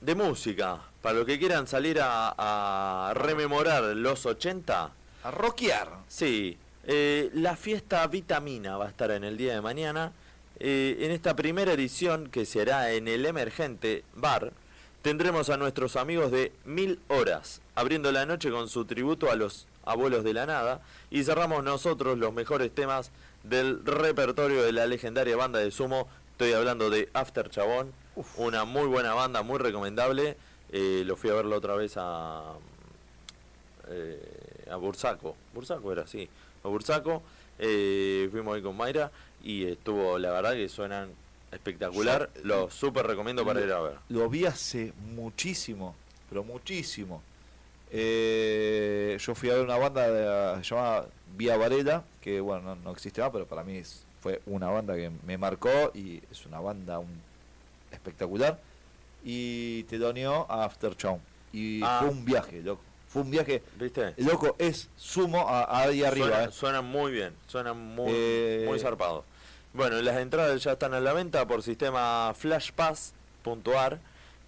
de música. Para los que quieran salir a, a rememorar los 80. A rockear. Sí. Eh, la fiesta Vitamina va a estar en el día de mañana. Eh, en esta primera edición que se hará en el Emergente Bar, tendremos a nuestros amigos de Mil Horas, abriendo la noche con su tributo a los abuelos de la nada. Y cerramos nosotros los mejores temas del repertorio de la legendaria banda de sumo. Estoy hablando de After Chabón, una muy buena banda, muy recomendable. Eh, lo fui a verlo otra vez a, eh, a Bursaco. Bursaco era así, a Bursaco. Eh, fuimos ahí con Mayra y estuvo, la verdad que suenan espectacular. Yo- Lo súper recomiendo para ir a ver. Lo vi hace muchísimo, pero muchísimo. Eh, yo fui a ver una banda de- llamada Vía Varela, que bueno, no, no existe más, pero para mí es- fue una banda que me marcó y es una banda un- espectacular. Y te doneó a After Chow. Y Ah. fue un viaje, loco. Fue un viaje. ¿Viste? Loco, es sumo a- ahí arriba. Suena- eh. Suenan muy bien, suenan muy, Eh, muy zarpados. Bueno, las entradas ya están a la venta por sistema flashpass.ar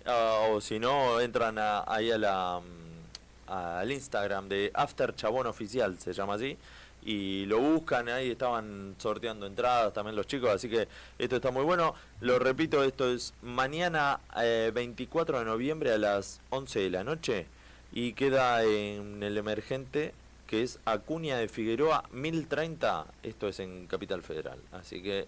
ah, o si no, entran a- ahí a la, mm, al Instagram de After Chabón Oficial, se llama así, y lo buscan, ahí estaban sorteando entradas también los chicos, así que esto está muy bueno. Lo repito, esto es mañana eh, 24 de noviembre a las 11 de la noche y queda en el emergente que es Acuña de Figueroa 1030, esto es en Capital Federal. Así que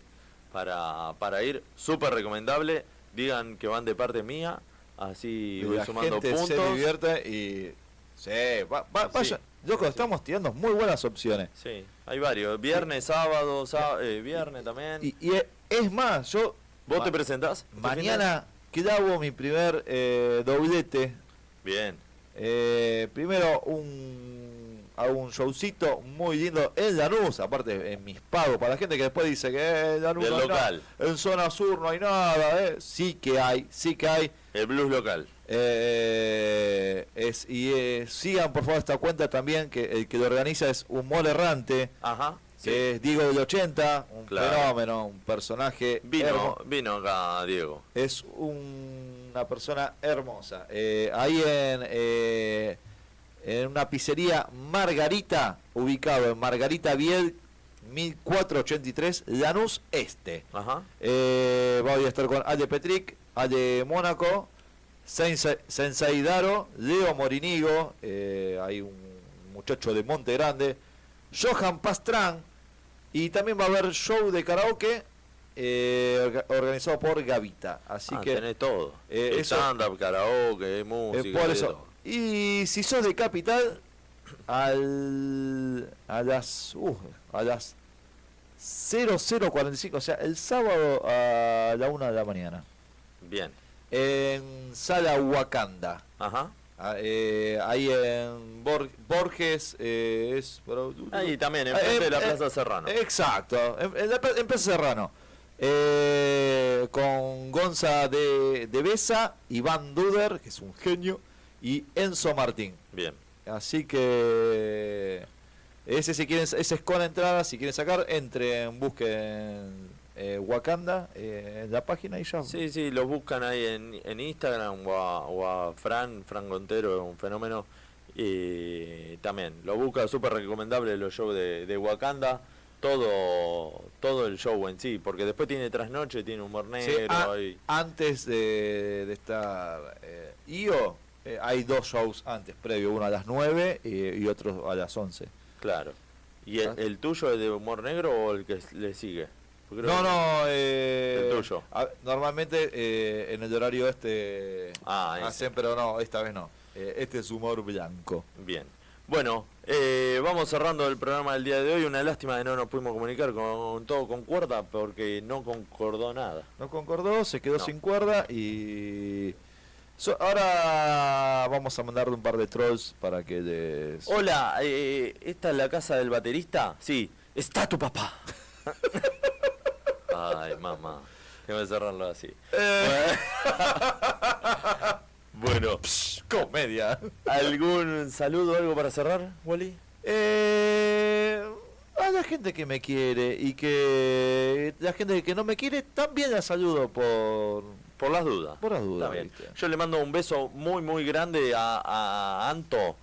para, para ir, súper recomendable, digan que van de parte mía, así Y voy la sumando gente puntos. se divierte y. Sí, va- va- vaya. Loco, estamos tirando muy buenas opciones. Sí, hay varios, viernes, sábado, sá- eh, viernes también. Y, y e- es más, yo. ¿Vos ma- te presentás? Mañana clavo mi primer eh, doblete. Bien. Eh, primero un hago un showcito muy lindo en Lanús, aparte en mis pagos, para la gente que después dice que eh, en Lanús no hay nada, local. en zona sur no hay nada, eh. sí que hay, sí que hay. El blues local. Eh, es, y eh, sigan por favor esta cuenta también, que el que lo organiza es Humor Errante, Ajá. que es Diego del 80, un Claro. fenómeno, un personaje Vino, hermo- vino acá Diego. es un- una persona hermosa. Eh, ahí en, eh, en una pizzería Margarita, ubicado en Margarita Biel, 1483, Lanús Este. Ajá. Eh, voy a estar con Ale Petric, Ale Mónaco, Sensei Daro, Leo Morinigo, hay un muchacho de Monte Grande, Johan Pastrán, y también va a haber show de karaoke eh, orga- organizado por Gavita. Así Ah, que tenés todo. eh, Stand-up, karaoke, eh, música. por de eso. Y si sos de Capital, al, a las uh, a las 0045, o sea, el sábado a la una de la mañana, Bien. en Sala Wakanda. Ajá. Ah, eh, ahí en Bor- Borges eh, es Ahí también, enfrente de la eh, Plaza eh, Serrano. Exacto, en, en la en Plaza Serrano. Eh, con Gonza de, de Besa, Iván Duder, que es un genio, y Enzo Martín. Bien. Así que ese si quieren, ese es con entrada, si quieren sacar, entren, busquen eh, Wakanda eh, en la página y ya. Sí, sí, los buscan ahí en, en Instagram o a, o a Fran, Fran Gontero, es un fenómeno. Y también, lo busca súper recomendable los shows de, de Wakanda. Todo, todo el show en sí, porque después tiene trasnoche, tiene humor Sí, negro. a- y- antes de, de estar eh, IO, eh, hay dos shows antes, previo, uno a las 9 y, y otro a las 11. Claro. ¿Y el, el tuyo es de humor negro o el que le sigue? Creo No, no, eh, El tuyo. a- normalmente eh, en el horario este Ah, hacen, pero no, esta vez no. Eh, este es humor blanco. Bien. Bueno, eh, vamos cerrando el programa del día de hoy. Una lástima que no nos pudimos comunicar con todo con cuerda porque no concordó nada. No concordó, se quedó No. sin cuerda y... so- ahora vamos a mandarle un par de trolls para que les... Hola, eh, ¿esta es la casa del baterista? Sí, está tu papá. Ay, mamá. Que cerrarlo así. Bueno, comedia. ¿Algún saludo, algo para cerrar, Wally? Eh, a la gente que me quiere y que la gente que no me quiere también la saludo por Por las dudas. por las dudas. Yo le mando un beso muy, muy grande a, a Anto,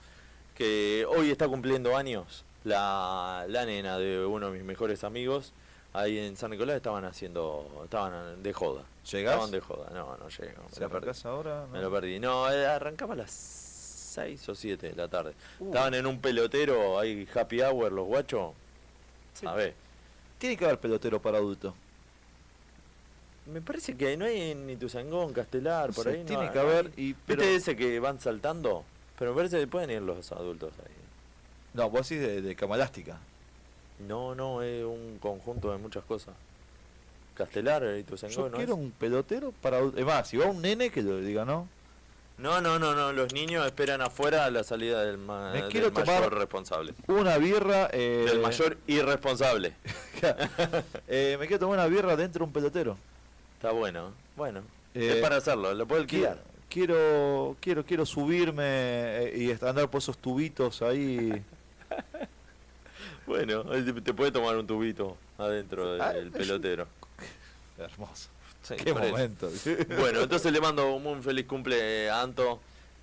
que hoy está cumpliendo años. La, la nena de uno de mis mejores amigos, ahí en San Nicolás estaban haciendo, estaban de joda. ¿Llegás? Estaban de joda, no, no llego. Me perdí. arrancás ahora, Me no. lo perdí. No, eh, arrancaba a las 6 o 7 de la tarde. Uh. Estaban en un pelotero, ahí happy hour los guachos. A ver, Tiene que haber pelotero para adultos. me parece que no hay ni Tuzangón, Castelar, por Sí, ahí. no tiene hay. que haber y pero ¿Viste ese que van saltando? Pero me parece que pueden ir los adultos ahí. no, vos decís de, de cama elástica. No, no, es un conjunto de muchas cosas. Castelar y Yo ¿no? quiero es? un pelotero para. Es más, si va un nene que lo diga no. No, no, no, no, los niños esperan afuera la salida del, ma- Me del quiero mayor tomar responsable. Una birra. Eh, Del mayor irresponsable. eh, me quiero tomar una birra dentro de un pelotero. Está bueno, bueno. Eh, es para hacerlo, lo puedo alquilar. quiero, quiero, quiero subirme eh, y andar por esos tubitos ahí. Bueno, te, puede tomar un tubito adentro del Ah, del pelotero. Hermoso. Sí, Qué momento. Bueno, entonces le mando un muy feliz cumple a Anto.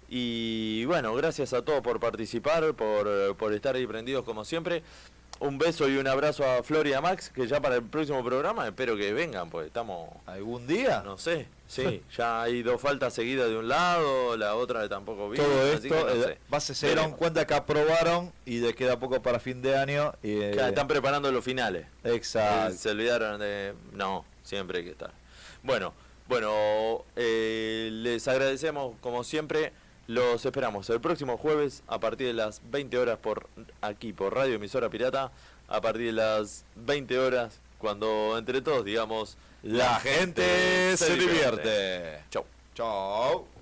Y bueno, gracias a todos por participar, por, por estar ahí prendidos como siempre. Un beso y un abrazo a Flor y a Max, que ya para el próximo programa espero que vengan, pues estamos... ¿Algún día? No sé, sí, ya hay dos faltas seguidas de un lado, la otra tampoco vino, Todo así que esto, no eh, sé. se dieron cuenta que aprobaron y le queda poco para fin de año. Y, eh, están preparando los finales. Exacto. Eh, Se olvidaron de... No, siempre hay que estar. Bueno, bueno, eh, les agradecemos como siempre. Los esperamos el próximo jueves a partir de las 20 horas por aquí, por Radio Emisora Pirata. A partir de las 20 horas, cuando entre todos digamos, La gente se divierte. Chau. Chau.